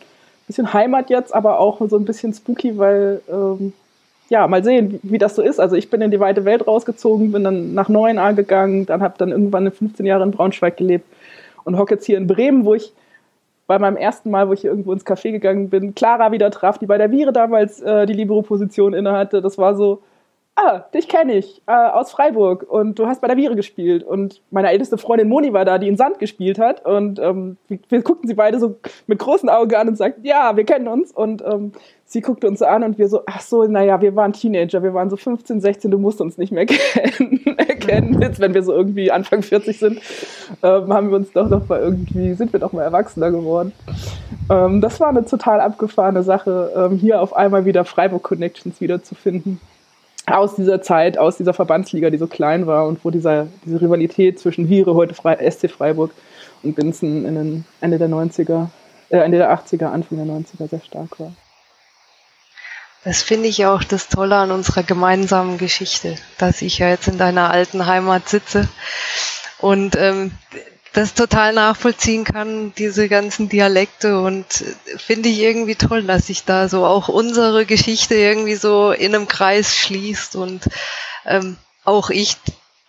bisschen Heimat jetzt, aber auch so ein bisschen spooky, weil ähm, ja, mal sehen, wie, wie, das so ist. Also ich bin in die weite Welt rausgezogen, bin dann nach Neuenahr gegangen, dann habe dann irgendwann 15 Jahre in Braunschweig gelebt und hocke jetzt hier in Bremen, wo ich bei meinem ersten Mal, wo ich hier irgendwo ins Café gegangen bin, Clara wieder traf, die bei der Viere damals äh, die Libero-Position innehatte. Das war so, ah, dich kenne ich, äh, aus Freiburg und du hast bei der Viere gespielt. Und meine älteste Freundin Moni war da, die in Sand gespielt hat. Und ähm, wir, wir, guckten sie beide so mit großen Augen an und sagten, ja, wir kennen uns. Und ähm, sie guckte uns an und wir so, ach so, naja, wir waren Teenager, wir waren so 15, 16, du musst uns nicht mehr kennen, erkennen. Jetzt, wenn wir so irgendwie Anfang 40 sind, ähm, haben wir uns doch noch mal irgendwie, sind wir doch mal erwachsener geworden. Ähm, das war eine total abgefahrene Sache, ähm, hier auf einmal wieder Freiburg Connections wiederzufinden aus dieser Zeit, aus dieser Verbandsliga, die so klein war und wo dieser, diese Rivalität zwischen Viere, heute Fre SC Freiburg und Binzen in den Ende der 90er, äh, Ende der 80er, Anfang der 90er sehr stark war. Das finde ich auch das Tolle an unserer gemeinsamen Geschichte, dass ich ja jetzt in deiner alten Heimat sitze und ähm, das total nachvollziehen kann, diese ganzen Dialekte und finde ich irgendwie toll, dass sich da so auch unsere Geschichte irgendwie so in einem Kreis schließt und ähm, auch ich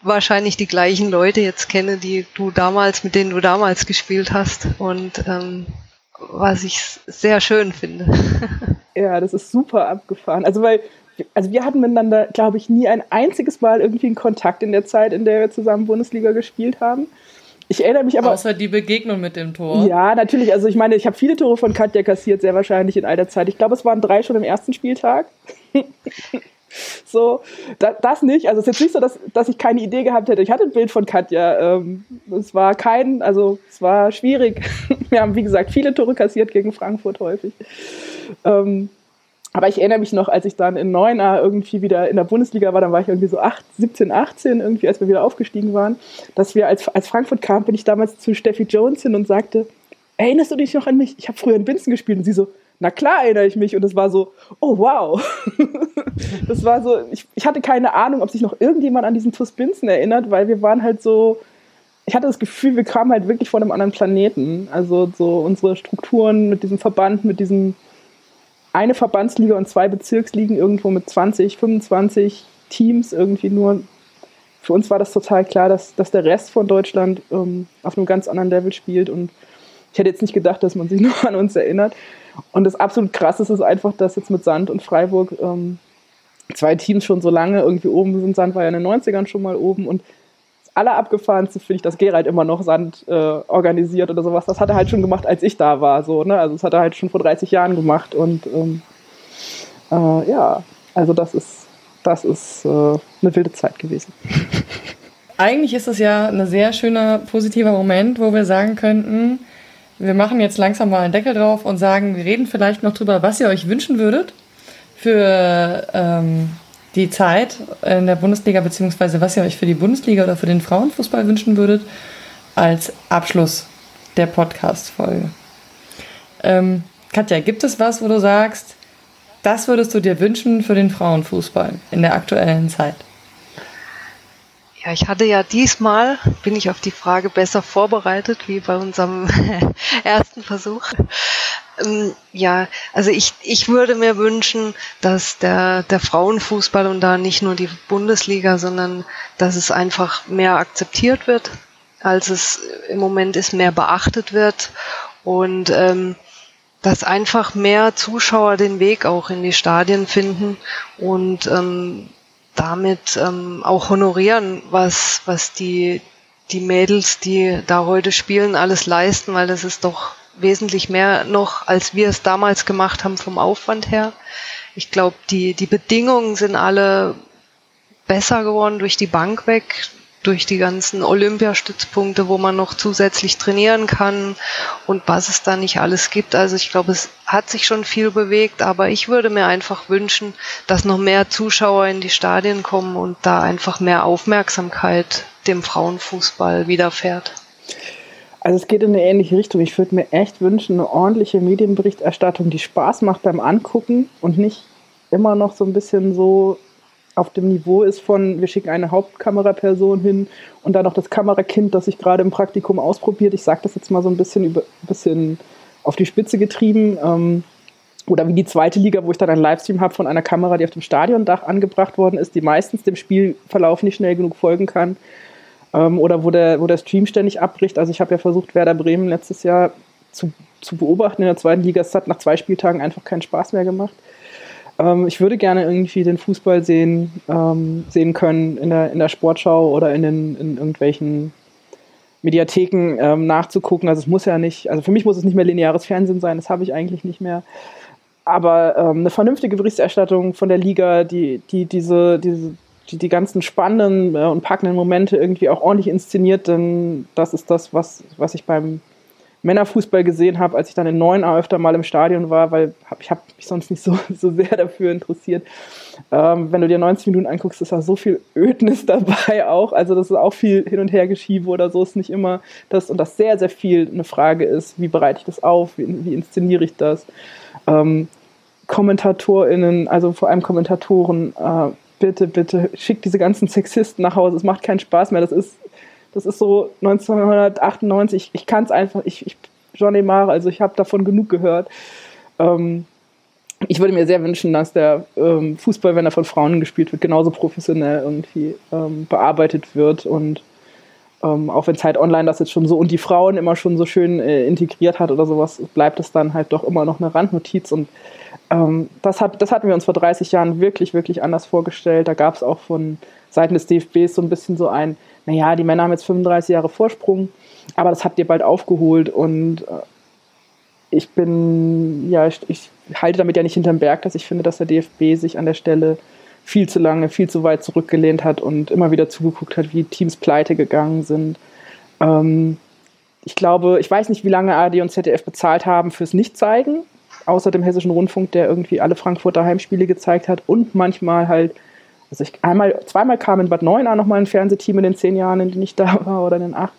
wahrscheinlich die gleichen Leute jetzt kenne, die du damals, mit denen du damals gespielt hast und ähm, was ich sehr schön finde. Ja, das ist super abgefahren. Also weil, also wir hatten miteinander, glaube ich, nie ein einziges Mal irgendwie einen Kontakt in der Zeit, in der wir zusammen Bundesliga gespielt haben. Ich erinnere mich aber. Außer die Begegnung mit dem Tor. Ja, natürlich. Also ich meine, ich habe viele Tore von Katja kassiert, sehr wahrscheinlich in alter Zeit. Ich glaube, es waren drei schon im ersten Spieltag. so, da, das nicht. Also es ist jetzt nicht so, dass, dass ich keine Idee gehabt hätte. Ich hatte ein Bild von Katja. Ähm, es war kein, also es war schwierig. Wir haben, wie gesagt, viele Tore kassiert gegen Frankfurt häufig. Ähm, aber ich erinnere mich noch, als ich dann in 9a irgendwie wieder in der Bundesliga war, dann war ich irgendwie so 8, 17, 18, irgendwie, als wir wieder aufgestiegen waren, dass wir, als, als Frankfurt kam, bin ich damals zu Steffi Jones hin und sagte, erinnerst du dich noch an mich? Ich habe früher in Binzen gespielt. Und sie so, na klar erinnere ich mich. Und es war so, oh wow. das war so, ich, ich hatte keine Ahnung, ob sich noch irgendjemand an diesen TuS Binzen erinnert, weil wir waren halt so, ich hatte das Gefühl, wir kamen halt wirklich von einem anderen Planeten. Also so unsere Strukturen mit diesem Verband, mit diesem eine Verbandsliga und zwei Bezirksligen irgendwo mit 20, 25 Teams irgendwie nur. Für uns war das total klar, dass, dass der Rest von Deutschland ähm, auf einem ganz anderen Level spielt und ich hätte jetzt nicht gedacht, dass man sich nur an uns erinnert. Und das absolut krasse ist einfach, dass jetzt mit Sand und Freiburg ähm, zwei Teams schon so lange irgendwie oben sind. Sand war ja in den 90ern schon mal oben und das Allerabgefahrenste finde ich, dass Gerald immer noch Sand äh, organisiert oder sowas. Das hat er halt schon gemacht, als ich da war. So, ne? Also das hat er halt schon vor 30 Jahren gemacht. Und ähm, äh, ja, also das ist, das ist äh, eine wilde Zeit gewesen. Eigentlich ist es ja ein sehr schöner, positiver Moment, wo wir sagen könnten, wir machen jetzt langsam mal einen Deckel drauf und sagen, wir reden vielleicht noch drüber, was ihr euch wünschen würdet für ähm, die Zeit in der Bundesliga, beziehungsweise was ihr euch für die Bundesliga oder für den Frauenfußball wünschen würdet, als Abschluss der Podcast-Folge. Ähm, Katja, gibt es was, wo du sagst, das würdest du dir wünschen für den Frauenfußball in der aktuellen Zeit? Ja, ich hatte ja diesmal, bin ich auf die Frage besser vorbereitet wie bei unserem ersten Versuch. Ähm, ja, also ich, ich würde mir wünschen, dass der, der Frauenfußball und da nicht nur die Bundesliga, sondern dass es einfach mehr akzeptiert wird, als es im Moment ist, mehr beachtet wird und ähm, dass einfach mehr Zuschauer den Weg auch in die Stadien finden und ähm, damit ähm, auch honorieren, was, was die, die Mädels, die da heute spielen, alles leisten, weil das ist doch wesentlich mehr noch, als wir es damals gemacht haben vom Aufwand her. Ich glaube, die, die Bedingungen sind alle besser geworden durch die Bank weg, durch die ganzen Olympiastützpunkte, wo man noch zusätzlich trainieren kann und was es da nicht alles gibt. Also ich glaube, es hat sich schon viel bewegt, aber ich würde mir einfach wünschen, dass noch mehr Zuschauer in die Stadien kommen und da einfach mehr Aufmerksamkeit dem Frauenfußball widerfährt. Also es geht in eine ähnliche Richtung. Ich würde mir echt wünschen, eine ordentliche Medienberichterstattung, die Spaß macht beim Angucken und nicht immer noch so ein bisschen so auf dem Niveau ist von, wir schicken eine Hauptkameraperson hin und dann noch das Kamerakind, das sich gerade im Praktikum ausprobiert. Ich sage das jetzt mal so ein bisschen, über, bisschen auf die Spitze getrieben. Ähm, oder wie die zweite Liga, wo ich dann einen Livestream habe von einer Kamera, die auf dem Stadiondach angebracht worden ist, die meistens dem Spielverlauf nicht schnell genug folgen kann. Ähm, oder wo der, wo der Stream ständig abbricht. Also ich habe ja versucht, Werder Bremen letztes Jahr zu, zu beobachten in der zweiten Liga. Es hat nach zwei Spieltagen einfach keinen Spaß mehr gemacht. Ähm, ich würde gerne irgendwie den Fußball sehen, ähm, sehen können in der, in der Sportschau oder in, den, in irgendwelchen Mediatheken ähm, nachzugucken. Also es muss ja nicht, also für mich muss es nicht mehr lineares Fernsehen sein, das habe ich eigentlich nicht mehr. Aber ähm, eine vernünftige Berichterstattung von der Liga, die, die diese, diese die, die ganzen spannenden äh, und packenden Momente irgendwie auch ordentlich inszeniert, denn das ist das, was, was ich beim Männerfußball gesehen habe, als ich dann in 9a öfter mal im Stadion war, weil hab, ich habe mich sonst nicht so, so sehr dafür interessiert. Ähm, wenn du dir 90 Minuten anguckst, ist da so viel Ödnis dabei auch. Also das ist auch viel Hin- und Hergeschiebe oder so ist nicht immer das und das sehr, sehr viel eine Frage ist, wie bereite ich das auf, wie, wie inszeniere ich das. Ähm, KommentatorInnen, also vor allem Kommentatoren, äh, bitte, bitte schickt diese ganzen Sexisten nach Hause. Es macht keinen Spaß mehr. Das ist Das ist so 1998. Ich kann es einfach. Ich, ich Jean Neymar, also ich habe davon genug gehört. Ähm, ich würde mir sehr wünschen, dass der ähm, Fußball, wenn er von Frauen gespielt wird, genauso professionell irgendwie ähm, bearbeitet wird und ähm, auch wenn Zeit Online das jetzt schon so und die Frauen immer schon so schön äh, integriert hat oder sowas, bleibt es dann halt doch immer noch eine Randnotiz und ähm, das, hat, das hatten wir uns vor 30 Jahren wirklich, wirklich anders vorgestellt. Da gab es auch von Seiten des DFBs so ein bisschen so ein, naja, die Männer haben jetzt 35 Jahre Vorsprung, aber das habt ihr bald aufgeholt und äh, ich bin, ja, ich, ich, halte damit ja nicht hinterm Berg, dass ich finde, dass der DFB sich an der Stelle viel zu lange, viel zu weit zurückgelehnt hat und immer wieder zugeguckt hat, wie Teams pleite gegangen sind. Ähm, ich glaube, ich weiß nicht, wie lange ARD und ZDF bezahlt haben fürs Nichtzeigen, außer dem Hessischen Rundfunk, der irgendwie alle Frankfurter Heimspiele gezeigt hat und manchmal halt, also ich einmal, zweimal kam in Bad Neuenahr nochmal ein Fernsehteam in den zehn Jahren, in denen ich da war, oder in den acht.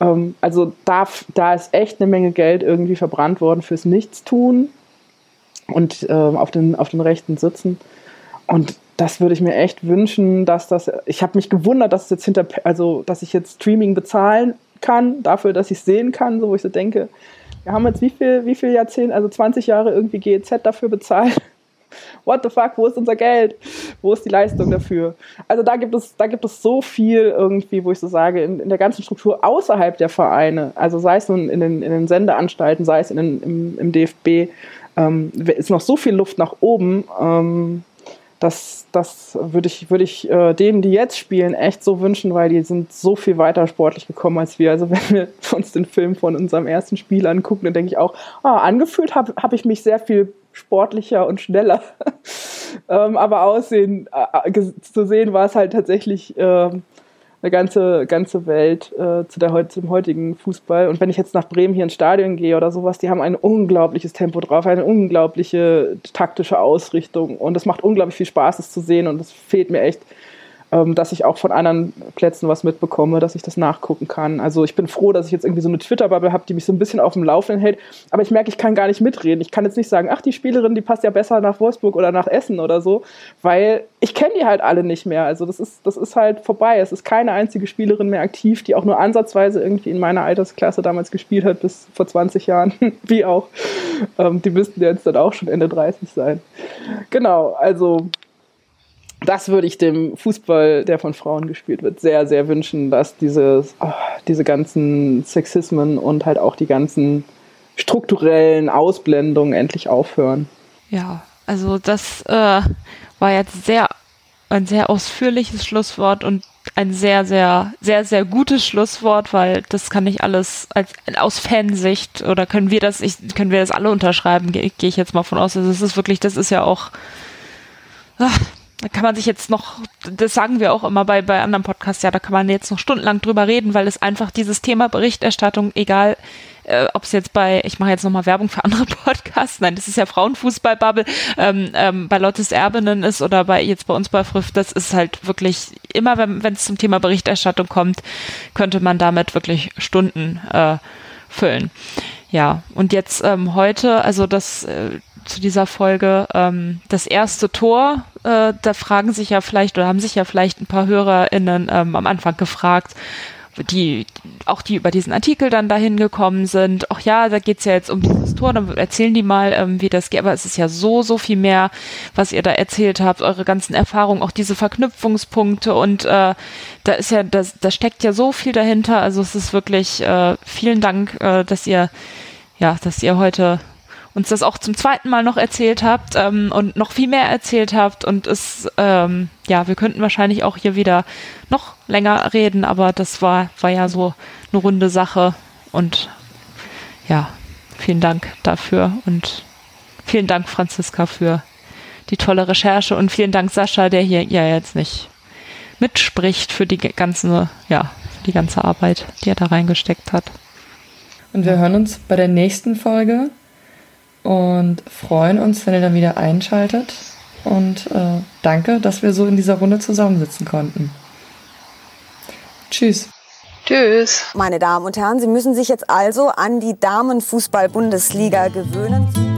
Ähm, also da, da ist echt eine Menge Geld irgendwie verbrannt worden fürs Nichtstun und ähm, auf, den, auf den rechten Sitzen. Und das würde ich mir echt wünschen, dass das. Ich habe mich gewundert, dass jetzt hinter, also dass ich jetzt Streaming bezahlen kann, dafür, dass ich es sehen kann, so wo ich so denke, wir haben jetzt wie viel, wie viel Jahrzehnte, also 20 Jahre irgendwie GEZ dafür bezahlt. What the fuck, wo ist unser Geld? Wo ist die Leistung dafür? Also da gibt es, da gibt es so viel irgendwie, wo ich so sage, in, in der ganzen Struktur außerhalb der Vereine, also sei es nun in den, in den Sendeanstalten, sei es in den, im, im DFB, ähm, ist noch so viel Luft nach oben. Ähm, das, das würde ich, würde ich äh, denen, die jetzt spielen, echt so wünschen, weil die sind so viel weiter sportlich gekommen als wir. Also wenn wir uns den Film von unserem ersten Spiel angucken, dann denke ich auch, oh, angefühlt habe hab ich mich sehr viel sportlicher und schneller. ähm, aber aussehen, äh, zu sehen war es halt tatsächlich äh, eine ganze, ganze Welt äh, zu der, zum heutigen Fußball. Und wenn ich jetzt nach Bremen hier ins Stadion gehe oder sowas, die haben ein unglaubliches Tempo drauf, eine unglaubliche taktische Ausrichtung. Und es macht unglaublich viel Spaß, es zu sehen. Und es fehlt mir echt ähm, dass ich auch von anderen Plätzen was mitbekomme, dass ich das nachgucken kann. Also ich bin froh, dass ich jetzt irgendwie so eine Twitter-Bubble habe, die mich so ein bisschen auf dem Laufenden hält. Aber ich merke, ich kann gar nicht mitreden. Ich kann jetzt nicht sagen, ach, die Spielerin, die passt ja besser nach Wolfsburg oder nach Essen oder so, weil ich kenne die halt alle nicht mehr. Also das ist, das ist halt vorbei. Es ist keine einzige Spielerin mehr aktiv, die auch nur ansatzweise irgendwie in meiner Altersklasse damals gespielt hat, bis vor 20 Jahren, wie auch. Ähm, die müssten jetzt dann auch schon Ende 30 sein. Genau, also das würde ich dem Fußball, der von Frauen gespielt wird, sehr, sehr wünschen, dass dieses, oh, diese ganzen Sexismen und halt auch die ganzen strukturellen Ausblendungen endlich aufhören. Ja, also das äh, war jetzt sehr ein sehr ausführliches Schlusswort und ein sehr, sehr, sehr, sehr gutes Schlusswort, weil das kann ich alles als aus Fansicht oder können wir das, ich, können wir das alle unterschreiben, gehe geh ich jetzt mal von aus. Also es ist wirklich, das ist ja auch. Ach, da kann man sich jetzt noch, das sagen wir auch immer bei, bei anderen Podcasts, ja, da kann man jetzt noch stundenlang drüber reden, weil es einfach dieses Thema Berichterstattung, egal äh, ob es jetzt bei, ich mache jetzt nochmal Werbung für andere Podcasts, nein, das ist ja Frauenfußballbubble, ähm, ähm, bei Lottes Erbinnen ist oder bei jetzt bei uns bei Früff, das ist halt wirklich, immer wenn es zum Thema Berichterstattung kommt, könnte man damit wirklich Stunden äh, füllen. Ja, und jetzt ähm, heute, also das äh, zu dieser Folge. Ähm, das erste Tor, äh, da fragen sich ja vielleicht oder haben sich ja vielleicht ein paar HörerInnen ähm, am Anfang gefragt, die auch die über diesen Artikel dann dahin gekommen sind. Ach ja, da geht's ja jetzt um dieses Tor, dann erzählen die mal, ähm, wie das geht. Aber es ist ja so, so viel mehr, was ihr da erzählt habt, eure ganzen Erfahrungen, auch diese Verknüpfungspunkte und äh, da ist ja, das, da steckt ja so viel dahinter. Also es ist wirklich äh, vielen Dank, äh, dass ihr ja, dass ihr heute uns das auch zum zweiten Mal noch erzählt habt ähm, und noch viel mehr erzählt habt. Und es, ähm, ja, wir könnten wahrscheinlich auch hier wieder noch länger reden, aber das war, war ja so eine runde Sache. Und ja, vielen Dank dafür und vielen Dank, Franziska, für die tolle Recherche. Und vielen Dank, Sascha, der hier ja jetzt nicht mitspricht für die ganze, ja, die ganze Arbeit, die er da reingesteckt hat. Und wir hören uns bei der nächsten Folge und freuen uns, wenn ihr dann wieder einschaltet. Und äh, danke, dass wir so in dieser Runde zusammensitzen konnten. Tschüss. Tschüss. Meine Damen und Herren, Sie müssen sich jetzt also an die Damenfußball-Bundesliga gewöhnen.